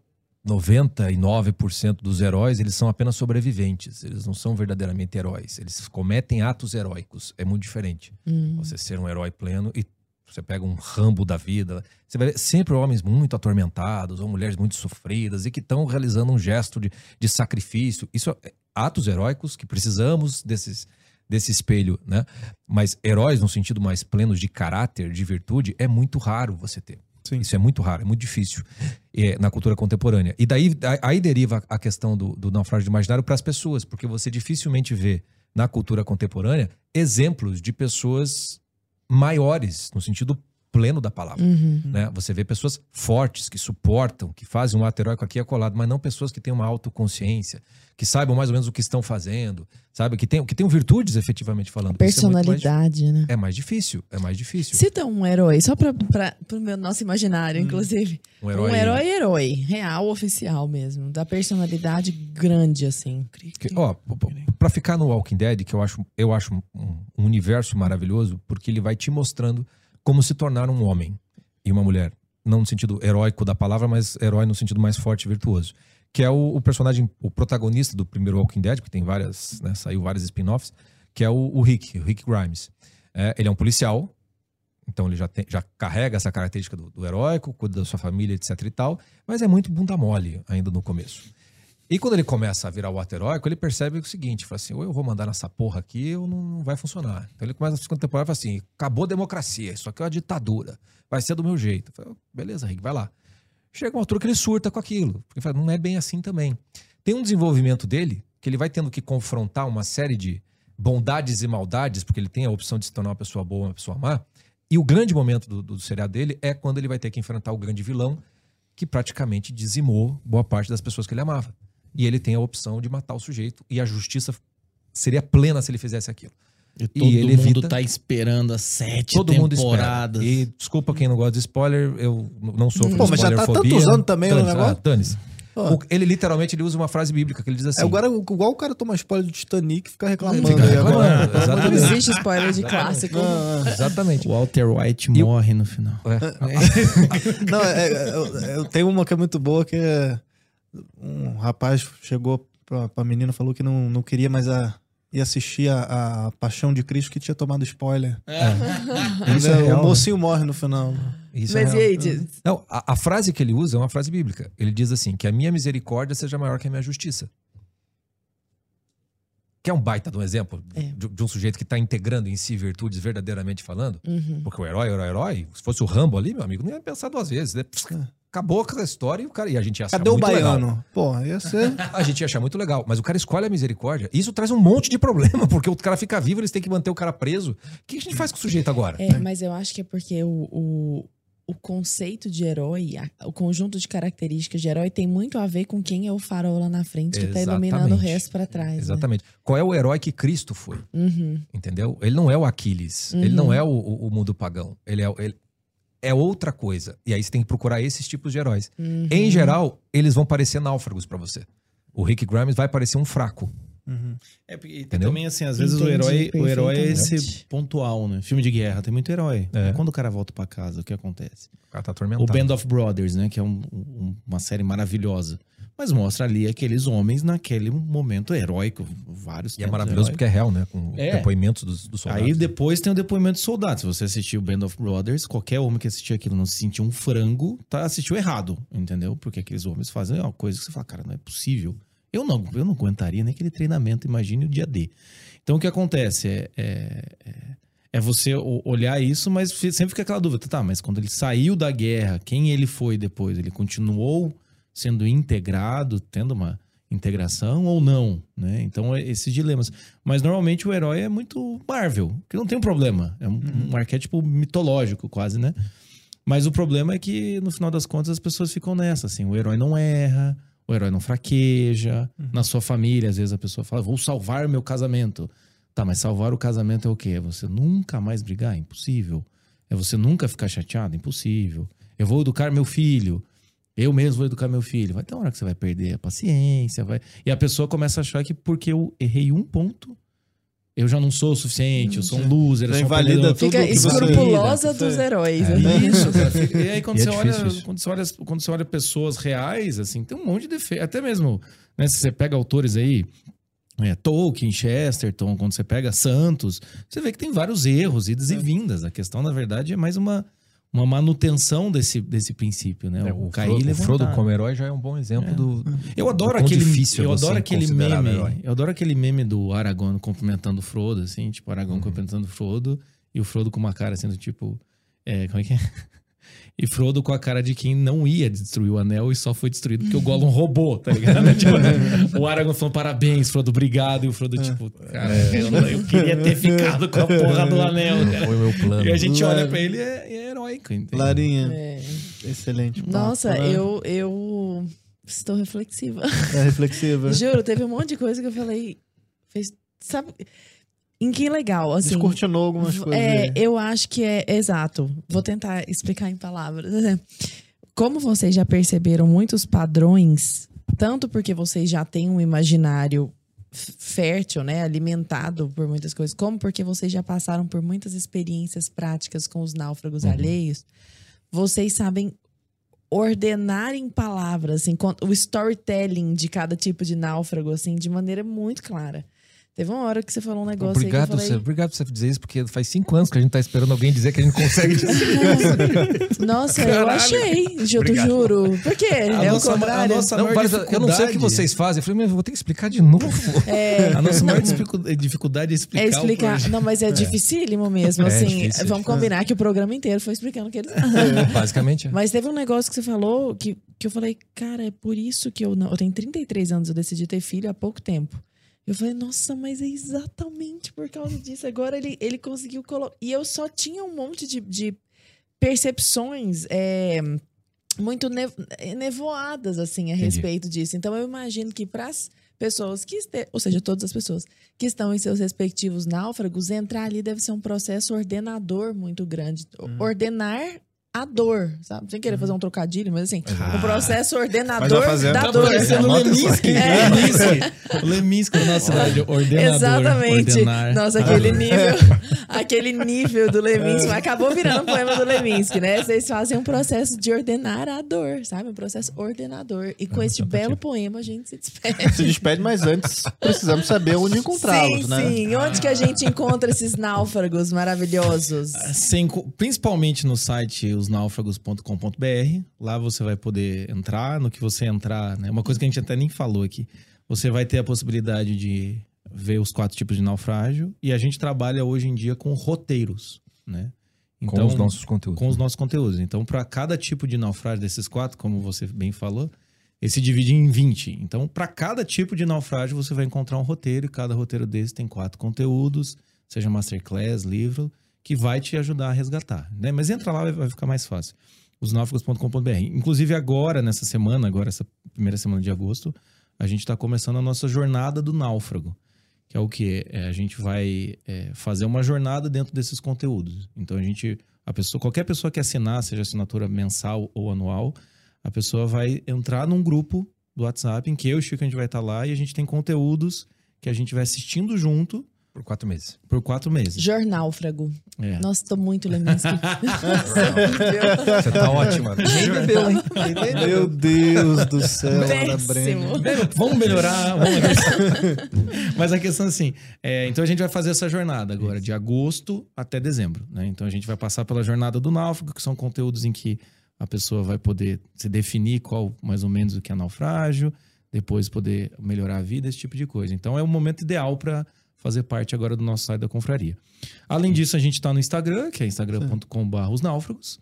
99% dos heróis, eles são apenas sobreviventes, eles não são verdadeiramente heróis, eles cometem atos heróicos, é muito diferente. Você ser um herói pleno e você pega um rambo da vida, você vai ver sempre homens muito atormentados ou mulheres muito sofridas e que estão realizando um gesto de, de sacrifício. Isso é atos heróicos que precisamos desses desse espelho, né? Mas heróis no sentido mais pleno de caráter, de virtude, é muito raro você ter. Sim. Isso é muito raro, é muito difícil é, na cultura contemporânea. E daí aí deriva a questão do, do naufrágio imaginário para as pessoas, porque você dificilmente vê na cultura contemporânea exemplos de pessoas maiores, no sentido pleno da palavra. Uhum. Né? Você vê pessoas fortes, que suportam, que fazem um ato heróico aqui e acolado, mas não pessoas que têm uma autoconsciência, que saibam mais ou menos o que estão fazendo, sabe? Que tenham, que tenham virtudes, efetivamente falando. É mais- Personalidade, né? É mais difícil, é mais difícil. Cita um herói, só pro meu nosso imaginário, inclusive. Um Um herói. herói, herói, real, oficial mesmo. Da personalidade grande, assim. Que, ó, p- p- pra ficar no Walking Dead, que eu acho, eu acho um, um universo maravilhoso, porque ele vai te mostrando como se tornar um homem e uma mulher. Não no sentido heróico da palavra, mas herói no sentido mais forte e virtuoso. Que é o, o personagem, o protagonista do primeiro Walking Dead, que tem várias, né, saiu vários spin-offs, que é o, o Rick, o Rick Grimes. É, ele é um policial, então ele já, tem- já carrega essa característica do, do heróico, cuida da sua família, etc e tal, mas é muito bunda mole ainda no começo. E quando ele começa a virar o heróico, ele percebe o seguinte: fala assim, ou eu vou mandar nessa porra aqui, ou não, não vai funcionar. Então ele começa a segunda temporada e fala assim: acabou a democracia, isso aqui é uma ditadura, vai ser do meu jeito. Falo, Beleza, Rick, vai lá. Chega uma altura que ele surta com aquilo, porque fala, não é bem assim também. Tem um desenvolvimento dele que ele vai tendo que confrontar uma série de bondades e maldades, porque ele tem a opção de se tornar uma pessoa boa, uma pessoa má. E o grande momento do, do seriado dele é quando ele vai ter que enfrentar o grande vilão, que praticamente dizimou boa parte das pessoas que ele amava. E ele tem a opção de matar o sujeito, e a justiça seria plena se ele fizesse aquilo. E todo ele mundo evita- tá esperando as sete Todo mundo espera. temporadas. E desculpa quem não gosta de spoiler, eu não sofro Pô, de mas já tá tantos anos também o Dane-se, negócio. ah. Pô. O- Ele literalmente ele usa uma frase bíblica que ele diz assim. É, agora, igual o cara toma spoiler do Titanic e fica reclamando. Fica reclamando, agora. Não exatamente. existe spoiler de clássico. Exatamente. Walter White E o- morre no final. Não, é, é, eu, eu tenho uma que é muito boa, que é um rapaz chegou pra, pra menina falou que não, não queria mais a, ir assistir a, a Paixão de Cristo que tinha tomado spoiler. Isso é o real, mocinho morre no final. Isso é Mas e aí, diz- Não, a, a frase que ele usa é uma frase bíblica. Ele diz assim: que a minha misericórdia seja maior que a minha justiça. Que é um baita de um exemplo É. de, de um sujeito que está integrando em si virtudes verdadeiramente falando. Uhum. Porque o herói, herói, herói, se fosse o Rambo ali, meu amigo, não ia pensar duas vezes. né? Pss, Acabou aquela história e o cara. E a gente ia achar Cadê o muito legal. baiano? Pô, ia ser. A gente ia achar muito legal. Mas o cara escolhe a misericórdia. Isso traz um monte de problema, porque o cara fica vivo, eles têm que manter o cara preso. O que a gente faz com o sujeito agora? É, mas eu acho que é porque o, o, o conceito de herói, a- o conjunto de características de herói tem muito a ver com quem é o farol lá na frente que tá iluminando o Exatamente. resto pra trás. né? Exatamente. Qual é o herói que Cristo foi? Uhum. Entendeu? Ele não é o Aquiles. Ele não é o, o- o mundo pagão. Ele é, ele é outra coisa. E aí você tem que procurar esses tipos de heróis. Uhum. Em geral, eles vão parecer náufragos pra você. O Rick Grimes vai parecer um fraco. Uhum. É, porque Entendeu? também, assim, às vezes o Entendi herói, o herói é esse pontual, né? Filme de guerra tem muito herói. É. Quando o cara volta pra casa, o que acontece? O cara tá O atormentado. Band of Brothers, né? Que é um- um- uma série maravilhosa. Mas mostra ali aqueles homens naquele momento heróico. Vários E é maravilhoso heróicos. porque é real, né? Com É. depoimentos dos, dos soldados. Aí depois tem o depoimento do soldado. Se você assistiu o Band of Brothers, qualquer homem que assistiu aquilo não se sentiu um frango, tá, assistiu errado, entendeu? Porque aqueles homens fazem uma coisa que você fala, cara, não é possível. Eu não, eu não aguentaria nem aquele treinamento, imagine o dia D. Então o que acontece é, é, é- é você olhar isso, mas sempre fica aquela dúvida, tá, mas quando ele saiu da guerra, quem ele foi depois? Ele continuou sendo integrado, tendo uma integração ou não, né? Então, é esses dilemas. Mas normalmente o herói é muito Marvel, que não tem um problema. É um, um arquétipo mitológico, quase, né? Mas o problema é que, no final das contas, as pessoas ficam nessa, assim. O herói não erra, o herói não fraqueja. Na sua família, às vezes a pessoa fala, vou salvar meu casamento. Tá, mas salvar o casamento é o quê? É você nunca mais brigar? Impossível. É você nunca ficar chateado? Impossível. Eu vou educar meu filho. Eu mesmo vou educar meu filho. Vai ter uma hora que você vai perder a paciência. Vai... E a pessoa começa a achar que porque eu errei um ponto, eu já não sou o suficiente, eu sou um loser. eu Já sou um invalida perdedor. tudo Fica escrupulosa dos heróis. É. né? Isso, cara. E aí, quando, E é você olha, difícil isso. quando, você olha, quando você olha pessoas reais, assim, tem um monte de defeito. Até mesmo, né, se você pega autores aí, é, Tolkien, Chesterton, quando você pega Santos, você vê que tem vários erros, idas e vindas. A questão, na verdade, é mais uma, uma manutenção desse, desse princípio, né? É, o, o, cair Frodo, e o Frodo levantar. como herói já é um bom exemplo É. do. Eu adoro quão aquele, é eu adoro aquele meme. herói. Eu adoro aquele meme do Aragorn cumprimentando o Frodo, assim, tipo, Aragorn Uhum. cumprimentando o Frodo e o Frodo com uma cara sendo tipo, é, como é que é? E Frodo com a cara de quem não ia destruir o anel e só foi destruído porque o Gollum roubou, tá ligado? tipo, o Aragorn falando parabéns, Frodo, obrigado. E o Frodo, tipo, cara, eu, não- eu queria ter ficado com a porra do anel, cara. Foi o meu plano. E a gente olha pra ele e é, é heróico, entende? Larinha, É. excelente. papo, Nossa, né? eu, eu estou reflexiva. É reflexiva. Juro, teve um monte de coisa que eu falei. Fez, sabe? Em que legal, assim. Descortinou algumas coisas. É, eu acho que é exato. Vou tentar explicar em palavras. Como vocês já perceberam muitos padrões, tanto porque vocês já têm um imaginário fértil, né, alimentado por muitas coisas, como porque vocês já passaram por muitas experiências práticas com os náufragos alheios, vocês sabem ordenar em palavras, assim, o storytelling de cada tipo de náufrago, assim, de maneira muito clara. Teve uma hora que você falou um negócio Obrigado, aí que eu falei... você, obrigado por você dizer isso, porque faz cinco anos que a gente tá esperando alguém dizer que a gente consegue dizer. Nossa, eu Caralho. achei, eu te juro. Por quê? A é o nossa- a contrário. nossa- Não, maior várias- eu não sei o que dificuldade- vocês fazem. Eu falei, mas eu vou ter que explicar de novo. É, A nossa maior dificu- dificuldade é explicar, é o explicar. Não, mas é, dificílimo mesmo. É assim, difícil, é vamos difícil. combinar que o programa inteiro foi explicando o que eles. Basicamente. é. Mas teve um negócio que você falou que, que eu falei, cara, é por isso que eu não. Eu tenho 33 anos, eu decidi ter filho há pouco tempo. Eu falei, nossa, mas é exatamente por causa disso. Agora ele, ele conseguiu colocar. E eu só tinha um monte de, de percepções é, muito nevo- nevoadas, assim, a Entendi. respeito disso. Então eu imagino que para as pessoas que este... ou seja, todas as pessoas que estão em seus respectivos náufragos, entrar ali deve ser um processo ordenador muito grande. Ordenar a dor, sabe? Sem querer fazer um trocadilho, mas assim, um processo ordenador da Tá dor. parecendo o Leminski. É. Leminski. O Leminski da nossa cidade. Ordenador. Exatamente. Ordenar. Nossa, aquele nível, aquele nível do Leminski. Acabou virando um poema do Leminski, né? Vocês fazem um processo de ordenar a dor, sabe? Um processo ordenador. E com este belo poema a gente se despede. Se despede, mas antes precisamos saber onde encontrá-los, sim, né? sim. Onde que a gente encontra esses náufragos maravilhosos? Sem principalmente no site osnáufragos.com.br. Lá você vai poder entrar. No que você entrar, né? Uma coisa que a gente até nem falou aqui. Você vai ter a possibilidade de ver os quatro tipos de naufrágio. E a gente trabalha hoje em dia com roteiros, né? com os nossos conteúdos. com os nossos conteúdos. Então, para cada tipo de naufrágio desses quatro, como você bem falou, ele se divide em 20. Então, para cada tipo de naufrágio, você vai encontrar um roteiro, e cada roteiro desse tem quatro conteúdos, seja masterclass, livro, que vai te ajudar a resgatar. Né? Mas entra lá, vai- ficar mais fácil. Osnáufragos.com.br. Inclusive, agora, nessa semana, agora, essa primeira semana de agosto, a gente está começando a nossa jornada do náufrago. Que é o que? a gente vai é, fazer uma jornada dentro desses conteúdos. Então a gente, a pessoa, qualquer pessoa que assinar, seja assinatura mensal ou anual, a pessoa vai entrar num grupo do WhatsApp em que eu e o Chico a gente vai estar lá e a gente tem conteúdos que a gente vai assistindo junto Por quatro meses. por quatro meses. Jornáufrago. É. Nossa, tô muito Leminski. Você tá ótima. Nem bebeu, hein? Meu Deus do céu, Ana. Bem, Vamos melhorar. Vamos... Mas a questão é assim: é, então a gente vai fazer essa jornada agora, de agosto até dezembro. Né? Então a gente vai passar pela jornada do náufrago, que são conteúdos em que a pessoa vai poder se definir qual mais ou menos o que é naufrágio, depois poder melhorar a vida, esse tipo de coisa. Então é o momento ideal para fazer parte agora do nosso site da confraria. Além disso, a gente está no Instagram, que é instagram.com.br os náufragos.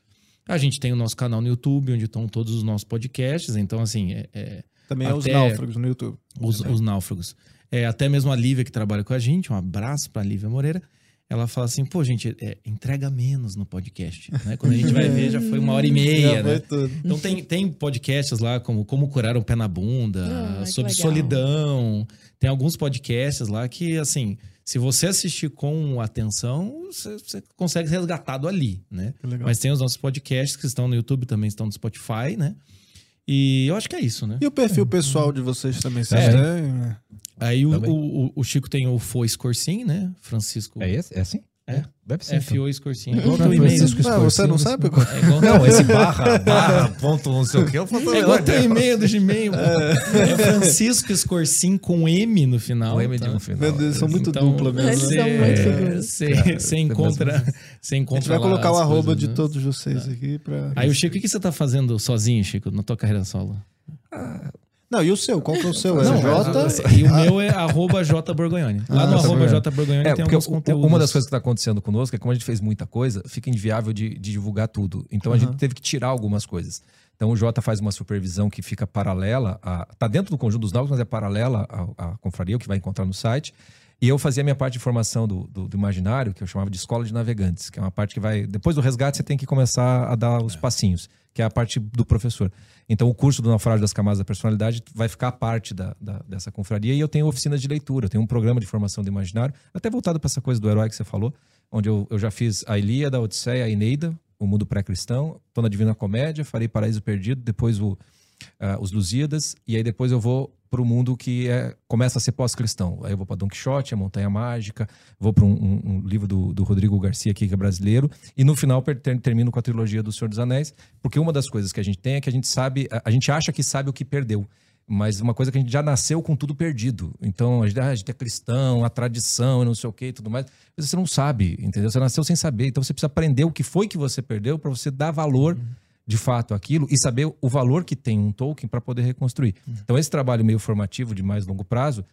A gente tem o nosso canal no YouTube, onde estão todos os nossos podcasts. Então, assim, é- é, Também é os náufragos no YouTube. os, os náufragos. É, até mesmo a Lívia que trabalha com a gente, um abraço pra Lívia Moreira. Ela fala assim, pô, gente, é, entrega menos no podcast. Né? Quando a gente vai ver, já foi uma hora e meia, Já né? foi tudo. Então tem, tem podcasts lá como Como Curar um Pé na Bunda, Ah, sobre solidão. Tem alguns podcasts lá que, assim, se você assistir com atenção, você, você consegue ser resgatado ali, né? Mas tem os nossos podcasts que estão no YouTube, também estão no Spotify, né? E eu acho que é isso, né? E o perfil pessoal de vocês também, vocês É. têm? né? Aí o, o, o Chico tem o Fo Scorsin, né? Francisco É esse? É assim? É. Deve ser. F.O. Scorsin. É igual teu e-mail. Francisco Ah, você não sabe? É igual, Não, esse barra, barra, ponto, não sei o que. Eu faço é igual teu e-mail do Gmail. pô. É Francisco Scorsin com M no final. O M de tá? um final. Meu Deus, são muito Então, dupla mesmo. Né? Você você tem encontra. Você A encontra gente vai colocar o arroba coisas, de né? todos vocês aqui pra. Aí o Chico, o que você tá fazendo sozinho, Chico, na tua carreira solo? Não, e o seu? Qual que é o seu? É Não, J? E o meu é arroba J Borgonhoni. Lá Ah, no tá arroba bom. J Borgonhoni É, tem alguns o- conteúdos. uma das coisas que está acontecendo conosco é que como a gente fez muita coisa, fica inviável de, de divulgar tudo. Então a gente teve que tirar algumas coisas. Então o Jota faz uma supervisão que fica paralela, a, tá dentro do conjunto dos novos, mas é paralela à, à confraria, o que vai encontrar no site. E eu fazia a minha parte de formação do, do, do imaginário, que eu chamava de escola de navegantes, que é uma parte que vai. Depois do resgate, você tem que começar a dar os passinhos, que é a parte do professor. Então, o curso do Naufrágio das Camadas da Personalidade vai ficar parte da, da- dessa confraria. E eu tenho oficinas de leitura, eu tenho um programa de formação do imaginário, até voltado para essa coisa do herói que você falou, onde eu, eu já fiz a Ilíada, a Odisseia, a Eneida, o mundo pré-cristão, tô na Divina Comédia, farei Paraíso Perdido, depois o, ah, os Lusíadas, e aí depois eu vou para o mundo que é, começa a ser pós-cristão. Aí eu vou para Don Quixote, a Montanha Mágica, vou para um, um- um livro do, do Rodrigo Garcia aqui, que é brasileiro, e no final ter- termino com a trilogia do Senhor dos Anéis, porque uma das coisas que a gente tem é que a gente sabe, a, a gente acha que sabe o que perdeu. Mas uma coisa que a gente já nasceu com tudo perdido. Então, a gente, ah, a gente é cristão, a tradição, não sei o que e tudo mais. Mas você não sabe, entendeu? Você nasceu sem saber. Então, você precisa aprender o que foi que você perdeu para você dar valor de fato àquilo e saber o valor que tem um token para poder reconstruir. Então, esse trabalho meio formativo de mais longo prazo,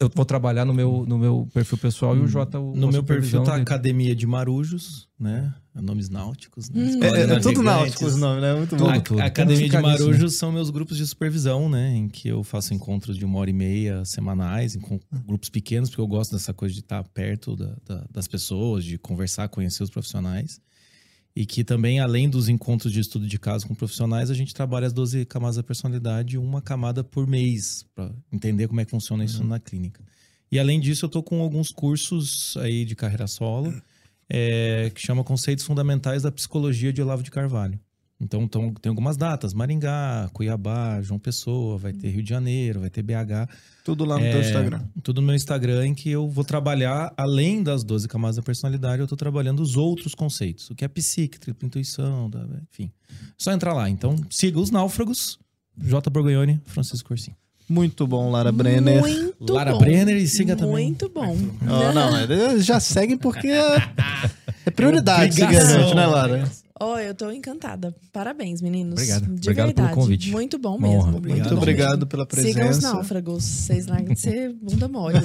eu vou trabalhar no meu, no meu perfil pessoal e o Jota. o- No meu perfil tá dele. Academia de Marujos, né? nomes náuticos, né? Hum. É, de é tudo náutico os nomes, né? Muito bom. A, tudo. a Academia de. Marujos são meus grupos de supervisão, né? Em que eu faço encontros de uma hora e meia semanais, em com grupos pequenos, porque eu gosto dessa coisa de estar perto da- da- das pessoas, de conversar, conhecer os profissionais. E que também, além dos encontros de estudo de caso com profissionais, a gente trabalha as 12 camadas da personalidade, uma camada por mês, para entender como é que funciona isso na clínica. E além disso, eu tô com alguns cursos aí de carreira solo, é, que chama Conceitos Fundamentais da Psicologia de Olavo de Carvalho. Então, tão- tem algumas datas: Maringá, Cuiabá, João Pessoa, vai ter Rio de Janeiro, vai ter BH. Tudo lá no É, teu Instagram. Tudo no meu Instagram, em que eu vou trabalhar, além das 12 camadas da personalidade, eu tô trabalhando os outros conceitos. O que é psique, tripla intuição, da- enfim. Só entrar lá. Então, siga os náufragos. J. Borgognoni, Francisco Corsim. Muito bom, Lara Brenner. Muito Lara bom. Brenner e siga também. Muito bom. Ó, não, eles já seguem porque é, é prioridade seguir a gente, né, Lara? Oh, eu tô encantada. Parabéns, meninos. Obrigado. De Obrigado pelo verdade. convite. Muito bom Uma mesmo. honra. Muito, Muito bom obrigado mesmo. pela Sigam os presença. náufragos. Vocês largam de ser bunda mole. hein?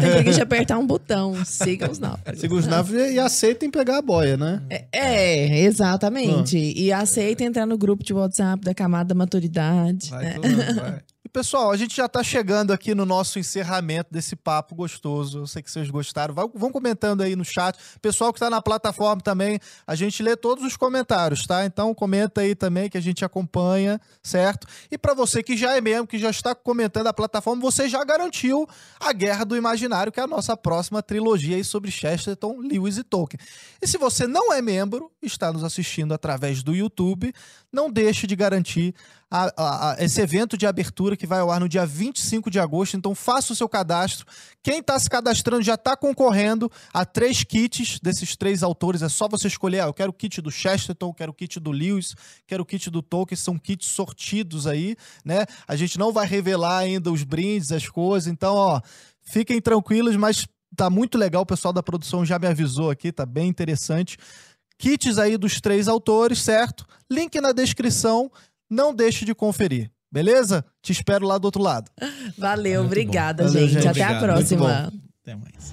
Tem preguiça de apertar um botão. Sigam os náufragos. Siga os náufragos e aceitem pegar a boia, né? É, é, exatamente. E aceita entrar no grupo de WhatsApp da camada da maturidade. Vai, né? tudo, vai. Pessoal, a gente já tá chegando aqui no nosso encerramento desse papo gostoso. Eu sei que vocês gostaram. Vão comentando aí no chat. Pessoal que tá na plataforma também, a gente lê todos os comentários, tá? Então comenta aí também que a gente acompanha, certo? E para você que já é membro, que já está comentando a plataforma, você já garantiu a Guerra do Imaginário, que é a nossa próxima trilogia aí sobre Chesterton, Lewis e Tolkien. E se você não é membro, está nos assistindo através do YouTube, não deixe de garantir a- a- a- esse evento de abertura que vai ao ar no dia 25 de agosto. Então faça o seu cadastro. Quem está se cadastrando já está concorrendo a três kits desses três autores. É só você escolher. Ah, eu quero o kit do Chesterton, eu quero o kit do Lewis, quero o kit do Tolkien. São kits sortidos aí, né? A gente não vai revelar ainda os brindes, as coisas. Então, ó, fiquem tranquilos, mas tá muito legal. O pessoal da produção já me avisou aqui, tá bem interessante. Kits aí dos três autores, certo? Link na descrição. Não deixe de conferir. Beleza? Te espero lá do outro lado. Valeu, Muito obrigada, Valeu, gente. gente. Até a Obrigado, muito próxima. Até mais.